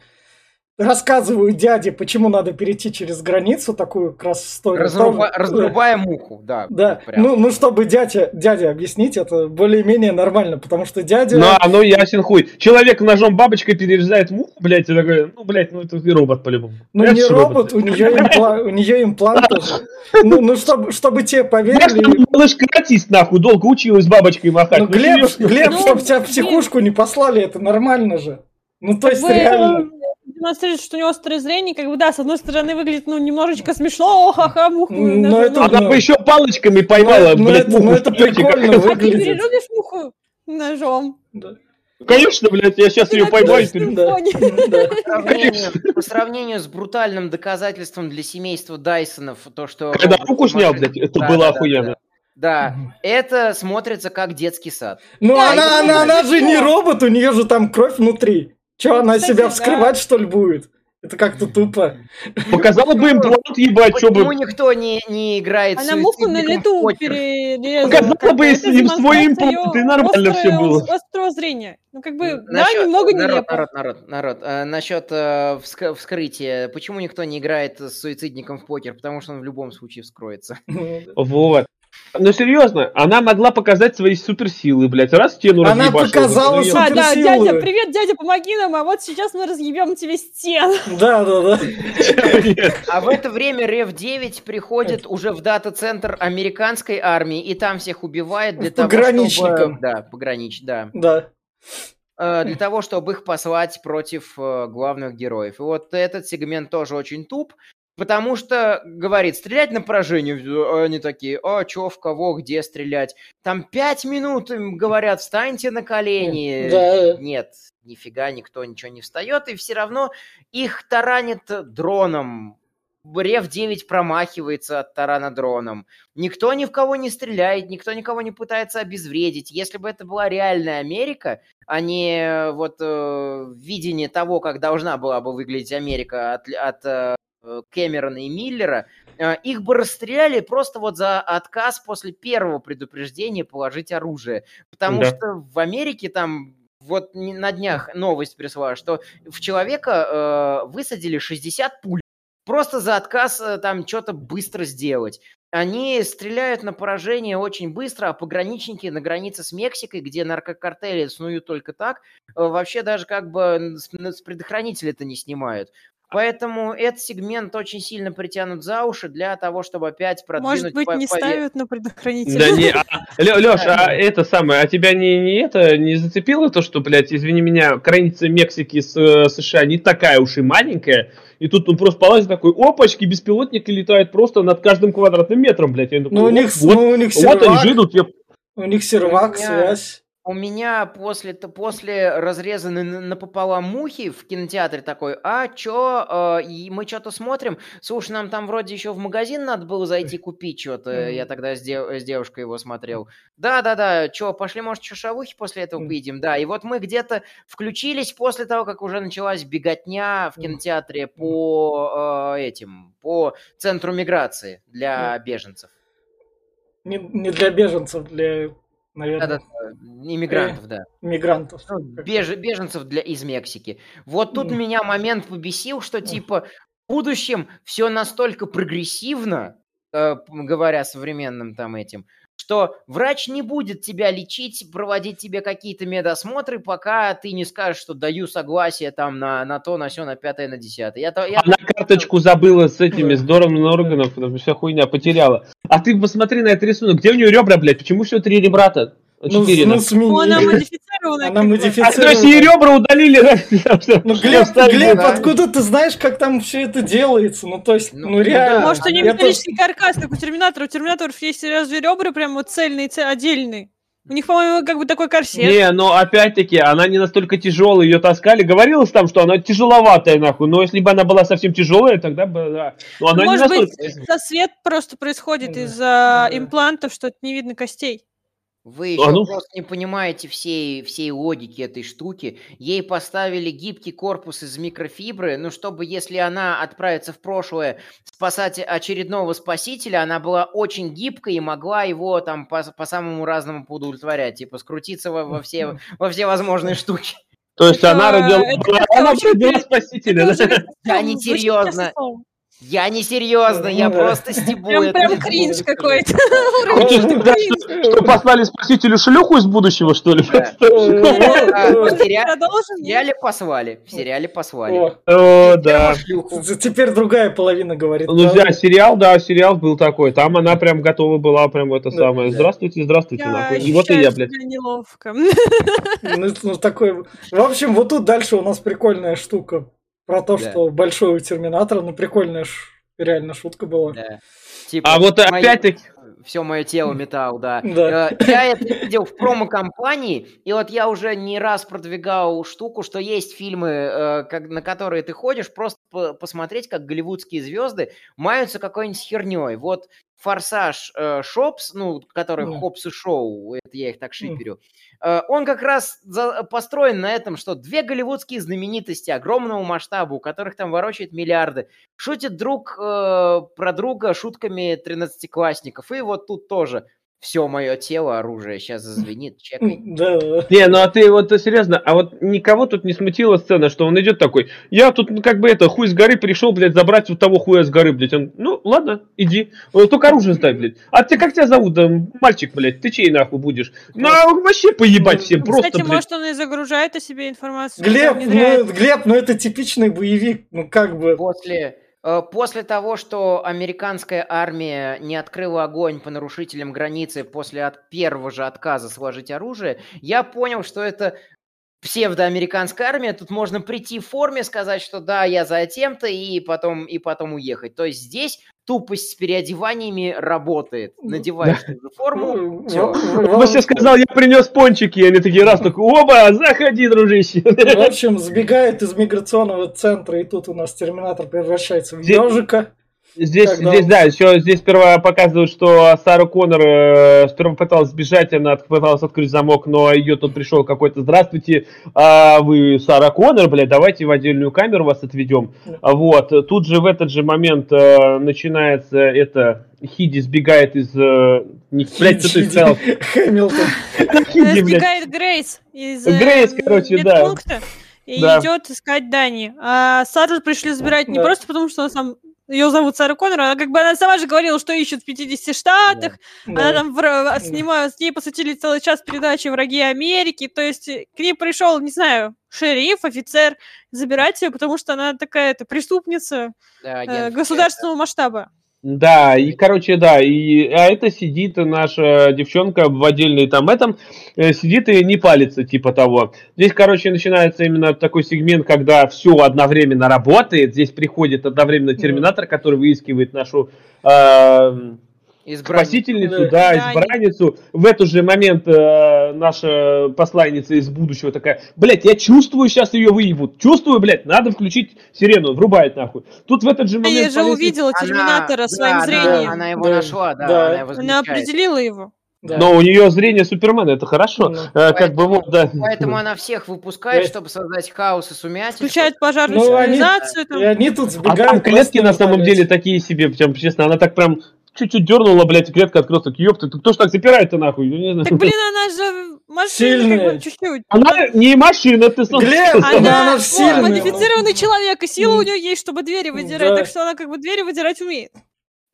рассказывают дяде, почему надо перейти через границу, такую как раз историю. Разруба- Тоже- Разрубая муху, да. Да, вот прям. ну, ну чтобы дядя, дядя объяснить, это более-менее нормально, потому что дядя... Ну, а ну ясен хуй. Человек ножом бабочкой перерезает муху, блядь, и такой, ну, блядь, ну это и робот по-любому. Ну Это не робот, у нее, импла- у нее имплант тоже. Ну, ну чтобы, чтобы те Знаешь, поверили... там малышка-артист, нахуй, долго училась бабочкой махать. Ну, Глеб, серьезно. Глеб, Ну, чтобы тебя в психушку не послали, это нормально же. Ну, то есть реально... демонстрирует, что у него острое зрение, как бы, да, с одной стороны выглядит, ну, немножечко смешно, о, ха-ха, муху. Ну, ножом, это- ну, Она ну. бы еще палочками поймала, Ну, блядь, это- муху. ну, это как прикольно это? А ты выглядит. перерубишь муху ножом? Да. Конечно, блядь, я сейчас Ты ее поймаю. Да. Да. <laughs> По сравнению, по сравнению с брутальным доказательством для семейства Дайсонов, то, что... Когда руку снял, блядь, это Да, было охуенно. Да, это смотрится как детский сад. Ну, Да, она, это она, она же не робот, у нее же там кровь внутри. Че, Ну, она кстати, себя да. вскрывать, что ли, будет? Это как-то тупо. Показала бы имплант, ебать, что Почему бы... никто не, не играет Она муху на лету перерезала. Показала бы с ним свой имплант, и нормально острого- было. Острого зрения. Ну, как бы, да, немного народ, нелепо. народ, народ, народ. Э, насчет э, вска- вскрытия. Почему никто не играет с суицидником в покер? Потому что он в любом случае вскроется. Вот. Ну серьезно, она могла показать свои суперсилы, блядь. Раз стену Она разъебашила, показала блядь, супер- А, да, суперсилы. дядя, привет, дядя, помоги нам, а вот сейчас мы разъебем тебе стену. Да, да, да. А в это время Рев 9 приходит уже в дата-центр американской армии и там всех убивает для того, чтобы... Да, погранич, да. Да. Э, Для того, чтобы их послать против э, главных героев. И вот этот сегмент тоже очень туп, потому что, говорит, стрелять на поражение. А Они такие, а чё, в кого, где стрелять? Там пять минут им говорят, встаньте на колени. Да. Нет, нифига, никто ничего не встает, и все равно их таранит дроном. Рев 9 промахивается от тарана дроном. Никто ни в кого не стреляет, никто никого не пытается обезвредить. Если бы это была реальная Америка, а не э, вот э, видение того, как должна была бы выглядеть Америка от, от э, Кэмерона и Миллера, э, их бы расстреляли просто вот за отказ после первого предупреждения положить оружие. Потому Да. что в Америке там вот на днях новость прислала, что в человека э, высадили 60 пуль просто за отказ э, там что-то быстро сделать. Они стреляют на поражение очень быстро, а пограничники на границе с Мексикой, где наркокартели снуют только так, э, вообще даже как бы с, с предохранителя-то не снимают. Поэтому этот сегмент очень сильно притянут за уши для того, чтобы опять продвинуть... Может быть, по- не пове- ставят на предохранитель. Да не, а, Леш, а это самое, а тебя не, не это не зацепило то, что, блядь, извини меня, граница Мексики с э, США не такая уж и маленькая, и тут он просто полазит такой, опачки, беспилотники летают просто над каждым квадратным метром, блядь. Я такой, Ну, у них, вот, ну, у них вот они сервак, же идут, я у них сервак, меня- связь. У меня после, после разрезанной напополам мухи в кинотеатре такой, а чё, э, и мы что-то смотрим, слушай, нам там вроде еще в магазин надо было зайти купить что-то, я тогда с, дев- с девушкой его смотрел. Да-да-да, чё, пошли, может, чешавухи после этого поедим? Да, и вот мы где-то включились после того, как уже началась беготня в кинотеатре по э, этим, по центру миграции для беженцев. Не, не для беженцев, для наверное. Да, да, иммигрантов, да. Мигрантов. Ну, беж, беженцев для, из Мексики. Вот тут Mm. меня момент побесил, что типа в будущем все настолько прогрессивно, э, говоря современным там этим, что врач не будет тебя лечить, проводить тебе какие-то медосмотры, пока ты не скажешь, что даю согласие там на, на то, на все, на пятое, на десятое. Я, я Она карточку забыла с этими, с дором органов, потому что вся хуйня потеряла. А ты посмотри на этот рисунок, где у нее ребра, блядь, почему все три ребра-то? Ну, ну. Ну, она модифицированная. Она бы. А, то есть ей ребра удалили, <laughs> да? Ну, Глеб. Глеб, да. откуда ты знаешь, как там все это делается? Ну, то есть, Ну, ну, ну реально. да. Может, у нее Я тоже- металлический каркас, как у Терминатора. У Терминаторов есть разве ребра прям вот цельные, це- отдельные? У них, по-моему, как бы такой корсет. Не, но опять-таки, она не настолько тяжелая, ее таскали. Говорилось там, что она тяжеловатая, нахуй. Но если бы она была совсем тяжелая, тогда бы, да. Но она не Может быть, настолько... Сосвет просто происходит Да. из-за Да. имплантов, что не видно костей. Вы еще А ну- просто не понимаете всей, всей логики этой штуки. Ей поставили гибкий корпус из микрофибры, ну, чтобы, если она отправится в прошлое спасать очередного спасителя, она была очень гибкой и могла его там по, по самому разному удовлетворять, типа скрутиться во, во все, во все возможные штуки. То есть Это- она родила... Она спасителя, да? не серьезно. Я не серьезно, я Ну просто стебу. Прям, прям кринж какой-то. <laughs> Что, что послали спасителю шлюху из будущего, что ли? В сериале- Продолжим? в сериале послали. В сериале послали. о, да. Теперь другая половина говорит. Ну, да. сериал, да, сериал был такой. Там она прям готова была, прям это самое. Здравствуйте, здравствуйте. И вот и я, блядь. неловко. Ну, ну, такой... В общем, вот тут дальше у нас прикольная штука. Про то, Да. что большой у Терминатора, ну, прикольная ш- реально шутка была. Да. Типа, А вот опять-таки, все мое тело <laughs> металл, да. Да. Э, Я это видел в промо-компании, и вот я уже не раз продвигал штуку, что есть фильмы, э, как- на которые ты ходишь, просто по- посмотреть, как голливудские звезды маются какой-нибудь херней. Вот Форсаж э, Шопс, ну, который Да. Хопс и Шоу, это я их так шиперю, э, он как раз за- построен на этом, что две голливудские знаменитости огромного масштаба, у которых там ворочают миллиарды, шутят друг э, про друга шутками 13-классников. И вот тут тоже все мое тело оружие сейчас зазвенит. Чекай. Да, да. Не, ну а ты вот э, серьезно, а вот никого тут не смутила сцена, что он идет такой, я тут ну, как бы это, хуй с горы пришел, блядь, забрать вот того хуя с горы, блядь. Он, ну, ладно, иди. Вот Только оружие сдай, блядь. А ты как тебя зовут, да, мальчик, блядь, ты чей нахуй будешь? Ну, а вообще поебать всем, просто, Кстати, блядь. может, он и загружает о себе информацию. Глеб, ну, Глеб, ну это типичный боевик, ну как бы. После, э, после того, что американская армия не открыла огонь по нарушителям границы после от первого же отказа сложить оружие, я понял, что это псевдоамериканская армия, тут можно прийти в форме, сказать, что да, я за тем-то, и потом, и потом уехать. То есть здесь тупость с переодеваниями работает. Надеваешь ту же форму, все. Он вообще сказал, я принес пончики, и они такие раз, такой, оба, заходи, дружище. В общем, сбегает из миграционного центра, и тут у нас Терминатор превращается в ежика. Здесь, Когда здесь, да, еще здесь сперва показывают, что Сара Коннор э, сперва пыталась сбежать, она пыталась открыть замок, но ее тут пришел какой-то «Здравствуйте, а вы Сара Коннор, блядь, давайте в отдельную камеру вас отведем». А Вот, тут же в этот же момент э, начинается это, Хиди сбегает из... э, не, блядь, что ты <laughs> Хиди. сказал? Хэмилтон. Хиди, блядь. Сбегает Грейс из э, Грейс, короче, да. и Да. идет искать Дани. А Сару пришли забирать не Да. просто потому, что она сам ее зовут Сара Коннор, она как бы она сама же говорила, что ищет в 50 штатах, она Да. там вра- снимала, с ней посвятили целый час передачи «Враги Америки», то есть э, к ней пришел, не знаю, шериф, офицер забирать ее, потому что она такая-то преступница Да, э, агент. государственного масштаба. Да, и, короче, да, и, а это сидит наша девчонка в отдельной там этом, э, сидит и не палится, типа того. Здесь, короче, начинается именно такой сегмент, когда все одновременно работает. Здесь приходит одновременно терминатор, который выискивает нашу... э, Избранник. спасительницу, Да. да, Да, избранницу. В этот же момент э, наша посланница из будущего такая, блядь, я чувствую, сейчас ее выебут. Чувствую, блядь, надо включить сирену, врубает нахуй. Тут в этот же момент... Я же полиция- увидела Она- терминатора да, своим она- зрением. Она его Да, нашла, да, да. она его Она определила его. Да. Но у нее зрение Супермена, это хорошо. Ну. Э, как бы вот, да. Поэтому она всех выпускает, Да. чтобы создать хаос и сумятицу. Включает пожарную Ну, они- сигнализацию. там. И они тут А сбегают. там клетки на самом деле такие себе, прям честно, она так прям чуть-чуть дернула, блядь, и клетка открылась, так ёпта, ты кто ж так запирает-то нахуй? Я не знаю. Так, блин, она же машина Сильная. как бы чуть-чуть. Она не машина, ты сам Глеб, она- Она, она сильная. модифицированный человек, и сила у нее есть, чтобы двери выдирать, Да. так что она как бы двери выдирать умеет.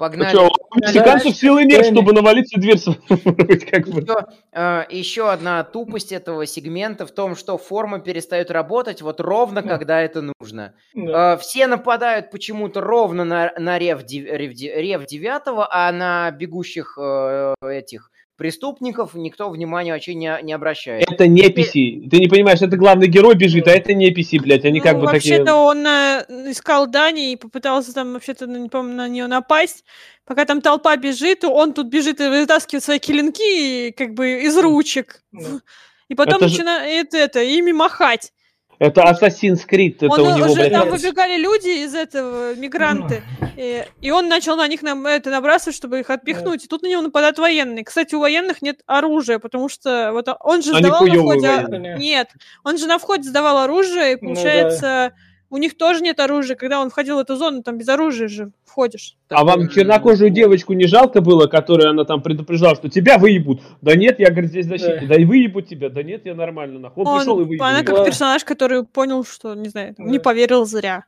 Ну Погнали. чё, у мексиканцев силы нет, чтобы навалиться в дверь своровать, <laughs> как бы. Еще, э, еще одна тупость этого сегмента в том, что форма перестает работать вот ровно, Да. когда это нужно. Да. Э, все нападают почему-то ровно на, на рев, рев, рев 9, а на бегущих э, этих преступников никто внимания вообще не, не обращает. Это неписи. Ты не понимаешь, это главный герой бежит, а это неписи, блядь. Они Ну, как бы такие... вообще-то он э, искал Дани и попытался там вообще-то, ну, не помню, на нее напасть. Пока там толпа бежит, он тут бежит и вытаскивает свои киленки и, как бы из ручек. Да. И потом Это же- начинает это, ими махать. Это Assassin's Creed, это он у него, уже блядь. там выбегали люди из этого, мигранты. И, и он начал на них нам это набрасывать, чтобы их отпихнуть. И тут на него нападают военные. Кстати, у военных нет оружия, потому что вот он же Они сдавал на входе... военные. Нет, он же на входе сдавал оружие, и Ну да. У них тоже нет оружия. Когда он входил в эту зону, там без оружия же входишь. А вам чернокожую девочку не жалко было, которую она там предупреждала, что тебя выебут? Да нет, я, говорит, здесь в защите. Да и выебут тебя. Да нет, я нормально. Нахуй. Он, пришел и выебал. она как персонаж, который понял, что, не знаю, не поверил зря.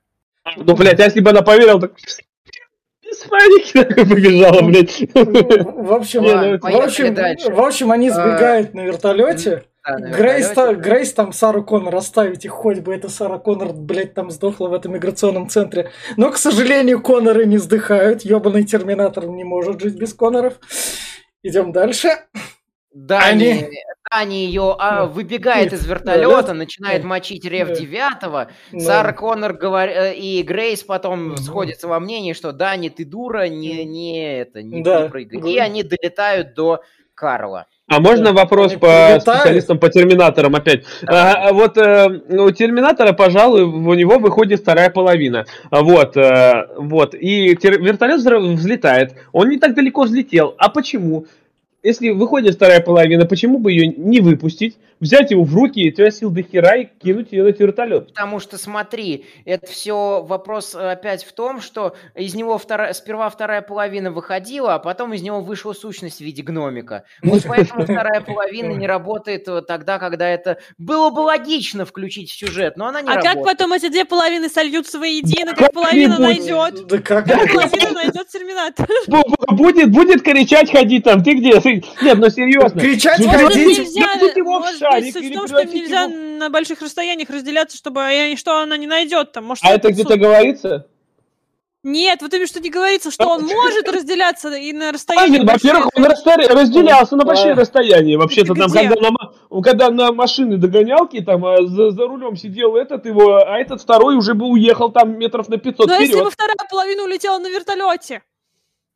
Ну, блядь, а если бы она поверила, так... Без паники такой побежала, блядь. Ну, В общем, ну, в общем, в общем, они сбегают на вертолете. Да, Грейс, та-. Грейс там Сару Коннор оставить, и хоть бы эта Сара Коннор, блядь, там сдохла в этом миграционном центре. Но, к сожалению, Конноры не сдыхают. Ёбаный Терминатор не может жить без Конноров. Идем дальше. Дани, Они- Дани ее а, Да. выбегает из Да, вертолета, да. начинает Да. мочить Рев Да. 9 Да. Сара Коннор говор- э, и Грейс потом Мгм. сходятся во мнении, что Дани, ты дура, не, не это, не, Да. не прыгай. Да. И они долетают до Карла. А можно Да, вопрос они по прилетают. специалистам по терминаторам опять? А, а вот э, у терминатора, пожалуй, у него выходит вторая половина. Вот, э, вот. И тер- вертолет взлетает. Он не так далеко взлетел. А почему? Если выходит вторая половина, почему бы ее не выпустить, взять его в руки, тебя сил до хера и кинуть ее на вертолет? Потому что, смотри, это все вопрос э, опять в том, что из него вторая, сперва вторая половина выходила, а потом из него вышла сущность в виде гномика. Вот поэтому вторая половина не работает э, тогда, когда это было бы логично включить в сюжет, но она не а как работает. потом эти две половины сольются воедино, как половина найдет? Да как? Половина найдет терминатор? Бу- бу- Будет, будет кричать, ходить там, ты где? Ты- Нет, ну серьезно. Кричать, Ну, Может, ходить, ходить. нельзя, запустить его в может шарик быть, или в том, что нельзя его на больших расстояниях разделяться, чтобы я- что она не найдет там. Может, А это где-то суд- говорится? Нет, вот именно что не говорится, что он может разделяться и на А, расстоянии. нет, во-первых, он разделялся на большие А. расстояния. Вообще-то там, когда на, когда на машины догонялки, там а, за, за рулем сидел этот его, а этот второй уже бы уехал там метров на 500 Но если бы вперед. вторая половина улетела на вертолете.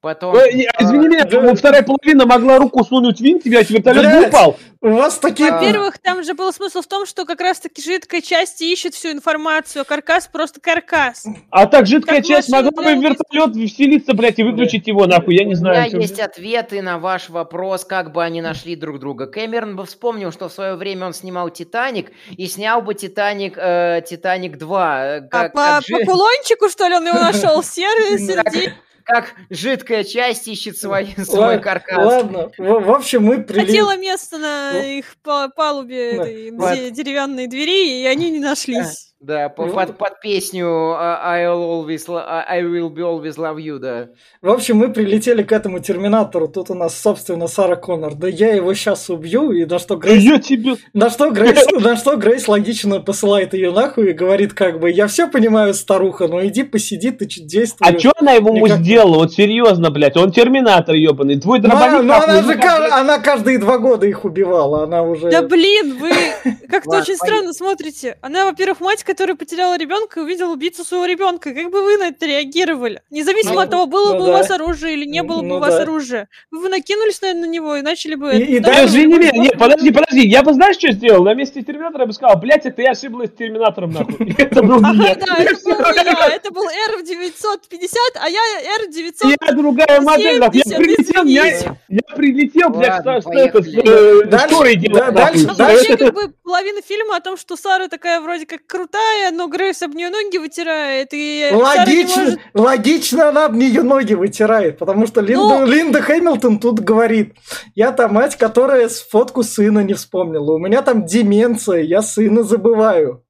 Потом... Не, Извини меня, да. вторая половина могла руку сунуть в винт, тебя вертолет Блядь. упал. У вас такие... Во-первых, там же был смысл в том, что как раз-таки жидкая часть ищет всю информацию, а каркас просто каркас. А так жидкая Как часть могла бы в вертолет вселиться, блядь, и выключить его, нахуй, я не У знаю. меня чё. есть ответы на ваш вопрос, как бы они нашли друг друга. Кэмерон бы вспомнил, что в свое время он снимал «Титаник», и снял бы «Титаник», э, «Титаник 2». э, А Как, по, как по <laughs> кулончику, что ли, он его нашел? Серый, сердечко. Как жидкая часть ищет свой, свой каркас. Ладно, в, в общем, мы прилетели... Хотела место на их па- палубе Да, этой, деревянной двери, и они не нашлись. Да, по- Ну. под, под песню а, I'll always lo- I will be always love you, да. В общем, мы прилетели к этому терминатору. Тут у нас, собственно, Сара Коннор. Да я его сейчас убью. И на что Грейс... я тебе... На что Грейс, <laughs> на что Грейс логично посылает ее нахуй и говорит, как бы, я все понимаю, старуха, но иди посиди, ты чуть действуешь. А чё она ему Никак- сделала? Вот серьезно, блядь, он терминатор ебаный, твой Ну, дробовик ну, она же как, она каждые два года их убивала, она уже... Да блин, вы как-то очень странно смотрите. Она, во-первых, мать которая потеряла ребенка и увидела убийцу своего ребенка. Как бы вы на это реагировали? Независимо Ну, от того, было ну бы да. у вас оружие или не было бы Ну у вас да. оружия. Вы бы накинулись, наверное, на него и начали бы... И- это- и да, Извини меня, нет, подожди, подожди, я бы знаешь, что сделал? На месте Терминатора я бы сказал, блядь, это я ошиблась с Терминатором, нахуй. Это был не я. Да, это был не я, это был R950, а я R900. Я другая модель, я 70, прилетел, я, прилетел, блядь, что, это, с поехали. э, Дальше- как бы, половина фильма о том, что Сара такая вроде как крутая, но Грейс об нее ноги вытирает, и Логично, может... логично она об нее ноги вытирает, потому что Линда, Ну- Линда Хэмилтон тут говорит, я та мать, которая фотку сына не вспомнила, у меня там деменция, я сына забываю.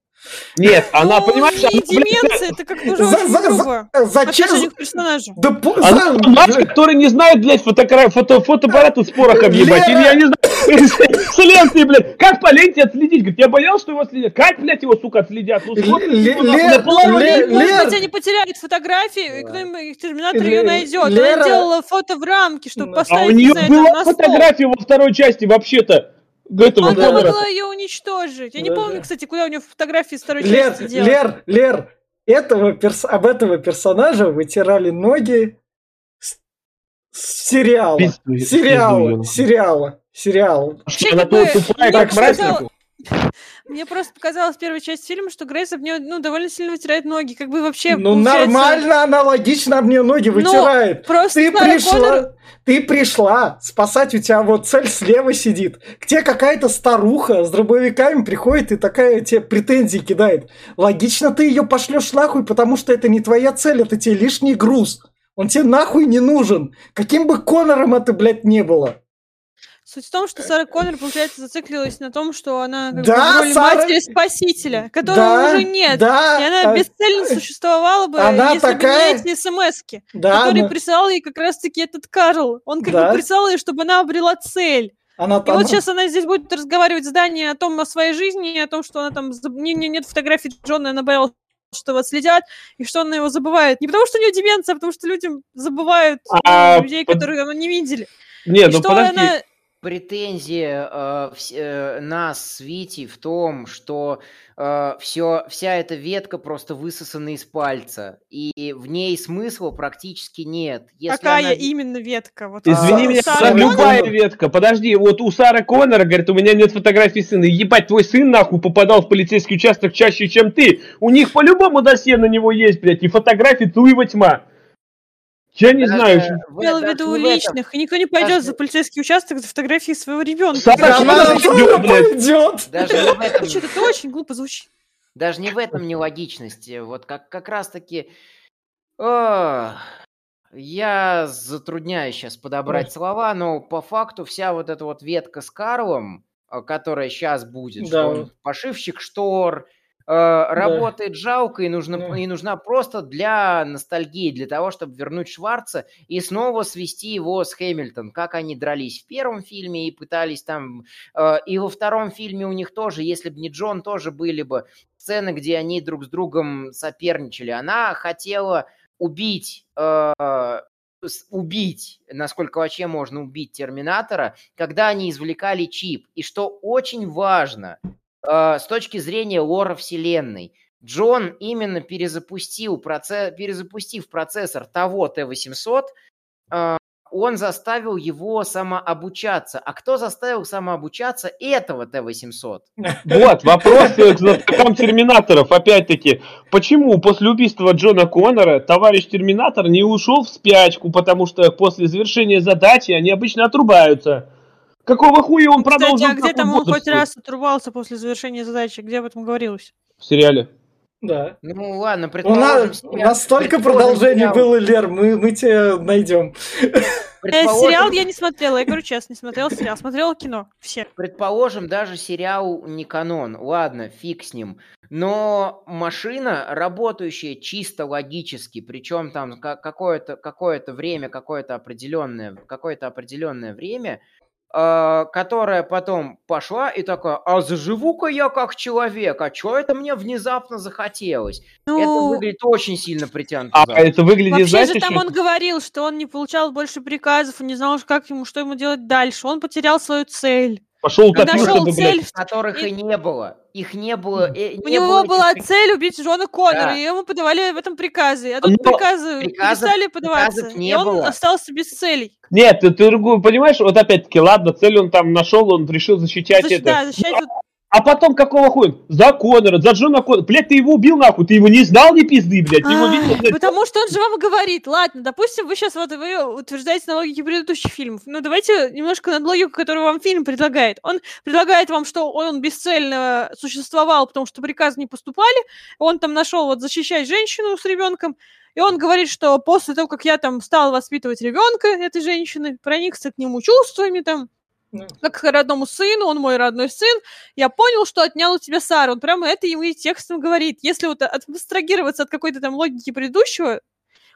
Нет, она, Ну, понимаешь, не она, блядь, деменция, это как-то уже За- за- грубо. за- Зачем? персонажу. Да по- Она за- мать, которая не знает, блядь, фотокра... фото... фотоаппараты с порохом ебать. Или я не знаю, с блядь. Как по ленте отследить? Говорит, я боялся, что его отследят. Как, блядь, его, сука, отследят? Ну, половину. ле- Может Лер- быть, они потеряют фотографии, и кто-нибудь терминатор ее найдет. Она делала фото в рамке, чтобы А поставить, у не нее была фотография во второй части, вообще-то. Этого Она Коннора. могла ее уничтожить. Я не Да, помню, да. кстати, куда у нее фотографии из второй Лер, части делать. Лер, Лер, этого перс- об этого персонажа вытирали ноги сериала. Пизду- пизду сериала, её. сериала, сериала. Что, она тупая, мне как мразь, показалось-? Мне просто показалась первая часть фильма, что Грейс об нее ну, довольно сильно вытирает ноги. Как бы вообще Ну получается- нормально, она логично об нее ноги Ну, вытирает. Просто Ты пришла, Коннор- ты пришла спасать, у тебя вот цель слева сидит. К тебе какая-то старуха с дробовиками приходит и такая тебе претензии кидает. Логично ты ее пошлешь нахуй, потому что это не твоя цель, это тебе лишний груз. Он тебе нахуй не нужен. Каким бы Конором это, блядь, не было. Суть в том, что Сара Коннор, получается, зациклилась на том, что она как Да, бы в роли Сара- матери-спасителя, которого Да, уже нет. Да, И она а, бесцельно существовала бы, она если такая- бы не эти смс-ки, да, которые она, присылал ей как раз-таки этот Карл. Он как Да. бы присылал ей, чтобы она обрела цель. она И там- вот сейчас она здесь будет разговаривать с Дани о том, о своей жизни, о том, что она там... Не, не- нет фотографий Джона, она боялась, что его следят, и что она его забывает. Не потому, что у нее деменция, а потому, что людям забывают А, людей, под- которые давно не видели. Не, И ну что подожди. она... Претензия э, вс- э, нас с Витей в том, что все, вся эта ветка просто высосана из пальца, и в ней смысла практически нет. Если Какая она- именно ветка? Вот Извини А, меня, Сара любая Коннор- ветка. Подожди, вот у Сары Коннора, говорит, у меня нет фотографий сына. Ебать, твой сын нахуй попадал в полицейский участок чаще, чем ты. У них по-любому досье на него есть, блядь, и фотографии туева тьма. Я не знаю. что- в- виду личных, и никто не пойдет Даже- за полицейский участок за фотографии своего ребенка. Сара она пойдет. Даже не в этом, Что-то это очень глупо звучит. даже не в этом нелогичности. Вот как, как раз-таки... Я затрудняюсь сейчас подобрать слова, но по факту вся вот эта вот ветка с Карлом, э, которая сейчас будет, Да. что он пошивщик штор, э, работает жалко и, нужно, Да. и нужна просто для ностальгии, для того, чтобы вернуть Шварца и снова свести его с Хэмилтон, как они дрались в первом фильме и пытались там... э, и во втором фильме у них тоже, если бы не Джон, тоже были бы сцены, где они друг с другом соперничали. Она хотела убить, э, убить, насколько вообще можно убить Терминатора, когда они извлекали чип. И что очень важно, э, с точки зрения лора вселенной, Джон именно перезапустил проце- перезапустив процессор того Т-800, э, он заставил его самообучаться. А кто заставил самообучаться этого Т-800? Вот, вопрос э, к знатокам терминаторов, опять-таки. Почему после убийства Джона Коннора товарищ терминатор не ушел в спячку, потому что после завершения задачи они обычно отрубаются. Какого хуя он продолжил Кстати, а где там он хоть раз отрубался после завершения задачи? Где об этом говорилось? В сериале. Да. Ну ладно, У предположим... нас, у нас столько продолжений сериал- было, Лер, мы, мы тебя найдем. <laughs> Э, предположим- сериал я не смотрела, я говорю честно, не смотрела сериал. Смотрела кино. Все. Предположим, даже сериал не канон. Ладно, фиг с ним. Но машина, работающая чисто логически, причем там ка- какое-то какое время, какое-то определенное, какое-то определенное время, которая потом пошла и такая, а заживу-ка я как человек, а что это мне внезапно захотелось? Это Ну, выглядит очень сильно притянуто. А это выглядит, вообще знаете, же там что- он говорил, что он не получал больше приказов, он не знал, как ему, что ему делать дальше. Он потерял свою цель. пошел утопился нашел бы, цель, блядь. которых и не было. Их не было. э, У не него было этих была цель убить Джона Коннора, Да. и ему подавали в этом приказы. А тут Но приказы приказов- перестали подаваться, не и он было. остался без целей. Нет, ты, ты другую понимаешь, вот опять-таки, ладно, цель он там нашел, он решил защищать Защ- это. Да, защищать вот А потом какого хуя? За Коннора, за Джона Коннора. Блядь, ты его убил нахуй, ты его не знал ни пизды, блядь. Ты его Ай, видел, блядь. Потому что он же вам говорит, ладно, допустим, вы сейчас вот вы утверждаете на логике предыдущих фильмов. Ну, давайте немножко над логику, которую вам фильм предлагает. Он предлагает вам, что он бесцельно существовал, потому что приказы не поступали. Он там нашел вот защищать женщину с ребенком. И он говорит, что после того, как я там стал воспитывать ребенка этой женщины, проникся к нему чувствами там, как к родному сыну, он мой родной сын, я понял, что отнял у тебя Сару. Он прямо это ему и текстом говорит. Если вот от- абстрагироваться от какой-то там логики предыдущего,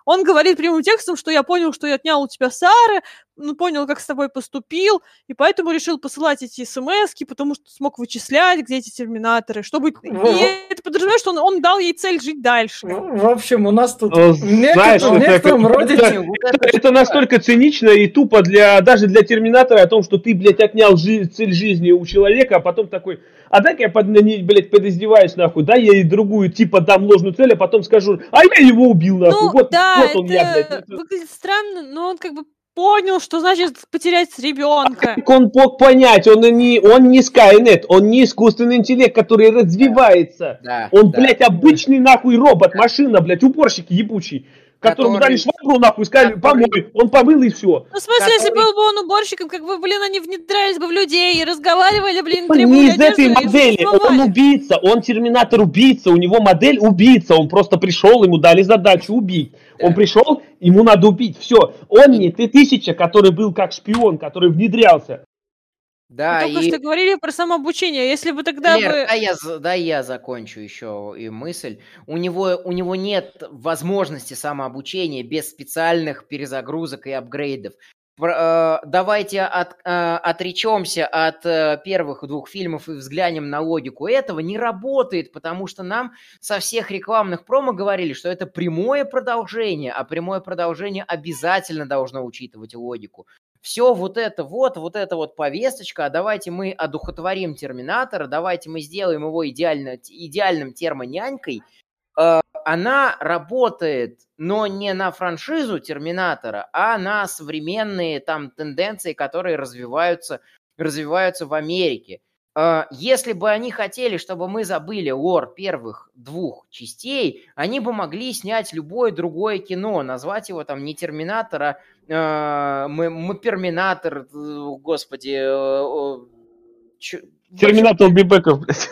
он говорит прямым текстом, что я понял, что я отнял у тебя Сары, ну, понял, как с тобой поступил, и поэтому решил посылать эти смс потому что смог вычислять, где эти терминаторы, чтобы... Во- И это подразумевает, что он, он дал ей цель жить дальше. в в общем, у нас тут Ну, некотор- знаешь, в это некотором роде... это- это Это настолько цинично и тупо для даже для Терминатора о том, что ты, блядь, отнял жи- цель жизни у человека, а потом такой, а дай-ка я, под, блядь, подиздеваюсь, нахуй, дай я ей другую, типа, дам ложную цель, а потом скажу, а я его убил, нахуй, Ну, вот, да, вот он я, блядь. это выглядит странно, но он как бы понял, что значит потерять ребенка. Как он мог понять, он не, он не Skynet, он не искусственный интеллект, который развивается. Да, Он, да. блядь, обычный нахуй робот, машина, блядь, уборщик ебучий, которому Который- дали швабру, нахуй, сказали, который- помой, он помыл и все. Ну, в смысле, если который- был бы он уборщиком, как бы, блин, они внедрялись бы в людей и разговаривали, блин, Он требовали не из этой модели, он убийца, он терминатор убийца, у него модель убийца, он просто пришел, ему дали задачу убить. Да. Он пришел, ему надо убить, все. Он не ты тысяча, который был как шпион, который внедрялся. Да, Мы только и... что говорили про самообучение. Если бы тогда Лер, бы... дай я, дай я закончу еще и мысль. У него, у него нет возможности самообучения без специальных перезагрузок и апгрейдов. Про- э, давайте от, э, отречемся от э, первых двух фильмов и взглянем на логику. Этого не работает, потому что нам со всех рекламных промо говорили, что это прямое продолжение, а прямое продолжение обязательно должно учитывать логику все вот это вот, вот эта вот повесточка, а давайте мы одухотворим Терминатора, давайте мы сделаем его идеально, идеальным термонянькой, э, она работает, но не на франшизу Терминатора, а на современные там тенденции, которые развиваются, развиваются в Америке. Э, Если бы они хотели, чтобы мы забыли лор первых двух частей, они бы могли снять любое другое кино, назвать его там не Терминатор, а э, мы, мы Перминатор, э, господи, э, Терминатор Бибеков, блядь.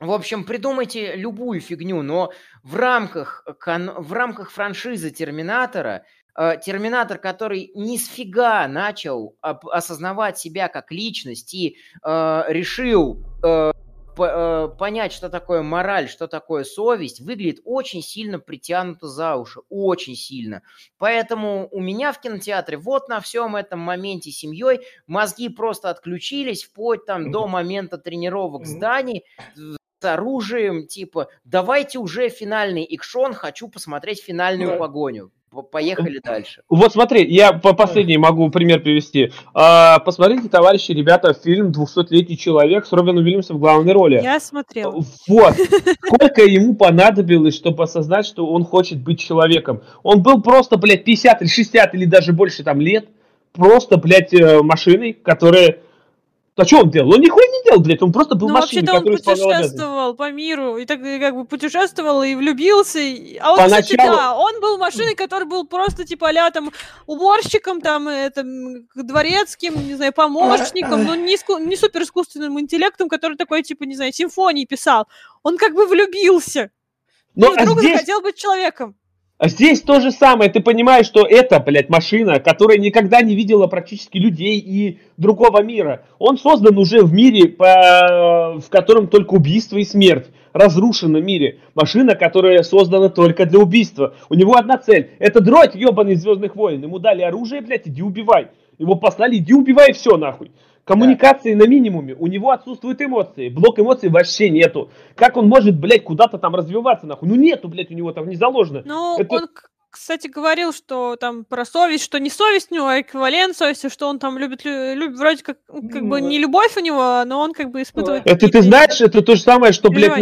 в общем, придумайте любую фигню, но в рамках, в рамках франшизы Терминатора, э, Терминатор, который ни с фига начал осознавать себя как личность и э, решил э, понять, что такое мораль, что такое совесть, выглядит очень сильно притянуто за уши, очень сильно. Поэтому у меня в кинотеатре вот на всем этом моменте с семьей мозги просто отключились вплоть там до момента тренировок зданий с оружием, типа, давайте уже финальный экшон, хочу посмотреть финальную погоню. Поехали дальше. Вот смотри, я по последний могу пример привести. А, посмотрите, товарищи, ребята, фильм «200-летний человек» с Робином Уильямсом в главной роли. Я смотрела. Вот. <laughs> Сколько ему понадобилось, чтобы осознать, что он хочет быть человеком. Он был просто, блядь, 50 или 60 или даже больше там лет. Просто, блядь, э, машиной, которая... А что он делал? Он нихуя не делал, блядь. Он просто был Ну, машиной, вообще-то он путешествовал по миру, и так как бы путешествовал и влюбился. и- А он, кстати, Поначалу- да, он был машиной, который был просто типа а там уборщиком, там, это, дворецким, не знаю, помощником, но не, иску- не супер искусственным интеллектом, который такой, типа, не знаю, симфонии писал. Он как бы влюбился. Но и а вдруг здесь, захотел быть человеком. А здесь то же самое. Ты понимаешь, что это, блядь, машина, которая никогда не видела практически людей и другого мира. Он создан уже в мире, по- в котором только убийство и смерть. Разрушенном мире. Машина, которая создана только для убийства. У него одна цель. Это дроть, ебаный Звездных войн. Ему дали оружие, блядь, иди убивай. Его послали, иди убивай, все нахуй. Коммуникации на минимуме. У него отсутствуют эмоции. Блок эмоций вообще нету. Как он может, блядь, куда-то там развиваться, нахуй? Ну нету, блядь, у него там не заложено. Ну, Это- он кстати, говорил, что там про совесть, что не совесть у него, а эквивалент совести, что он там любит, лю- любит вроде как, ну, как бы Ну, не любовь у него, но он как бы испытывает... Это ты знаешь, это то же самое, что, блядь,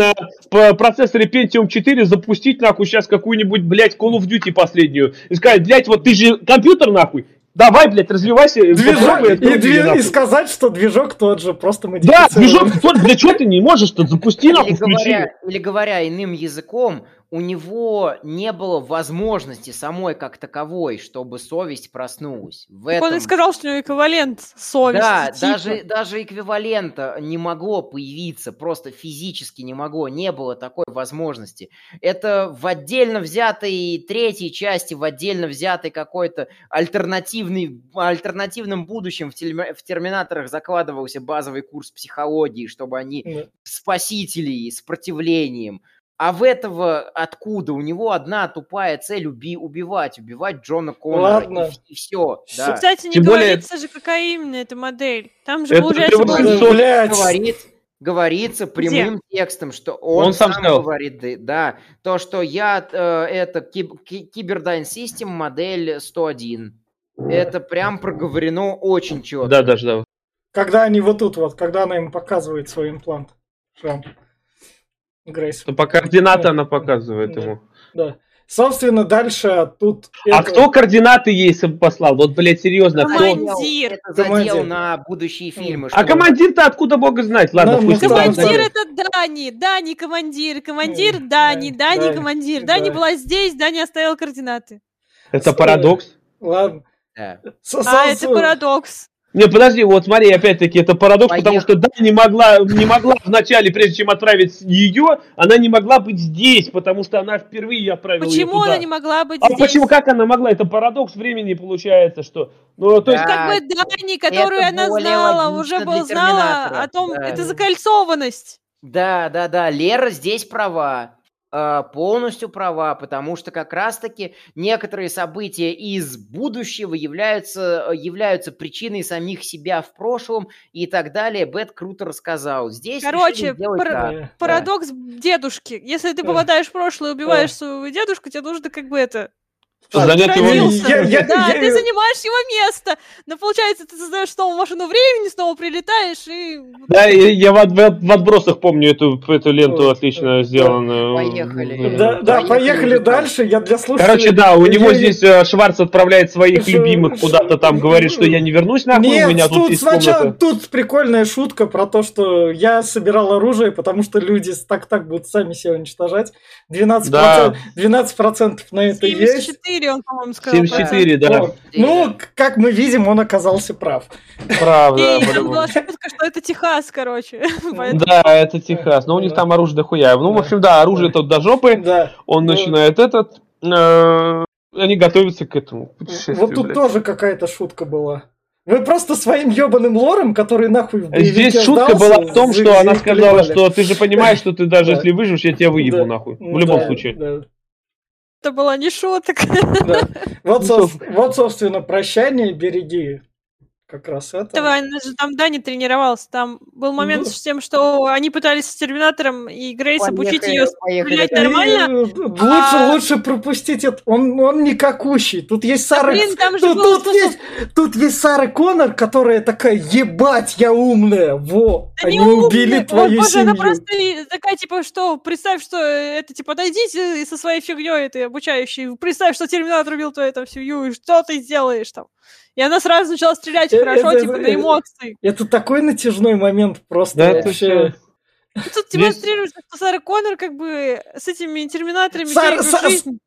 на процессоре Pentium 4 запустить, нахуй, сейчас какую-нибудь, блядь, Call of Duty последнюю. И сказать, блядь, вот ты же компьютер, нахуй. Давай, блядь, развивайся. Движок, и, нахуй. и сказать, что движок тот же, просто Да, модифицирован. движок, тот, для чего ты не можешь, то запусти, нахуй, Или включи. говоря, или говоря иным языком, у него не было возможности самой как таковой, чтобы совесть проснулась. В Так Он и этом сказал, что у него эквивалент совести. Да, типа. даже, даже эквивалента не могло появиться, просто физически не могло, не было такой возможности. Это в отдельно взятой третьей части, в отдельно взятой какой-то альтернативный, альтернативном будущем в, тельме- в Терминаторах закладывался базовый курс психологии, чтобы они Да. спасителей с сопротивлением. А в этого откуда? У него одна тупая цель уби- убивать, убивать Джона Коннора. Ладно. И, все. Всё. Да. Кстати, не Тем более- говорится же, какая именно эта модель. Там же, Это получается, говорит, говорится прямым текстом, что он, Он сам сам, сказал. говорит, да, то, что я, э, это киб- ки- Cyberdyne Systems модель 101. Это прям проговорено очень четко. Да, даже, да. Когда они вот тут вот, когда она им показывает свой имплант. Шрам. Грейс. Что по координаты она показывает Да. ему. Да. Собственно, дальше тут... А это- кто координаты ей послал? Вот, блядь, серьезно, кто? Командир. Задел- Это задел Командир. на будущие фильмы. А командир-то откуда бога знать? Ладно, Нам пусть Командир это Дани, Дани командир, командир М, Дани, да, Дани да, командир. да. Дани была здесь, Дани оставил координаты. Это парадокс. Ладно. Да. А, это парадокс. Не, подожди, вот смотри, опять-таки, это парадокс, потому Поехали. что да, не могла, не могла вначале, прежде чем отправить ее, она не могла быть здесь, потому что она впервые отправила Почему туда. она не могла быть А здесь? почему, как она могла? Это парадокс времени получается, что... Ну, то есть, Да. Как бы Дани, которую это она знала, уже был знала о том, Да. это закольцованность. Да, да, да, Лера здесь права. Э, полностью права, потому что как раз-таки некоторые события из будущего являются, являются причиной самих себя в прошлом и так далее. Бет круто рассказал. Здесь Короче, пара- так. Да. Да. Парадокс дедушки. Если ты Да. попадаешь в прошлое и Да. убиваешь своего дедушку, тебе нужно как бы это... занять его родился. место. Я- я- да, я- ты занимаешь его место. Но получается, ты создаешь снова машину времени, снова прилетаешь и... Да, и я в, от- в отбросах помню эту, эту ленту Ой, отлично да. сделанную. Поехали. Да, да, Поехали поехали дальше. Я для слушателей... Короче, да, у него Я- здесь э, Шварц отправляет своих Ш- любимых куда-то там, говорит, что я не вернусь нахуй, Нет, у меня тут, тут есть сначала комната. тут прикольная шутка про то, что я собирал оружие, потому что люди так-так будут сами себя уничтожать. 12%, Да. 12% на это есть. 74, он, по-моему, сказал. 74, да. Вот. Ну, как мы видим, он оказался прав. Правда, И там была шутка, что это Техас, короче. <laughs> Да, <laughs> это Техас. Но у них там оружие дохуя. Ну, в общем, да, оружие тут до жопы. Да. Он Ну, начинает этот. э, Они готовятся к этому путешествию. Вот тут тоже какая-то шутка была. Вы просто своим ебаным лором, который нахуй Здесь шутка сдался, была в том, что она сказала, что ты же понимаешь, что ты даже Да. если выживешь, я тебя выебу Да. нахуй. В Ну любом да, случае. Это была не шутка. да. Вот, Ну, соб- вот, собственно, прощание, береги. Как раз это. Давай, она же там Дани тренировался. Там был момент Ну. с тем, что они пытались с Терминатором и Грейс обучить ее стрелять да. нормально. И, э, Лучше, А- лучше пропустить это. Он, он никакущий. Тут есть Сара... блин, там же тут, было тут есть, тут есть Сара Коннор, которая такая, ебать, я умная. Во, Да они не умная. убили Ой, твою боже, семью. она просто такая, типа, что, представь, что это, типа, подойдите и со своей фигней этой обучающей, представь, что Терминатор убил твою там семью, и что ты сделаешь там? И она сразу начала стрелять хорошо, типа, на эмоции. Это такой натяжной момент просто вообще. Тут демонстрируется, что Сара Коннор, как бы, с этими Терминаторами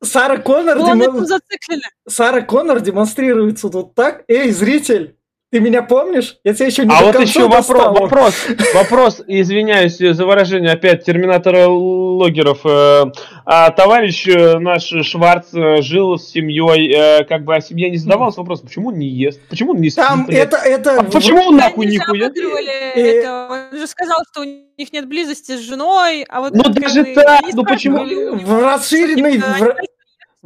Сара, Коннор, зациклена. Сара Коннор демонстрируется тут так. Эй, зритель, ты меня помнишь? Я тебя еще не А до вот еще вопрос, достал. вопрос, вопрос, извиняюсь за выражение опять терминатора логеров. Э, а товарищ э, наш Шварц э, жил с семьей, как бы, а семья не задавалась вопросом, почему он не ест, почему он не спит, Там это, это... А почему он нахуй И- это. Он же сказал, что у них нет близости с женой, а вот Ну даже так, ну почему? В расширенной,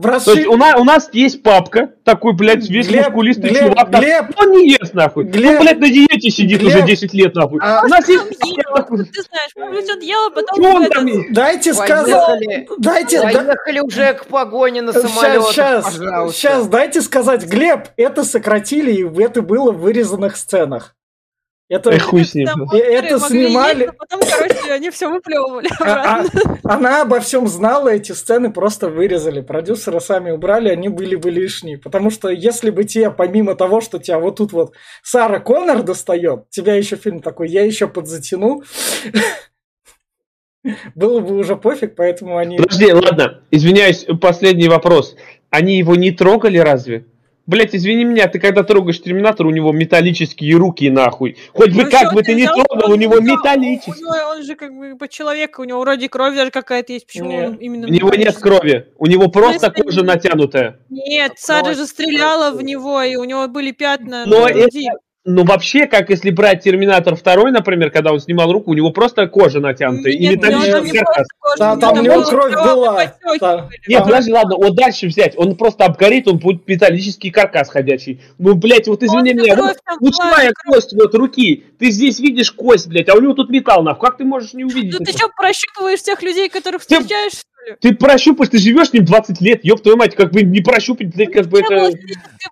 в, В То есть у, на- у нас есть папка, такой, блядь, весь Глеб, мускулистый Глеб, чувак. Глеб, Он не ест, нахуй. Глеб, он, блядь, на диете сидит Глеб, уже 10 лет, нахуй. а- у нас есть... ел, ты знаешь, может быть, он ел, а потом Что он этот- там? Дайте сказать. Поехали, Дайте. да- поехали уже к погоне на самолетах, Сейчас, пожалуйста. сейчас, дайте сказать, Глеб, это сократили, и это было в вырезанных сценах. Это, Эх, <laughs> хуй с ним. И это снимали- есть, а потом, короче, они все выплевывали а- а- она обо всем знала, эти сцены просто вырезали. Продюсеры сами убрали, они были бы лишние. Потому что если бы тебе, помимо того, что тебя вот тут вот Сара Коннор достает, тебя еще фильм такой, я еще подзатяну, <laughs> было бы уже пофиг, поэтому они... Подожди, ладно, извиняюсь, последний вопрос. Они его не трогали разве? Блять, извини меня, ты когда трогаешь Терминатор, у него металлические руки, нахуй. Хоть бы Ну, как бы ты взял, трогал, у он- него он- металлический. У него, он же как бы по человеку, у него вроде кровь даже какая-то есть. Почему Нет. он именно... У него нет крови, у него просто кожа натянутая. Нет, Сара же стреляла в него, и у него были пятна Но на груди. Ну, вообще, как если брать Терминатор 2, например, когда он снимал руку, у него просто кожа натянутая и Нет, там металлический не каркас. Да, там у него кровь была. Да. Нет, подожди, ладно, вот дальше взять. Он просто обгорит, он будет металлический каркас ходячий. Ну, блядь, вот извини Просто меня, вот лучевая и кость вот руки. Ты здесь видишь кость, блядь, а у него тут металл, нахуй. Как ты можешь не увидеть Ну ты что, прощупываешь тех людей, которых встречаешь? Ты прощупаешь, ты живешь с ним 20 лет, ёб твою мать, как бы не прощупать, блядь, как бы это...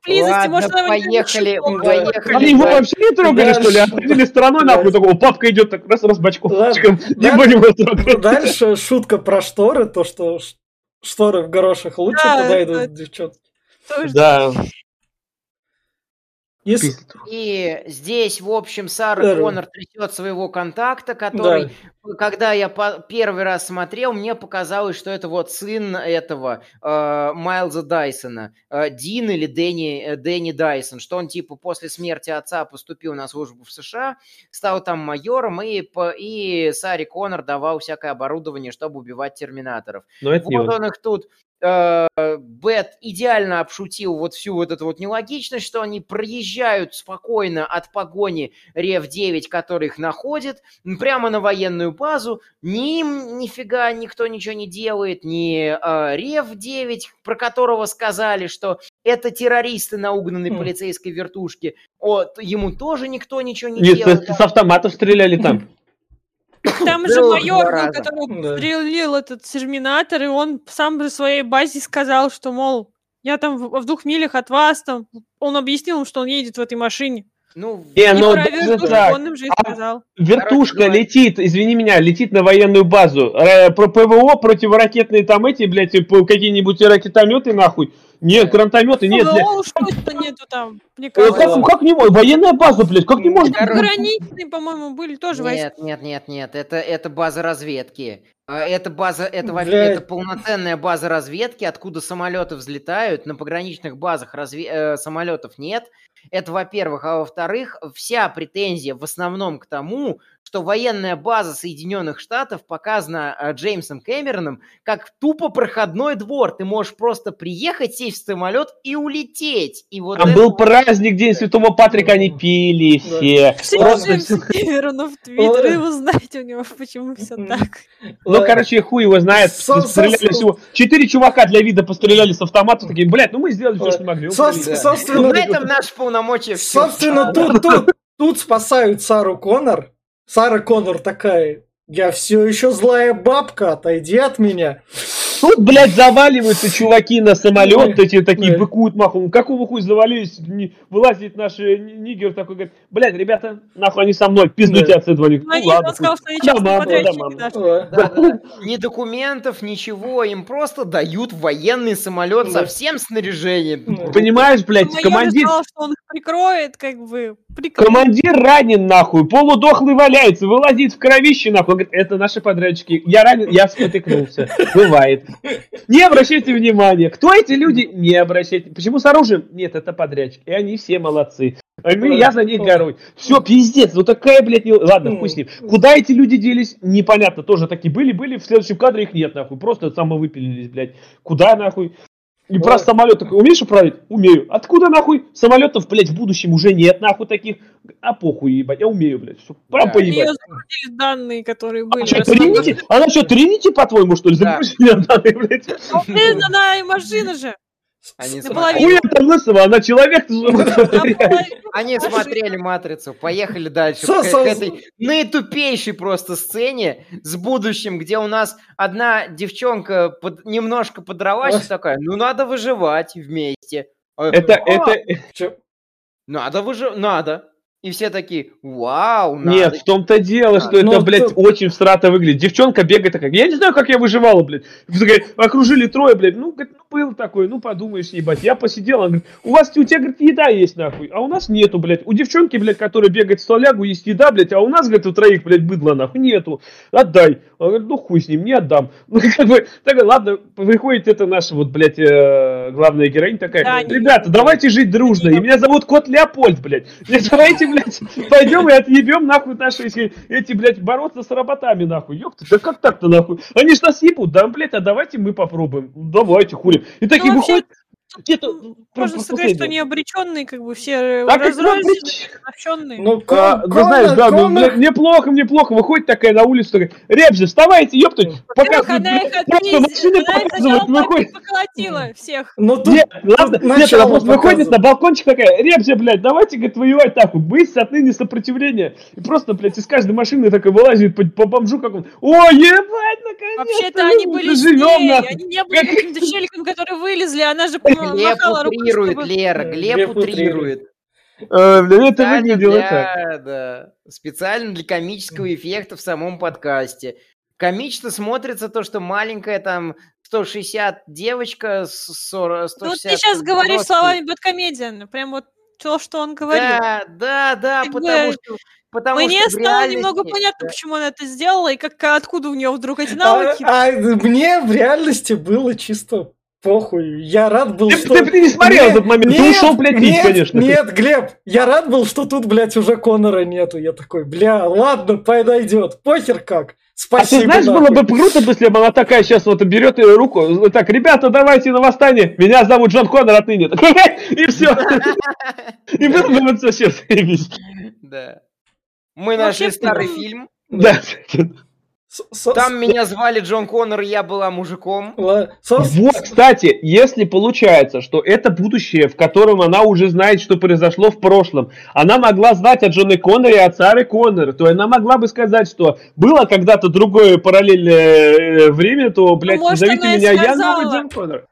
близости, Ладно, может, поехали, поехали. Они его вообще не трогали, что ли? Отходили стороной, нахуй, такого, папка идет так раз, раз, Ладно. не будем его трогать. Дальше шутка про шторы, то, что шторы в горошах лучше Да, подойдут это- девчонки. Да. И с- Пиздец. И здесь, в общем, Сара Да. Коннор трясет своего контакта, который, когда я по- первый раз смотрел, мне показалось, что это вот сын этого э, Майлза Дайсона, э, Дин или Дэнни, э, Дэнни Дайсон, что он типа после смерти отца поступил на службу в США, стал там майором и, по- и Саре Коннор давал всякое оборудование, чтобы убивать терминаторов. Но это не Вот он. он их тут Бет идеально обшутил вот всю вот эту вот нелогичность, что они проезжают спокойно от погони Рев-9, который их находит, прямо на военную базу. Ни им нифига никто ничего не делает, ни э, Рев-9, про которого сказали, что это террористы на угнанной Хм. полицейской вертушке. Вот, ему тоже никто ничего не Нет, делает. с, с автоматов стреляли там. Там же майор, который Да. стрелил этот терминатор, и он сам же своей базе сказал, что, мол, я там в, в двух милях от вас, там, он объяснил им, что он едет в этой машине. Ну, Не, И ну, про вертушку так. он им же и А- сказал. Вертушка Короче летит, извини меня, летит на военную базу. Про ПВО, противоракетные там эти, блядь, какие-нибудь ракетометы, нахуй. Нет, гранатометы, нет. ПВО уж точно нету там, мне Э, кажется. Как, как не может? Военная база, блядь, как не может? Граничные, по-моему, были тоже войска. Нет, нет, нет, нет, это, это база разведки. А, Это база, это, во- Блядь. это полноценная база разведки, откуда самолеты взлетают. На пограничных базах разве- э, самолетов нет. Это, во-первых. А во-вторых, вся претензия в основном к тому, что военная база Соединенных Штатов показана э, Джеймсом Кэмероном как тупо проходной двор. Ты можешь просто приехать, сесть в самолет и улететь. И вот Там это был праздник, День Святого Патрика, они пили все. Все Просто Джеймса Кэмерона в Твиттере, и вы знаете у него, почему все так. Ну, короче, хуй его знает. Стреляли всего. Четыре чувака для вида постреляли с автомата. Такие, блядь, ну мы сделали все, что могли. Собственно, На этом наши полномочия. Собственно, тут, тут, тут спасают Сару Коннор. Сара Коннор такая, я все еще злая бабка, отойди от меня. Тут, блядь, заваливаются чуваки на самолет, эти такие Да. быкуют махом. Какого хуй завалились? Не- Вылазит наш э, ни- нигер такой, говорит, блядь, ребята, нахуй они со мной, пиздуйте Да. отсюда. Ну, ну, они, ладно, он сказал, что они частные подрядчики. Ни документов, ничего. Им просто дают военный самолет со Да. всем снаряжением. Да. Понимаешь, блядь, командир, сказал, что он их прикроет, как бы, прикроет. командир ранен, нахуй, полудохлый валяется, вылазит в кровище, нахуй. Говорит, это наши подрядчики. Я ранен, я спотыкнулся. Бывает. Не обращайте внимания. Кто эти люди? Не обращайте. Почему с оружием? Нет, это подрядчик. И они все молодцы. А я за них горой. Все, пиздец, вот такая, блядь, не... Ладно, хуй с ним. Куда эти люди делись, непонятно. Тоже такие были, были, в следующем кадре их нет, нахуй. Просто самовыпилились, блядь. Куда, нахуй? И про самолет такой, умеешь управлять? Умею. Откуда нахуй? Самолетов, блядь, в будущем уже нет, нахуй таких. А похуй, ебать, я умею, блядь. Все, прям Да. поебать. Ее загрузили данные, которые были. А что. Тринити? Она что, Тринити, по-твоему, что ли? Да. Загрузили данные, блядь? Ну, блин, она и машина же. Они, половина. Хуя там лысого, она человек. Они смотрели матрицу, поехали дальше. К, этой наитупейшей просто сцене с будущим, где у нас одна девчонка немножко подралась и такая, ну надо выживать вместе. А, Это, «А, это? Надо выживать, надо. И все такие, вау, надо. Нет, в том-то дело, что Ну, это, блядь, то- очень всрато выглядит. Девчонка бегает такая, я не знаю, как я выживала, блядь. Окружили трое, блядь, ну, говорит, был такой, ну, подумаешь, ебать. Я посидел, он говорит, у вас, у тебя, говорит, еда есть, нахуй, а у нас нету, блядь. У девчонки, блядь, которая бегает в столягу, есть еда, блядь, а у нас, говорит, у троих, блядь, быдла, нахуй, нету. Отдай. Он говорит, ну, хуй с ним, не отдам. <laughs> Ну, как бы, такой, ладно, приходит это наша, вот, блядь, э, главная героиня такая, Да, не- ребята, давайте жить дружно, и меня зовут Кот Леопольд, блядь. <laughs> Не давайте, блядь, пойдем и отъебем нахуй наши эти, эти, блядь, бороться с роботами, нахуй. Ёпта, да как так-то, нахуй? Они ж нас ебут, да, блядь, а давайте мы попробуем. Давайте, хули. И такие Ну, выходят... Нет, ну, Можно сказать, что они обреченные, как бы все Так как, ну, а, ну, знаешь, да, ну, комнат- блядь, неплохо, неплохо. Выходит такая на улицу, такая, Ребзи, вставайте, ёптать, Во-первых, показывают, она их просто машины показывают, так выходит. поколотила всех. Ну, тут Нет, ладно, нет, она просто выходит на балкончик такая, Ребзи, блядь, давайте, говорит, воевать нахуй, быть отныне сопротивление. И просто, блядь, из каждой машины такая вылазит по, по бомжу какому О, ебать, наконец-то! Вообще-то они были живем, они не были Как- челиками, которые вылезли, она же <laughs> Глеб утрирует. Лера, Глеб утрирует. Э, блин, это Специально выглядело для- так. да, специально для комического эффекта в самом подкасте. Комично смотрится то, что маленькая там 160 девочка с 40, Ну, 160 ты сейчас говоришь словами Бэткомедиан, прям вот то, что он говорил. Да, да, да, Как потому бы что... Потому Мне что стало реальности- немного понятно, почему она это сделала, и как, откуда у нее вдруг эти А, навыки. а мне в реальности было чисто похуй. Я рад был, Ты, что... ты, ты не смотрел Нет, этот момент, ты нет, ушел, блядь, пить, нет, конечно. Нет, Глеб, я рад был, что тут, блядь, уже Конора нету. Я такой, бля, ладно, подойдет. Похер как. А Спасибо. ты знаешь, было нахуй. бы круто, если бы она такая сейчас вот берет ее руку, так, ребята, давайте на восстание, меня зовут Джон Коннор отныне. Такой, <laughs> И все. И было бы заебись. Да. Мы Вообще, нашли старый фильм. Да. С- с- Там меня звали Джон Коннор, и я была мужиком. Со- Вот, кстати, если получается, что это будущее, в котором она уже знает, что произошло в прошлом, она могла знать о Джоне Конноре и о Саре Коннор, то она могла бы сказать, что было когда-то другое параллельное э, время, то, блядь, может, назовите меня, я сказала. новый Джон Коннор.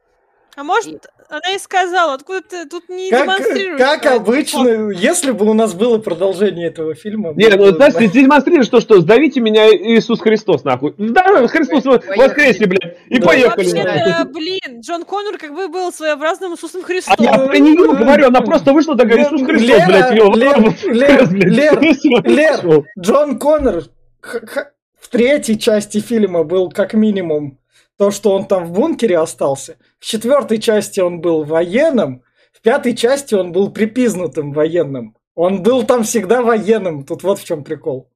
А может, она и сказала, откуда ты тут не Как, демонстрируешь. как обычно, если бы у нас было продолжение этого фильма... Не, было ну, знаешь, ты демонстрируешь то, что сдавите меня Иисус Христос, нахуй. Да, Христос Поехали. воскресни, блядь, и Да. поехали. Вообще-то, нахуй. блин, Джон Коннор как бы был своеобразным Иисусом А Христом. я про нее говорю, она просто вышла такая, Иисус Христос, Лера, блядь, её, Лер, Лер, Лер, Лер. Джон Коннор в третьей части фильма был как минимум то, что он там в бункере остался. Четвертой части он был военным. В пятой части он был припизнутым военным. Он был там всегда военным. Тут вот в чем прикол.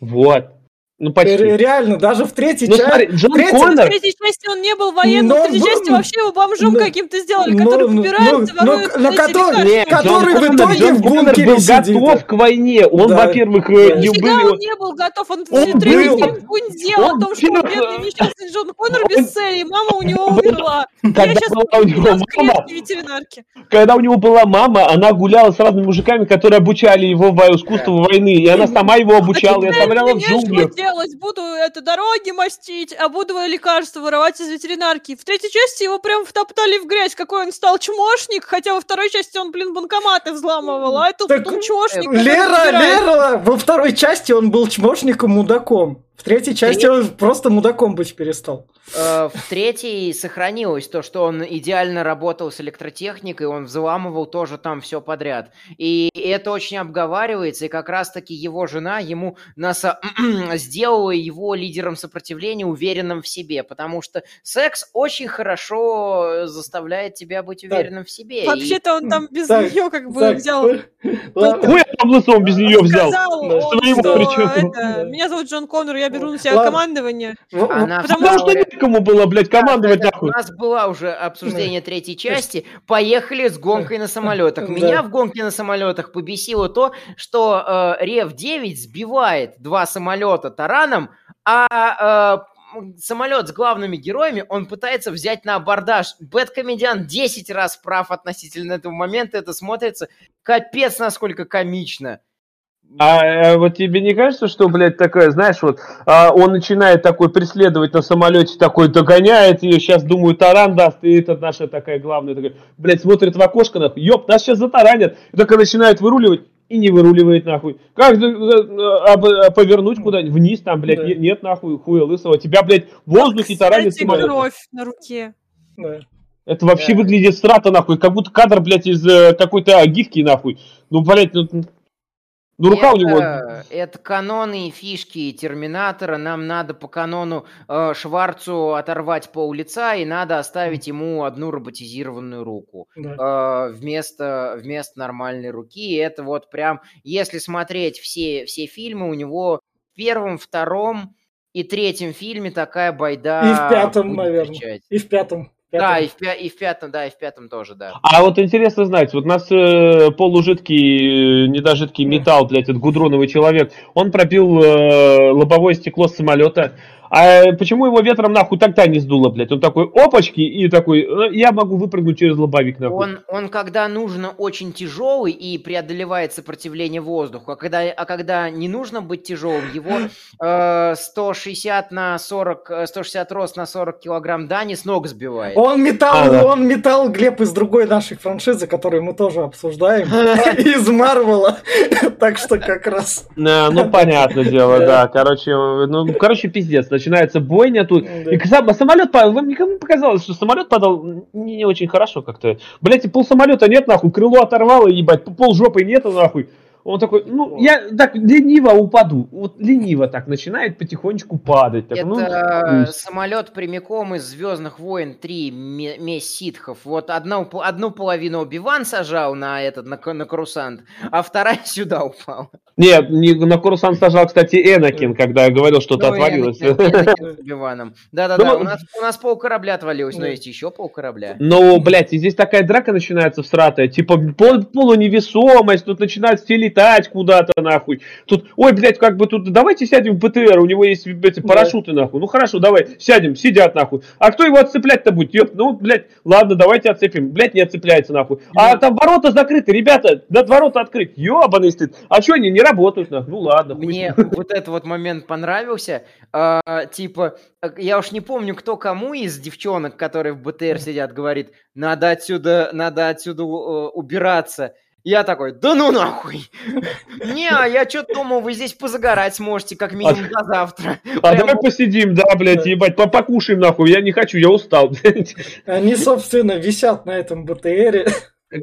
Вот. Ну, почти. Реально, даже в третьей Ну, части... Джон В Коннор, третьей части он не был военным, Но в третьей части вообще его бомжом Ну, каким-то сделали, ну, который ну, ворует ну, эти который-. Нет, который Джон в итоге Джон в Коннор бункере был сидит. готов к войне. Он, Да. во-первых, э, Да. не Нифига был... он не был готов, он, Он был. гундел о Он том, что был. бедный несчастный Джон Коннор Он- без цели, и мама у него Он- умерла. Когда Я сейчас была у него в мама, ветеринарки. когда у него была мама, она гуляла с разными мужиками, которые обучали его в искусству войны. И она сама его обучала, и оставляла в джунглях. Делать? Буду это дороги мастить, а буду лекарства воровать из ветеринарки. В третьей части его прям втоптали в грязь, какой он стал чмошник, хотя во второй части он, блин, банкоматы взламывал, а это Так, он чмошник. Лера. Лера, во второй части он был чмошником-мудаком. В третьей части он просто мудаком быть перестал. Э, В третьей сохранилось то, что он идеально работал с электротехникой, он взламывал тоже там все подряд. И это очень обговаривается, и как раз-таки его жена ему наса- <clears throat> сделала его лидером сопротивления, уверенным в себе, потому что секс очень хорошо заставляет тебя быть уверенным в себе. Вообще-то он там без Так, нее как бы Так, взял. ладно. Хуй я там лысом без нее взял. Сказал Да, он, что Да. меня зовут Джон Коннор, я беру на себя Ладно. командование. В- Она Потому что рядом некому было, блядь, командовать Да, нахуй. У нас была уже обсуждение третьей части. Поехали с гонкой на самолетах. Меня в гонке на самолетах побесило то, что э, Рев 9 сбивает два самолета тараном, а э, самолет с главными героями он пытается взять на абордаж. Бэткомедиан 10 раз прав относительно этого момента. Это смотрится капец насколько комично. А э, вот тебе не кажется, что, блядь, такая, знаешь, вот а, он начинает такой преследовать на самолете, такой догоняет ее, сейчас, думаю, таран даст, и это наша такая главная, такая, блядь, смотрит в окошко, нахуй, ёп, нас сейчас затаранят, и только начинает выруливать, и не выруливает, нахуй. Как об- э, повернуть куда-нибудь вниз, там, блядь, Да. не- нет, нахуй, хуя лысого, тебя, блядь, в воздухе таранит самолет. кровь на руке. Да. Это вообще Да. выглядит страта, нахуй, как будто кадр, блядь, из э, какой-то гифки, нахуй. Ну, блядь, ну, ну рука у него... Это, это каноны и фишки Терминатора. Нам надо по канону э, Шварцу оторвать пол лица, и надо оставить ему одну роботизированную руку Да. э, вместо, вместо нормальной руки. И это вот прям, если смотреть все, все фильмы, у него в первом, втором и третьем фильме такая байда И в пятом, наверное. встречать. И в пятом. Да, и в, и в пятом, да, и в пятом тоже, да. А вот интересно знать, вот у нас э, полужидкий, э, недожидкий металл, блядь, этот гудроновый человек, он пробил э, лобовое стекло самолета. А почему его ветром нахуй тогда не сдуло, блядь? Он такой, опачки, и такой, «Э, я могу выпрыгнуть через лобовик, нахуй. Он, он когда нужно очень тяжелый и преодолевает сопротивление воздуху, а когда, а когда не нужно быть тяжелым, его э, 160 на 40, э, 160 рост на 40 килограмм Дани с ног сбивает. Он метал, А, да. он метал Глеб из другой нашей франшизы, которую мы тоже обсуждаем, <laughs> из Марвела. Так что как раз. Э, ну, понятное дело, Да. Короче, э, ну, короче, пиздец. Начинается бойня тут. Да. И сам- самолет, вам никому показалось, что самолет падал не, не очень хорошо как-то. Блять, и пол самолета нет, нахуй, крыло оторвало, ебать, пол жопы нету, нахуй. Он такой, ну, я так лениво упаду. Вот лениво так начинает потихонечку падать. Так, ну, Это пусть. самолет прямиком из Звездных войн 3 ме- месть ситхов. Вот одну, одну половину Оби-Ван сажал на этот, на, на карусант, а вторая <laughs> сюда упала. Нет, не, на Курсан сажал, кстати, Энакин, когда говорил, что-то Ну, отвалилось. Энакин-. <laughs> Да-да-да, Ну, у нас, у нас пол корабля отвалилось, но есть еще пол корабля. Ну, блядь, и здесь такая драка начинается всратая, типа пол, полуневесомость, тут начинают все летать куда-то, нахуй. Тут, ой, блядь, как бы тут, давайте сядем в БТР, у него есть эти Да. парашюты, нахуй. Ну, хорошо, давай, сядем, сидят, нахуй. А кто его отцеплять-то будет? Ёп, ну, блядь, ладно, давайте отцепим. Блядь, не отцепляется, нахуй. А там ворота закрыты, ребята, надо ворота открыть. Ёбаный стыд. А что они не работают, нахуй? Ну, ладно, хуй Мне ним. <laughs> вот этот вот момент понравился. А, типа, э, я уж не помню, кто кому из девчонок, которые в БТР сидят, говорит, надо отсюда, надо отсюда э, убираться. Я такой, да ну нахуй! Не, а я что-то думал, вы здесь позагорать сможете, как минимум до завтра. А давай посидим, да, блядь, ебать, по- покушаем, нахуй. Я не хочу, я устал, <laughs> блядь. Они, собственно, висят на этом БТРе.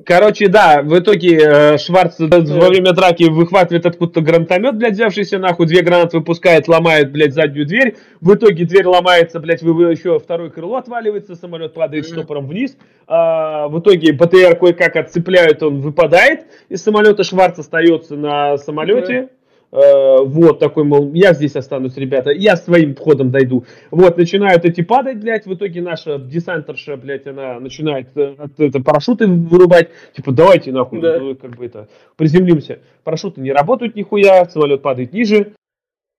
Короче, да, в итоге э, Шварц э, во время драки выхватывает откуда-то гранатомет, блядь, взявшийся нахуй, две гранаты выпускает, ломает, блядь, заднюю дверь. В итоге дверь ломается, блядь, вы, еще второе крыло отваливается, самолет падает штопором вниз. А, в итоге БТР кое-как отцепляют, он выпадает из самолета, Шварц остается на самолете. Э, вот такой, мол, я здесь останусь, ребята, я своим ходом дойду. Вот, начинают эти падать, блядь, в итоге наша десантерша, блядь, она начинает э, это, парашюты вырубать, типа, давайте нахуй, Да. ну, как бы это, приземлимся. Парашюты не работают нихуя, самолет падает ниже, Э,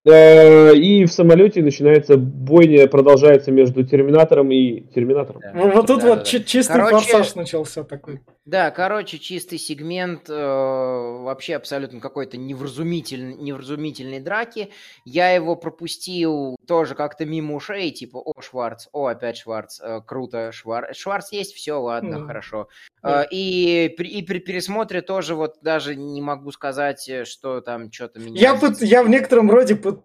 и в самолете начинается бойня, продолжается между Терминатором и Терминатором. Да. Ну, Вот тут Да, вот да, да. чи- чистый Короче, форсаж начался такой. Да, короче, чистый сегмент э, вообще абсолютно какой-то невразумительной, невразумительной драки. Я его пропустил тоже как-то мимо ушей, типа, о, Шварц, о, опять Шварц, э, круто, Шварц. Шварц есть, все, ладно, Мгм. хорошо. Да. Э, и, при, и при пересмотре тоже вот даже не могу сказать, э, что там что-то меня... Я, пыт- я в некотором роде пы-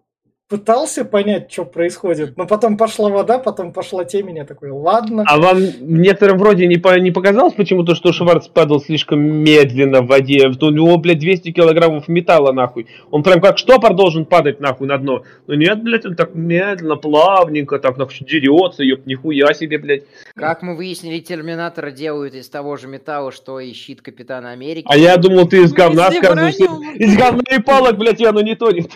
пытался понять, что происходит, но потом пошла вода, потом пошла темень, я такой, ладно. А вам некоторым вроде не, по- не показалось почему-то, что Шварц падал слишком медленно в воде? У него, блядь, 200 килограммов металла, нахуй. Он прям как штопор должен падать, нахуй, на дно. Но нет, блядь, он так медленно, плавненько, так, нахуй, дерется, ёп, нихуя себе, блядь. Как мы выяснили, Терминатора делают из того же металла, что и щит Капитана Америки. А я думал, ты из Из говна скажешь. Из говна и палок, блядь, я, ну не тонет.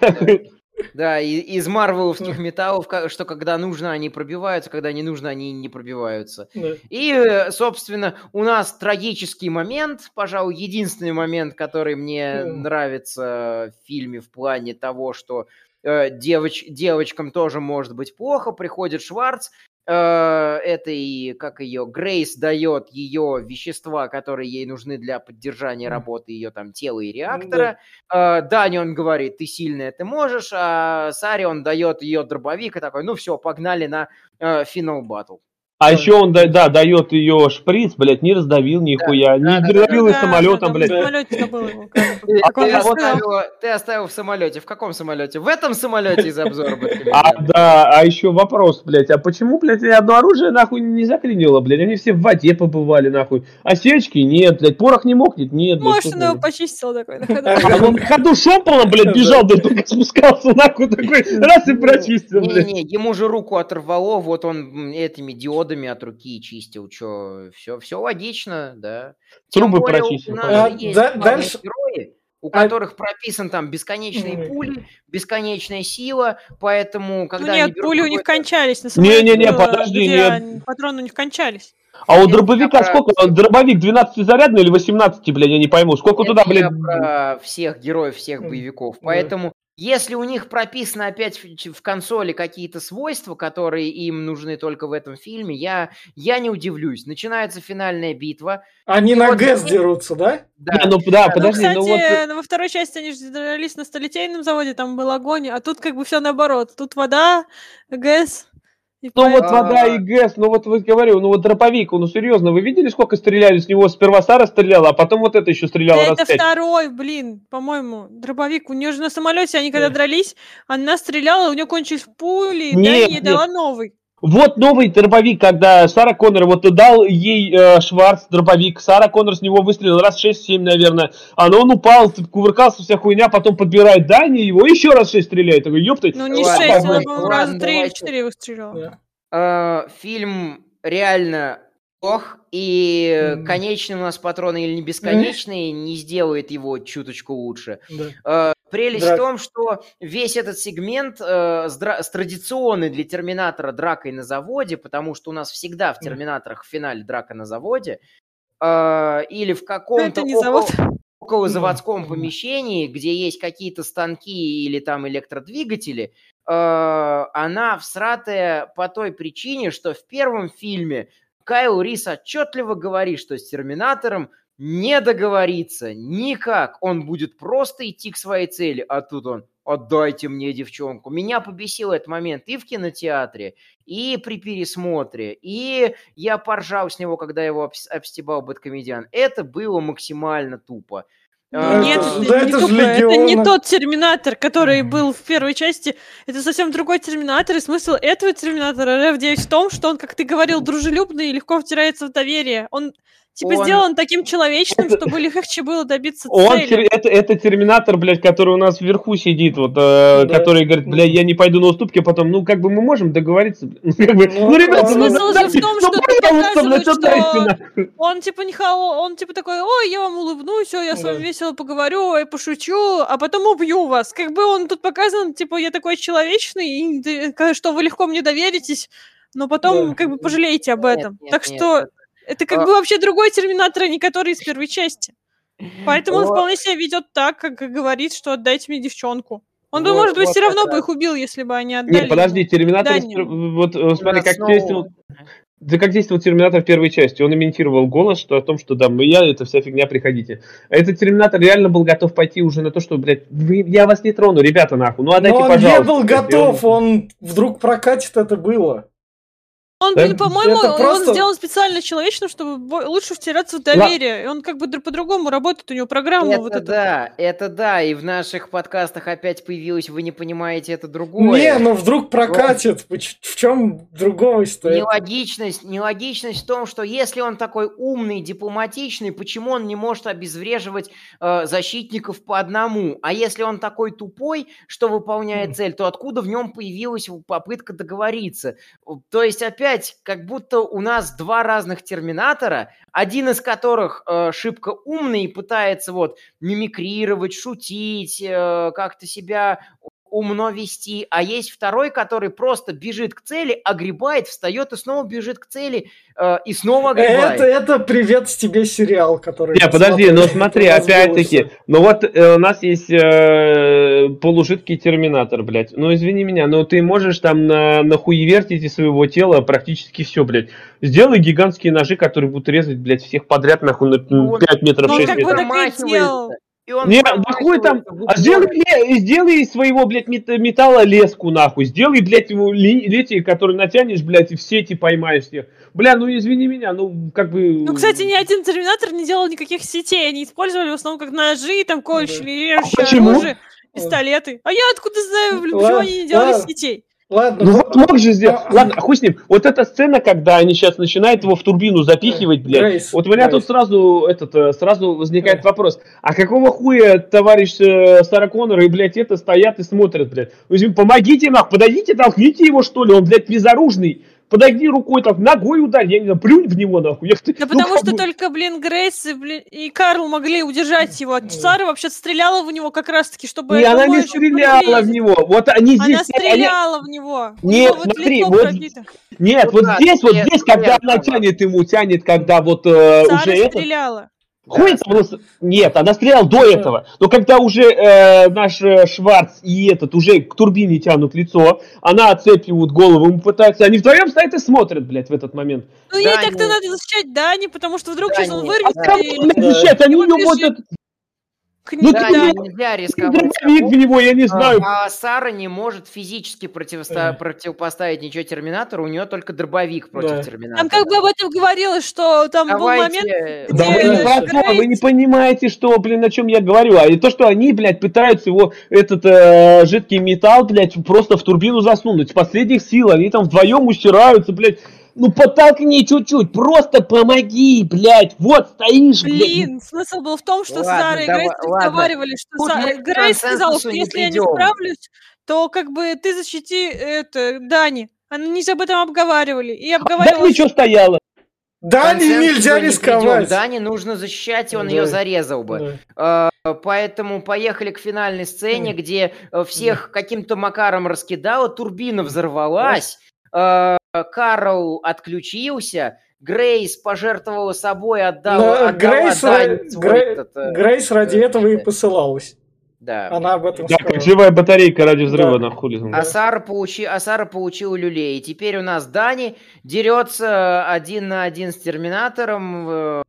Да, и- из марвеловских металлов, что когда нужно, они пробиваются, когда не нужно, они не пробиваются. Да. И, э, собственно, у нас трагический момент, пожалуй, единственный момент, который мне Мгм. нравится в фильме в плане того, что э, девоч- девочкам тоже может быть плохо, приходит Шварц, этой, как ее, Грейс дает ее вещества, которые ей нужны для поддержания работы ее там тела и реактора. Э, Дани он говорит, ты сильная, ты можешь, а Саре он дает ее дробовик и такой, ну все, погнали на э, финал батл. А Да. еще он, да, да, дает ее шприц, блядь, не раздавил нихуя, не да, да, раздавил из Да, самолетом, да, блядь. В самолете забыл его. как бы. Ты, он ты оставил в самолете. В каком самолете? В этом самолете из обзора А, да, а еще вопрос, блядь, а почему, блядь, одно оружие нахуй не заклинило, блядь? Они все в воде побывали, нахуй. Осечки? Нет, блядь, порох не мокнет? Нет. Может, что он его почистил такой на ходу. А он на ходу шомполом, блядь, бежал, блядь, только спускался нахуй такой, раз и прочистил, блядь. Не-не, ему же руку оторвало, вот он этими диодами от руки чистил. Че, все, все логично, да. Трубы более у прочистил, нас есть А, да- дальше- герои, у А- которых прописан там бесконечные Ой. пули, бесконечная сила, поэтому Ну когда они нет, берут пули у них кончались. На самолете Не-не-не, было, подожди, где нет. они- Патроны у них кончались. А у Это дробовика я про- сколько? Дробовик 12-зарядный или 18, блядь, я не пойму. Сколько Это туда, я блядь? про всех героев, всех боевиков. да. Поэтому, если у них прописано опять в, консоли какие-то свойства, которые им нужны только в этом фильме, я, я не удивлюсь. Начинается финальная битва. Они И на вот ГЭС здесь- дерутся, да? Да, Не, ну да, Ну, подожди, ну, ну кстати, вот... ну, во второй части они же дрались на столетейном заводе, там был огонь, а тут как бы все наоборот. Тут вода, ГЭС. И Ну вот вода и ГЭС, ну вот вы говорю, ну вот дробовик, ну серьезно, вы видели, сколько стреляли с него? Сперва Сара стреляла, а потом вот это еще стреляла Да это пять. второй, блин, по-моему, дробовик. У нее же на самолете, они когда Да. дрались, она стреляла, у нее кончились пули, и Нет, Дани ей нет. дала новый. Вот новый дробовик, когда Сара Коннор вот дал ей э, Шварц дробовик, Сара Коннор с него выстрелил раз 6-7, наверное, а но он упал, кувыркался, вся хуйня, потом подбирает Дани, его еще раз 6 стреляет, такой, ёпты. Ну, не Ладно, шесть, она, по-моему, раза три или давайте. четыре выстрелила. Да. Э, фильм реально плох, и Мгм. конечный у нас патрон или не бесконечный не сделает его чуточку лучше. Да. Э, Прелесть Драк. в том, что весь этот сегмент э, с, дра- с традиционной для Терминатора дракой на заводе, потому что у нас всегда в. Терминаторах в финале драка на заводе, э, или в каком-то около- около заводском помещении, где есть какие-то станки или там электродвигатели, э, она всратая по той причине, что в первом фильме Кайл Рис отчетливо говорит, что с Терминатором не договориться никак. Он будет просто идти к своей цели, а тут он «отдайте мне девчонку». Меня побесил этот момент и в кинотеатре, и при пересмотре, и я поржал с него, когда его обс- обстебал Бэткомедиан. Это было максимально тупо. А, нет, это- это, да не это тупо, это не тот Терминатор, который был в первой части. Это совсем другой Терминатор, и смысл этого Терминатора RF9 в том, что он, как ты говорил, дружелюбный и легко втирается в доверие. Он типа Он- сделан таким человечным, Это- чтобы легче было добиться Он, цели. тер- это, это терминатор, блядь, который у нас вверху сидит, вот, э, Да. который говорит, блядь, я не пойду на уступки, а потом, ну, как бы мы можем договориться, ну, как бы, Ну, ну, ребята, ну, смысл же в том, ну, что ты пожалуйста, блядь, показываешь, что-. Он типа не хао, он типа такой, ой, я вам улыбнусь, ой, я с вами Да. весело поговорю, я пошучу, а потом убью вас. Как бы он тут показан, типа, я такой человечный, и ты- что вы легко мне доверитесь, но потом Да. как бы пожалеете об этом. нет, так нет, что это как А- бы вообще другой Терминатор, а не который из первой части. Поэтому он вполне себя ведет так, как говорит, что отдайте мне девчонку. Он бы, Вот- может быть, вот все равно это- бы их убил, если бы они отдали. Не, подожди. Терминатор, вот э, смотри, как снова- действовал, да как действовал Терминатор в первой части. Он имитировал голос, что о том, что да, мы я, это вся фигня, приходите. А этот Терминатор реально был готов пойти уже на то, что, блядь, вы- я вас не трону, ребята, нахуй, ну отдайте, Но он пожалуйста. не был блядь». И готов, он вдруг прокатит это было. Он, Да, блин, по-моему, он просто- сделан специально человечным, чтобы лучше втираться в доверие. И он как бы др- по-другому работает, у него программа Это вот эта. да, это да, и в наших подкастах опять появилось, вы не понимаете, это другое. Не, ну вдруг прокатит. Поч- В чем другого стоит? Нелогичность, нелогичность в том, что если он такой умный, дипломатичный, почему он не может обезвреживать э, защитников по одному? А если он такой тупой, что выполняет цель, то откуда в нем появилась попытка договориться? То есть опять, как будто у нас два разных терминатора, один из которых э, шибко умный и пытается вот мимикрировать, шутить, э, как-то себя умно вести, а есть второй, который просто бежит к цели, огребает, встает и снова бежит к цели, э, и снова огребает. Это, это привет с тебе сериал, который... Не, подожди, ну смотри, опять-таки, ну вот э, у нас есть э, полужидкий терминатор, блядь. Ну извини меня, но ты можешь там на, нахуевертить из своего тела практически все, блядь. Сделай гигантские ножи, которые будут резать, блядь, всех подряд, нахуй, на Ну, 5 метров, ну, 6 как бы метров. так и делал. И он Не, да хуй там, а сделай, упор. бля, сделай из своего, блядь, мет- металла леску, нахуй. Сделай, блядь, его лети, который натянешь, блядь, и в сети поймаешь всех. Бля, ну извини меня, ну, как бы... Ну, кстати, ни один терминатор не делал никаких сетей. Они использовали в основном как ножи, там, колющие, режущие почему? оружие, пистолеты. А я откуда знаю, блин, почему они не делали сетей? Ладно, Ну ну, вот мог же сделать. а- Ладно, хуй с ним. Вот эта сцена, когда они сейчас начинают его в турбину запихивать, блядь. Грейс, Вот у меня Грейс. тут сразу этот э, сразу возникает Да. вопрос. А какого хуя товарищ э, Сара Коннор и, блядь, это стоят и смотрят, блядь? Помогите нахуй, подойдите, толкните его, что ли, он, блядь, безоружный. Подойди рукой, так, ногой ударь, я не знаю, плюнь в него, нахуй. Я- Да ну, потому что бы- только, блин, Грейс и, блин, и Карл могли удержать его. А Сара вообще стреляла в него как раз-таки, чтобы... Не, она не стреляла в него. Вот они здесь... Она они- стреляла в него. Нет, него вот смотри, вот пробито. Нет, Ну вот да, здесь, вот нет, здесь, когда нет, она там- тянет ему, тянет, когда вот э, Сара уже это... Хуй там было с- Нет, она стреляла до этого. Но когда уже э, наш э, Шварц и этот уже к турбине тянут лицо, она отцепливают голову, ему пытаются... Они вдвоем стоят и смотрят, блядь, в этот момент. Ну, ей Дани. так-то надо защищать Дани, потому что вдруг сейчас он вырвется а Кому, и Да. защищать? Они у него вот этот к Ну, Да, ты нельзя рисковать. дробовик в него, я не знаю. А Сара не может физически противоста- противопоставить ничего Терминатору, у нее только дробовик против Да. Терминатора. Там как бы об этом говорилось, что там был момент... Давайте... Да где вы не, то, вы не понимаете, что, блин, о чем я говорю. А и то, что они, блядь, пытаются его, этот э, жидкий металл, блядь, просто в турбину засунуть. С последних сил они там вдвоем устираются, блядь. Ну подтолкни чуть-чуть, просто помоги, блядь. Вот стоишь, блядь. Блин, смысл был в том, что Ладно, Сара и давай- Грейс ладно. разговаривали, что Тут Са- мы к Грейс сказала, что не если я не придем. справлюсь, то как бы ты защити это, Дани. Они же об этом обговаривали. И Да обговаривалось... ничего стояло. Да, Консенсусу нельзя не придем. рисковать. Дани нужно защищать, и он Да. ее зарезал бы. Да. Э, Поэтому поехали к финальной сцене, где э, всех каким-то макаром раскидало, турбина взорвалась, э, Карл отключился, Грейс пожертвовала собой, отдала, Но отдала Грейс, Грей- этот, э, Грейс ради э, этого и э, посылалась. Да. Она об этом Да, сказала. живая батарейка ради взрыва, Да. нахуй. А Сара, получи... а Сара получила люлей. И теперь у нас Дани дерется один на один с Терминатором, э,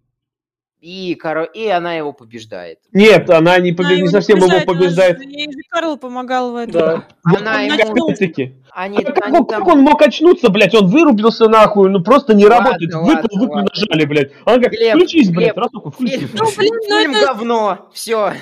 и, коро- и она его побеждает. Нет, она не, Она побе- не совсем его побеждает, она же-. Ей же Карл помогал в этом. Да. Она он ему- Опять-таки. Они, А как, они он, там- как он мог очнуться, блядь? Он вырубился нахуй, ну просто не Ладно, работает. ладно, Выпал, выпал, ладно. нажали, блядь. Она говорит, Глеб, включись, блядь, Глеб, раз только включись. Ну, блин, ну это- говно. Все,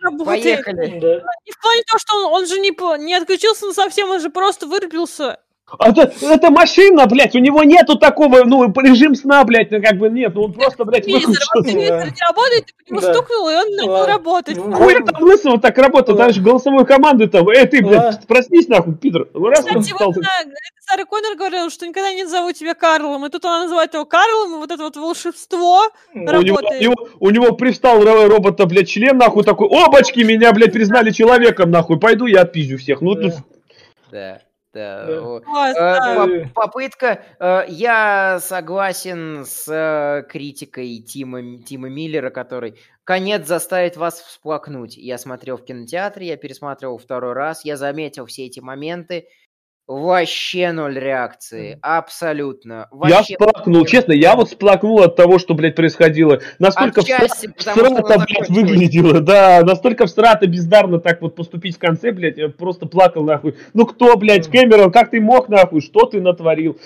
Работает. поехали. Да. И в плане того, что он, он же не, не отключился совсем, он же просто вырубился. А это, это машина, блядь, у него нету такого, ну, режим сна, блядь, ну, как бы нет, ну, он просто, блядь, выключил. телевизор не работает, ты по нему Да. стукнул, и он начал работать. Ну, Хуй там лысого так работает, Да. там же голосовой команды там, эй, ты, блядь, проснись, нахуй, пидор. Ну, раз Кстати, вот Сара Коннор говорила, что никогда не назову тебя Карлом, и тут она называет его Карлом, и вот это вот волшебство у него, у, работает. у него привстал ро- робота, блядь, член, нахуй, такой, обачки, меня, блядь, признали человеком, нахуй, пойду я отпизжу всех. Ну, тут Да, да. Класс, э, Попытка. э, Я согласен с э, критикой Тима, Тима Миллера, который конец заставит вас всплакнуть. Я смотрел в кинотеатре, я пересматривал второй раз, я заметил все эти моменты. Вообще ноль реакции. Абсолютно. я Вообще сплакнул, честно, я вот сплакнул от того, что, блядь, происходило. Настолько Отчасти, что всрато, блядь, выглядело, да, настолько всрато бездарно так вот поступить в конце, блядь, я просто плакал, нахуй. Ну кто, блядь, Кэмерон, как ты мог, нахуй, что ты натворил?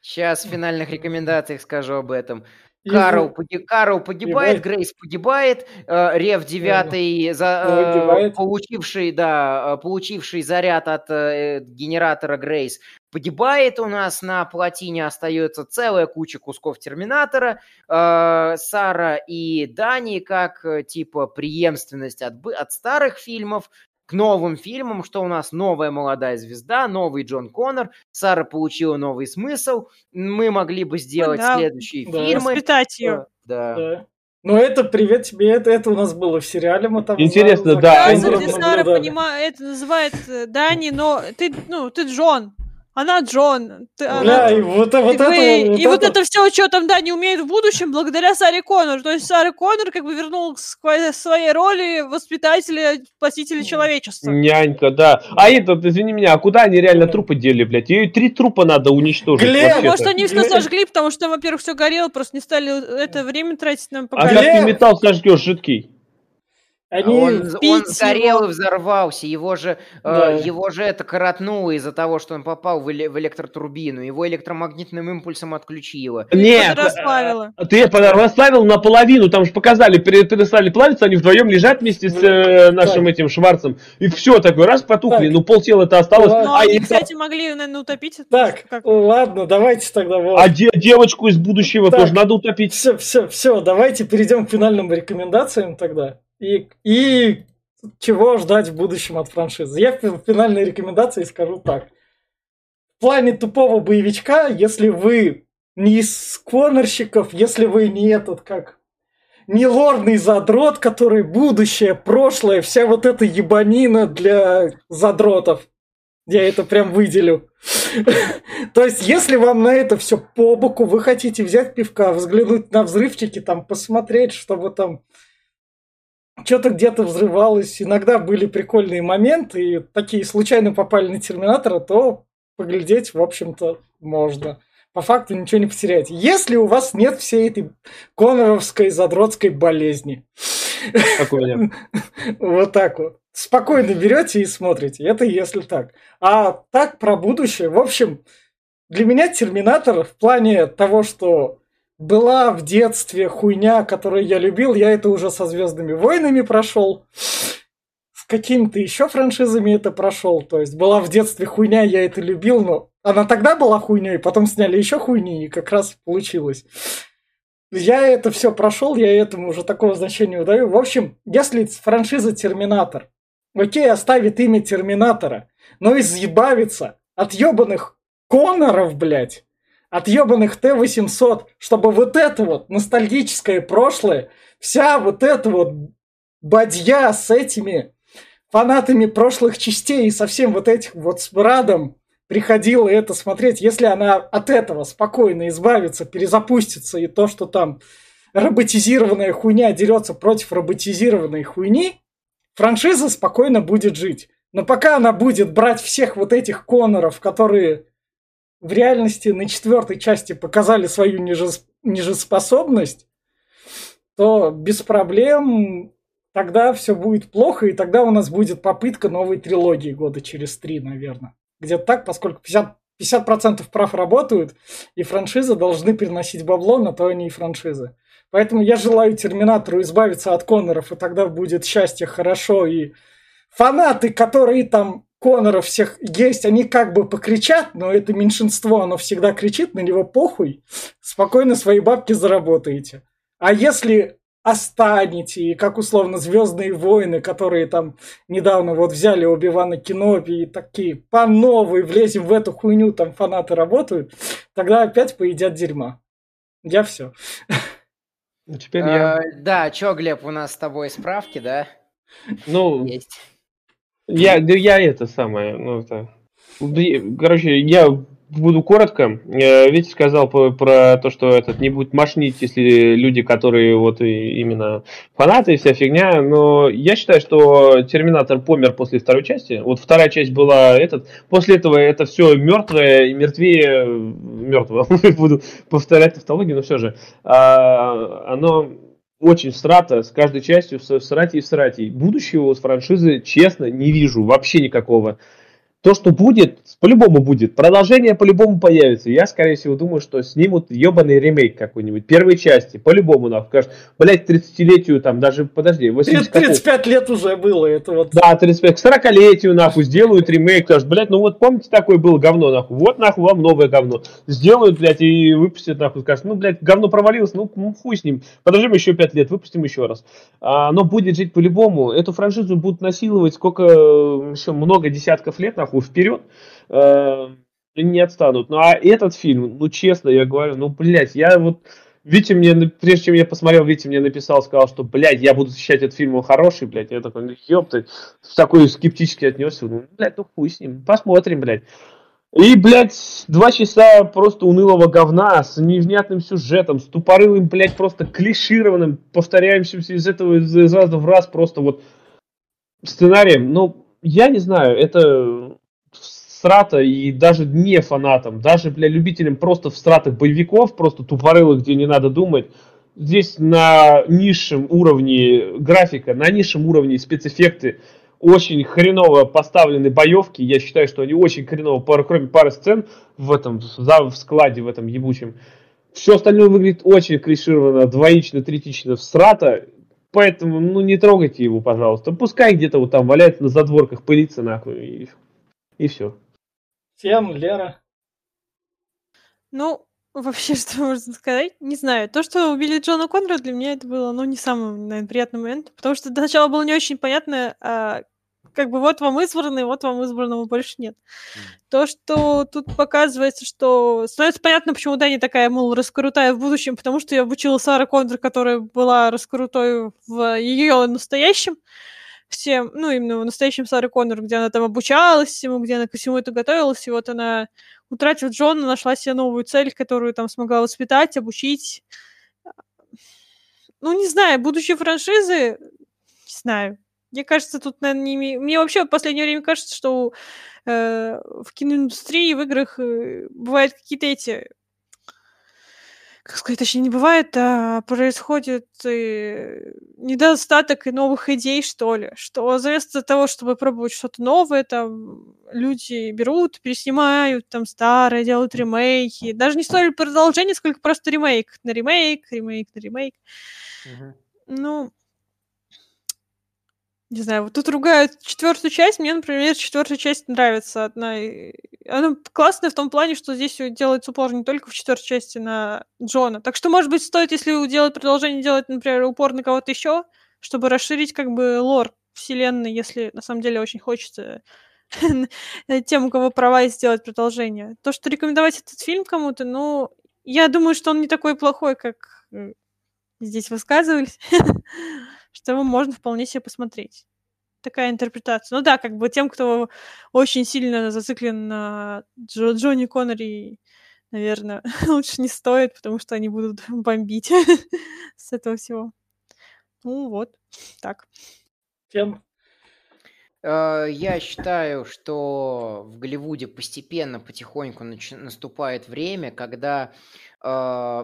Сейчас в финальных рекомендациях скажу об этом. Карл, поги- Карл погибает. Грейс погибает, э, Рев девятый, за, э, получивший, да, э, получивший заряд от э, генератора Грейс, погибает у нас на плотине, остается целая куча кусков Терминатора, Э, Сара и Дани как э, типа преемственность от, от старых фильмов к новым фильмам, что у нас новая молодая звезда, новый Джон Коннор, Сара получила новый смысл, мы могли бы сделать да. следующие Да. фильмы. Воспитать ее. Да. Да. Ну это привет тебе, это, это у нас было в сериале, мы там Интересно, да, они- Динара наблюдали. понимает, это называет э, Дани, но ты, ну, ты Джон. Она Джон. Ты, она- Бля, и вот, вот и это вы- вот и вот это- это все, что там Дани умеет в будущем, благодаря Саре Коннор. То есть Сара Коннор как бы вернул к своей роли воспитателя, спасителя человечества. Нянька, да. А этот, извини меня, а куда они реально трупы дели, блядь? Ей три трупа надо уничтожить Глеб. Может, они все сожгли, потому что, во-первых, все горело, просто не стали это время тратить нам А пока. Глеб! как ты металл сожгешь, жидкий? Они... он, он сгорел его. и взорвался. Его же, э, Да. его же это коротнуло из-за того, что он попал в, эле- в электротурбину. Его электромагнитным импульсом отключило. Нет, расплавило. э, ты это расставил наполовину, там же показали, пере- перестали плавиться, они вдвоем лежат вместе с э, нашим этим Шварцем, и все такое, раз потухли, Так. ну пол тела-то осталось. Но а, они, и- кстати, могли, наверное, утопить. это Так, как- ладно, давайте тогда вот. а де- девочку из будущего Так. тоже надо утопить. Все, все, все, давайте перейдем к финальным рекомендациям тогда. И, и чего ждать в будущем от франшизы. Я в финальной рекомендации скажу так. В плане тупого боевичка, если вы не из конорщиков, если вы не этот, как не лорный задрот, который будущее, прошлое, вся вот эта ебанина для задротов. Я это прям выделю. <laughs> То есть, если вам на это все по боку, вы хотите взять пивка, взглянуть на взрывчики, там, посмотреть, чтобы там что-то где-то взрывалось. Иногда были прикольные моменты, и такие случайно попали на Терминатора, то поглядеть, в общем-то, можно. По факту ничего не потеряете. Если у вас нет всей этой коноровской задротской болезни. Меня. <laughs> Вот так вот. Спокойно берете и смотрите. Это если так. А так про будущее. В общем, для меня Терминатор в плане того, что была в детстве хуйня, которую я любил, я это уже со Звездными войнами прошел. С какими-то еще франшизами это прошел. То есть была в детстве хуйня, я это любил, но она тогда была хуйней, потом сняли еще хуйни, и как раз получилось. Я это все прошел, я этому уже такого значения удаю. В общем, если франшиза Терминатор, окей, оставит имя Терминатора, но избавится от ебаных Коноров, блядь, от ебаных Т-800, чтобы вот это вот ностальгическое прошлое, вся вот эта вот бадья с этими фанатами прошлых частей и со всем вот этих вот с Брадом приходила это смотреть, если она от этого спокойно избавится, перезапустится, и то, что там роботизированная хуйня дерется против роботизированной хуйни, франшиза спокойно будет жить. Но пока она будет брать всех вот этих Коноров, которые в реальности на четвертой части показали свою нижеспособность, то без проблем тогда все будет плохо, и тогда у нас будет попытка новой трилогии года через три, наверное. Где-то так, поскольку 50, 50% прав работают, и франшизы должны приносить бабло, на то они и франшизы. Поэтому я желаю Терминатору избавиться от Коноров, и тогда будет счастье хорошо, и фанаты, которые там Коноров всех есть, они как бы покричат, но это меньшинство, оно всегда кричит, на него похуй, спокойно свои бабки заработаете. А если останете, и как условно Звездные войны, которые там недавно вот взяли Оби-Вана Кеноби и такие по новой влезем в эту хуйню, там фанаты работают, тогда опять поедят дерьма. Я все. Ну, Теперь я. Да, чё, Глеб, у нас с тобой справки, да? Ну, Есть. Я, да я это самое, ну это. Короче, я буду коротко. Э, Витя сказал про то, что этот не будет машнить, если люди, которые вот и именно фанаты и вся фигня. Но я считаю, что Терминатор помер после второй части. Вот вторая часть была этот. После этого это все мертвое и мертвее мертвого. <laughs> Буду повторять тавтологию, но все же. А, Оно очень всрато, с каждой частью в всрате и всрате. Будущего с франшизы, честно, не вижу вообще никакого. То, что будет, по-любому будет. Продолжение по-любому появится. Я, скорее всего, думаю, что снимут ебаный ремейк какой-нибудь. Первой части. По-любому, нахуй. Скажут, блядь, 30-летию там, даже, подожди, 80 какого- 35 лет уже было, это вот... да, 35, к 40-летию, нахуй, сделают ремейк, скажут, блядь, ну вот помните, такое было говно, нахуй, вот, нахуй, вам новое говно. Сделают, блядь, и выпустят, нахуй, скажут, ну, блядь, говно провалилось, ну, ну, хуй с ним, подождем еще 5 лет, выпустим еще раз. А, оно будет жить по-любому, эту франшизу будут насиловать сколько, э, еще много десятков лет, нахуй, вперед, э, не отстанут. Ну, а этот фильм, ну, честно, я говорю, ну, блядь, я вот Витя мне, прежде чем я посмотрел, Витя мне написал, сказал, что, блядь, я буду защищать этот фильм, он хороший, блядь. Я такой, ну, ёпта, такой скептически отнесся. Ну, блядь, ну хуй с ним, посмотрим, блядь. И, блядь, два часа просто унылого говна с невнятным сюжетом, с тупорылым, блядь, просто клишированным, повторяющимся из этого из, из раза в раз просто вот сценарием. Ну, я не знаю, это страта и даже не фанатам, даже, бля, любителям просто в стратах боевиков, просто тупорылых, где не надо думать, здесь на низшем уровне графика, на низшем уровне спецэффекты, очень хреново поставлены боевки. Я считаю, что они очень хреново, кроме пары сцен в этом в складе, в этом ебучем. Все остальное выглядит очень клишированно, двоично, третично в страта. Поэтому, ну, не трогайте его, пожалуйста. Пускай где-то вот там валяется на задворках, пылится нахуй. И, и все. Всем, Лера. Ну, вообще, <laughs> что можно сказать? Не знаю. То, что убили Джона Коннора, для меня это было, ну, не самый, наверное, приятный момент. Потому что до начала было не очень понятно, а, как бы вот вам избранный, вот вам избранного больше нет. Mm. То, что тут показывается, что становится понятно, почему Дани такая, мол, раскрутая в будущем, потому что я обучила Сара Коннор, которая была раскрутой в ее настоящем всем, ну, именно в настоящем Сары Коннор, где она там обучалась всему, где она ко всему это готовилась, и вот она, утратив Джона, нашла себе новую цель, которую там смогла воспитать, обучить. Ну, не знаю, будущие франшизы, не знаю. Мне кажется, тут, наверное, не... Мне вообще в последнее время кажется, что э, в киноиндустрии, в играх э, бывают какие-то эти как сказать, точнее, не бывает, а происходит и недостаток и новых идей, что ли. Что вместо того, чтобы пробовать что-то новое, там люди берут, переснимают там старое, делают ремейки. Даже не столько продолжение, сколько просто ремейк на ремейк, ремейк на ремейк. Uh-huh. Ну, не знаю, вот тут ругают четвертую часть. Мне, например, четвертая часть нравится. Одна. Она классная в том плане, что здесь делается упор не только в четвертой части на Джона. Так что, может быть, стоит, если делать продолжение, делать, например, упор на кого-то еще, чтобы расширить как бы лор вселенной, если на самом деле очень хочется <laughs> тем, у кого права, сделать продолжение. То, что рекомендовать этот фильм кому-то, ну, я думаю, что он не такой плохой, как здесь высказывались. <laughs> что его можно вполне себе посмотреть. Такая интерпретация. Ну да, как бы тем, кто очень сильно зациклен на Джо, Джонни Коннери, наверное, <laughs> лучше не стоит, потому что они будут <laughs> бомбить <laughs> с этого всего. Ну вот, так. Тем Э, я считаю, что в Голливуде постепенно, потихоньку наступает время, когда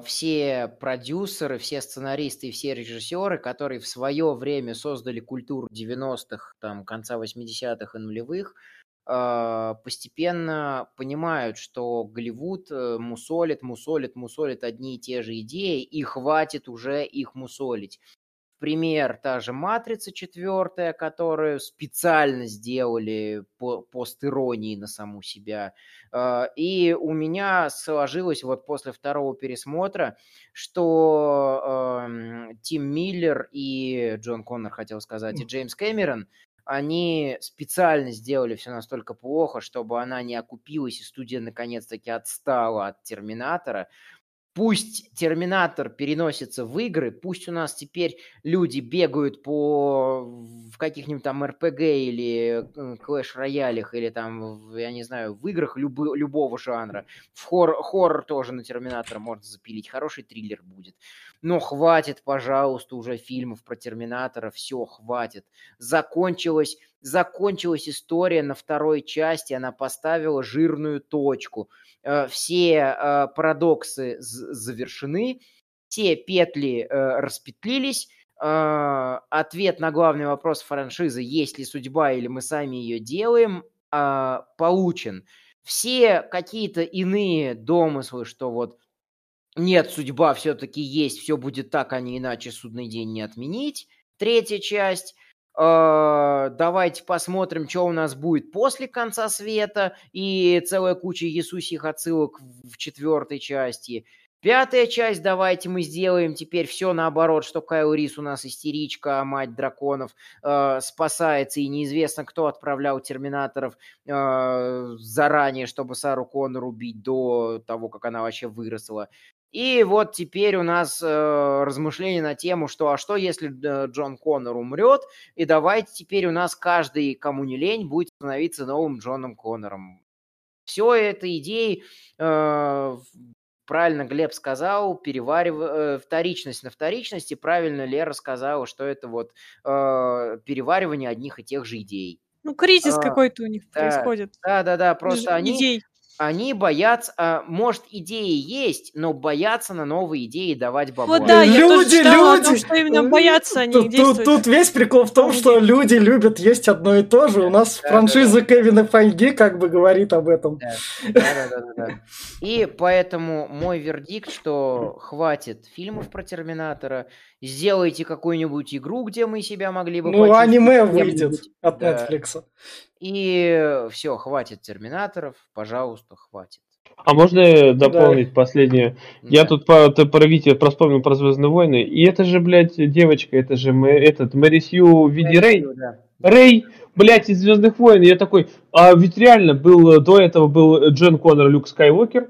все продюсеры, все сценаристы и все режиссеры, которые в свое время создали культуру 90-х, там, конца 80-х и нулевых, э, постепенно понимают, что Голливуд мусолит, мусолит, мусолит одни и те же идеи, и хватит уже их мусолить пример та же «Матрица» четвертая, которую специально сделали по постиронии на саму себя. А, и у меня сложилось вот после второго пересмотра, что э, Тим Миллер и Джон Коннор, хотел сказать, и Джеймс Кэмерон, они специально сделали все настолько плохо, чтобы она не окупилась, и студия наконец-таки отстала от «Терминатора», Пусть Терминатор переносится в игры, пусть у нас теперь люди бегают по в каких-нибудь там РПГ или Клэш-роялях, или там, я не знаю, в играх любы, любого жанра. В хор хоррор тоже на Терминатора можно запилить, хороший триллер будет. Но хватит, пожалуйста, уже фильмов про Терминатора, все, хватит. Закончилась, закончилась история на второй части, она поставила жирную точку – Э, все э, парадоксы завершены, все петли э, распетлились, ответ на главный вопрос франшизы, есть ли судьба или мы сами ее делаем, получен. Все какие-то иные домыслы, что вот нет, судьба все-таки есть, все будет так, а не иначе, судный день не отменить. Третья часть – давайте посмотрим, что у нас будет после конца света, и целая куча Иисусих отсылок в четвертой части. Пятая часть, давайте мы сделаем теперь все наоборот, что Кайл Рис у нас истеричка, а мать драконов э, спасается, и неизвестно, кто отправлял терминаторов э, заранее, чтобы Сару Коннор убить до того, как она вообще выросла. И вот теперь у нас э, размышления на тему, что а что если э, Джон Коннор умрет, и давайте теперь у нас каждый, кому не лень, будет становиться новым Джоном Коннором. Все это идеи, э, правильно Глеб сказал, переварив... э, вторичность на вторичности, правильно Лера сказала, что это вот э, переваривание одних и тех же идей. Ну, кризис А, какой-то у них да, происходит. Да-да-да, Ж- просто они, Идей. Они боятся, а, может, идеи есть, но боятся на новые идеи давать бабла. Вот да, я тоже Люди, читала о том, люди! что именно боятся они Тут, тут, тут весь прикол в том, что люди любят есть одно и то же. У нас Да, франшиза Кевина Файги как бы говорит об этом. Да, да-да-да-да. И поэтому мой вердикт, что хватит фильмов про Терминатора, сделайте какую-нибудь игру, где мы себя могли бы Ну, аниме выйдет от Да. Netflix. И все, хватит Терминаторов, пожалуйста, хватит. А можно дополнить последнее? Я Да. тут по, ты про Витя про- вспомнил про Звездные войны. И это же, блядь, девочка, это же Мэ- этот Мэри Сью в виде Рэй. Да. Рэй, блядь, из Звездных войн. Я такой, а ведь реально был э, до этого был Джон Коннор, Люк Скайуокер.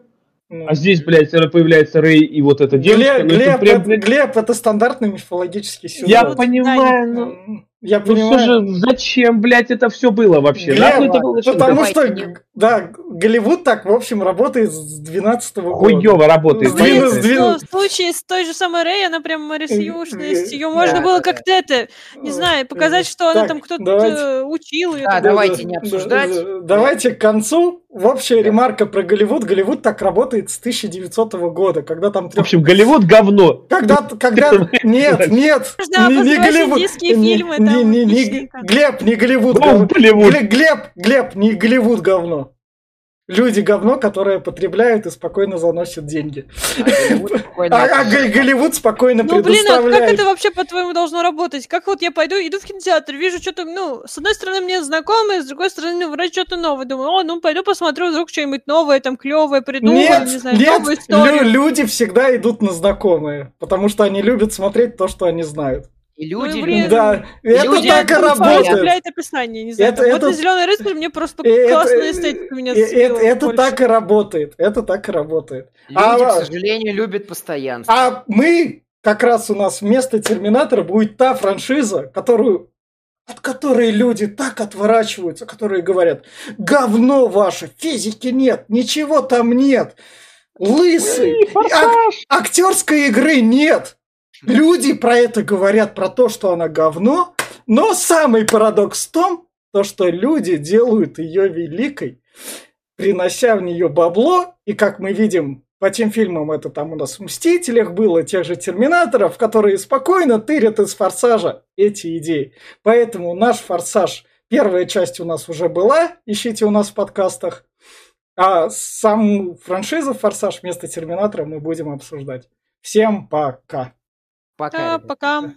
Ну. А здесь, блядь, появляется Рэй и вот эта девочка. Глеб, Ну, это Глеб, прям, это, блядь, Глеб, это стандартный мифологический сюжет. Я понимаю, ну, М, Я ну что понимаю. же, зачем, блядь, это все было вообще? Глеб, Нахуй это было? Потому что, да, Голливуд так, в общем, работает с 12 года. Хуёво работает. Понятно? сдвинуть. Ну, в случае с той же самой Рэй, она прям Марисьюшность, ее можно да, было да. как-то это, не знаю, показать, что она Так, там кто-то давайте. э, учил ее. Да, давайте не обсуждать. да, Давайте к концу. В общая Да. ремарка про Голливуд. Голливуд так работает с 1900 года, когда там В общем, Голливуд говно. Когда, когда... <laughs> Нет, нет, не, не Голливуд. Не- фильмы, не- не- не- там. Глеб, не Голливуд. Говно. Голливуд. Гле- Глеб, Глеб, не Голливуд говно. Люди говно, которое потребляют и спокойно заносят деньги. А Голливуд спокойно А, а спокойно Ну, блин, а как предоставляет. это вообще, по-твоему, должно работать? Как вот я пойду, иду в кинотеатр, вижу что-то, ну, с одной стороны, мне знакомое, с другой стороны, ну, вроде что-то новое. Думаю, о, ну, пойду посмотрю, вдруг что-нибудь новое, там, клевое, придумаю, Нет, не знаю, новую историю. люди всегда идут на знакомые, потому что они любят смотреть то, что они знают. И люди Ну, любят. Да, это люди так и работает. описание, не знаю. Это- это- Вот «Зеленый рыцарь» мне просто это- классная эстетика меня это, это больше. так и работает. Это так и работает. Люди, А- к сожалению, любят постоянство. А мы, как раз у нас вместо Терминатора будет та франшиза, которую от которой люди так отворачиваются, которые говорят, говно ваше, физики нет, ничего там нет, лысый, ак- актерской игры нет. Люди про это говорят, про то, что она говно, но самый парадокс в том, то, что люди делают ее великой, принося в нее бабло, и как мы видим по тем фильмам, это там у нас в «Мстителях» было, тех же «Терминаторов», которые спокойно тырят из «Форсажа» эти идеи. Поэтому наш «Форсаж», первая часть у нас уже была, ищите у нас в подкастах, а сам франшизу «Форсаж» вместо «Терминатора» мы будем обсуждать. Всем пока! Пока. Ребят. пока.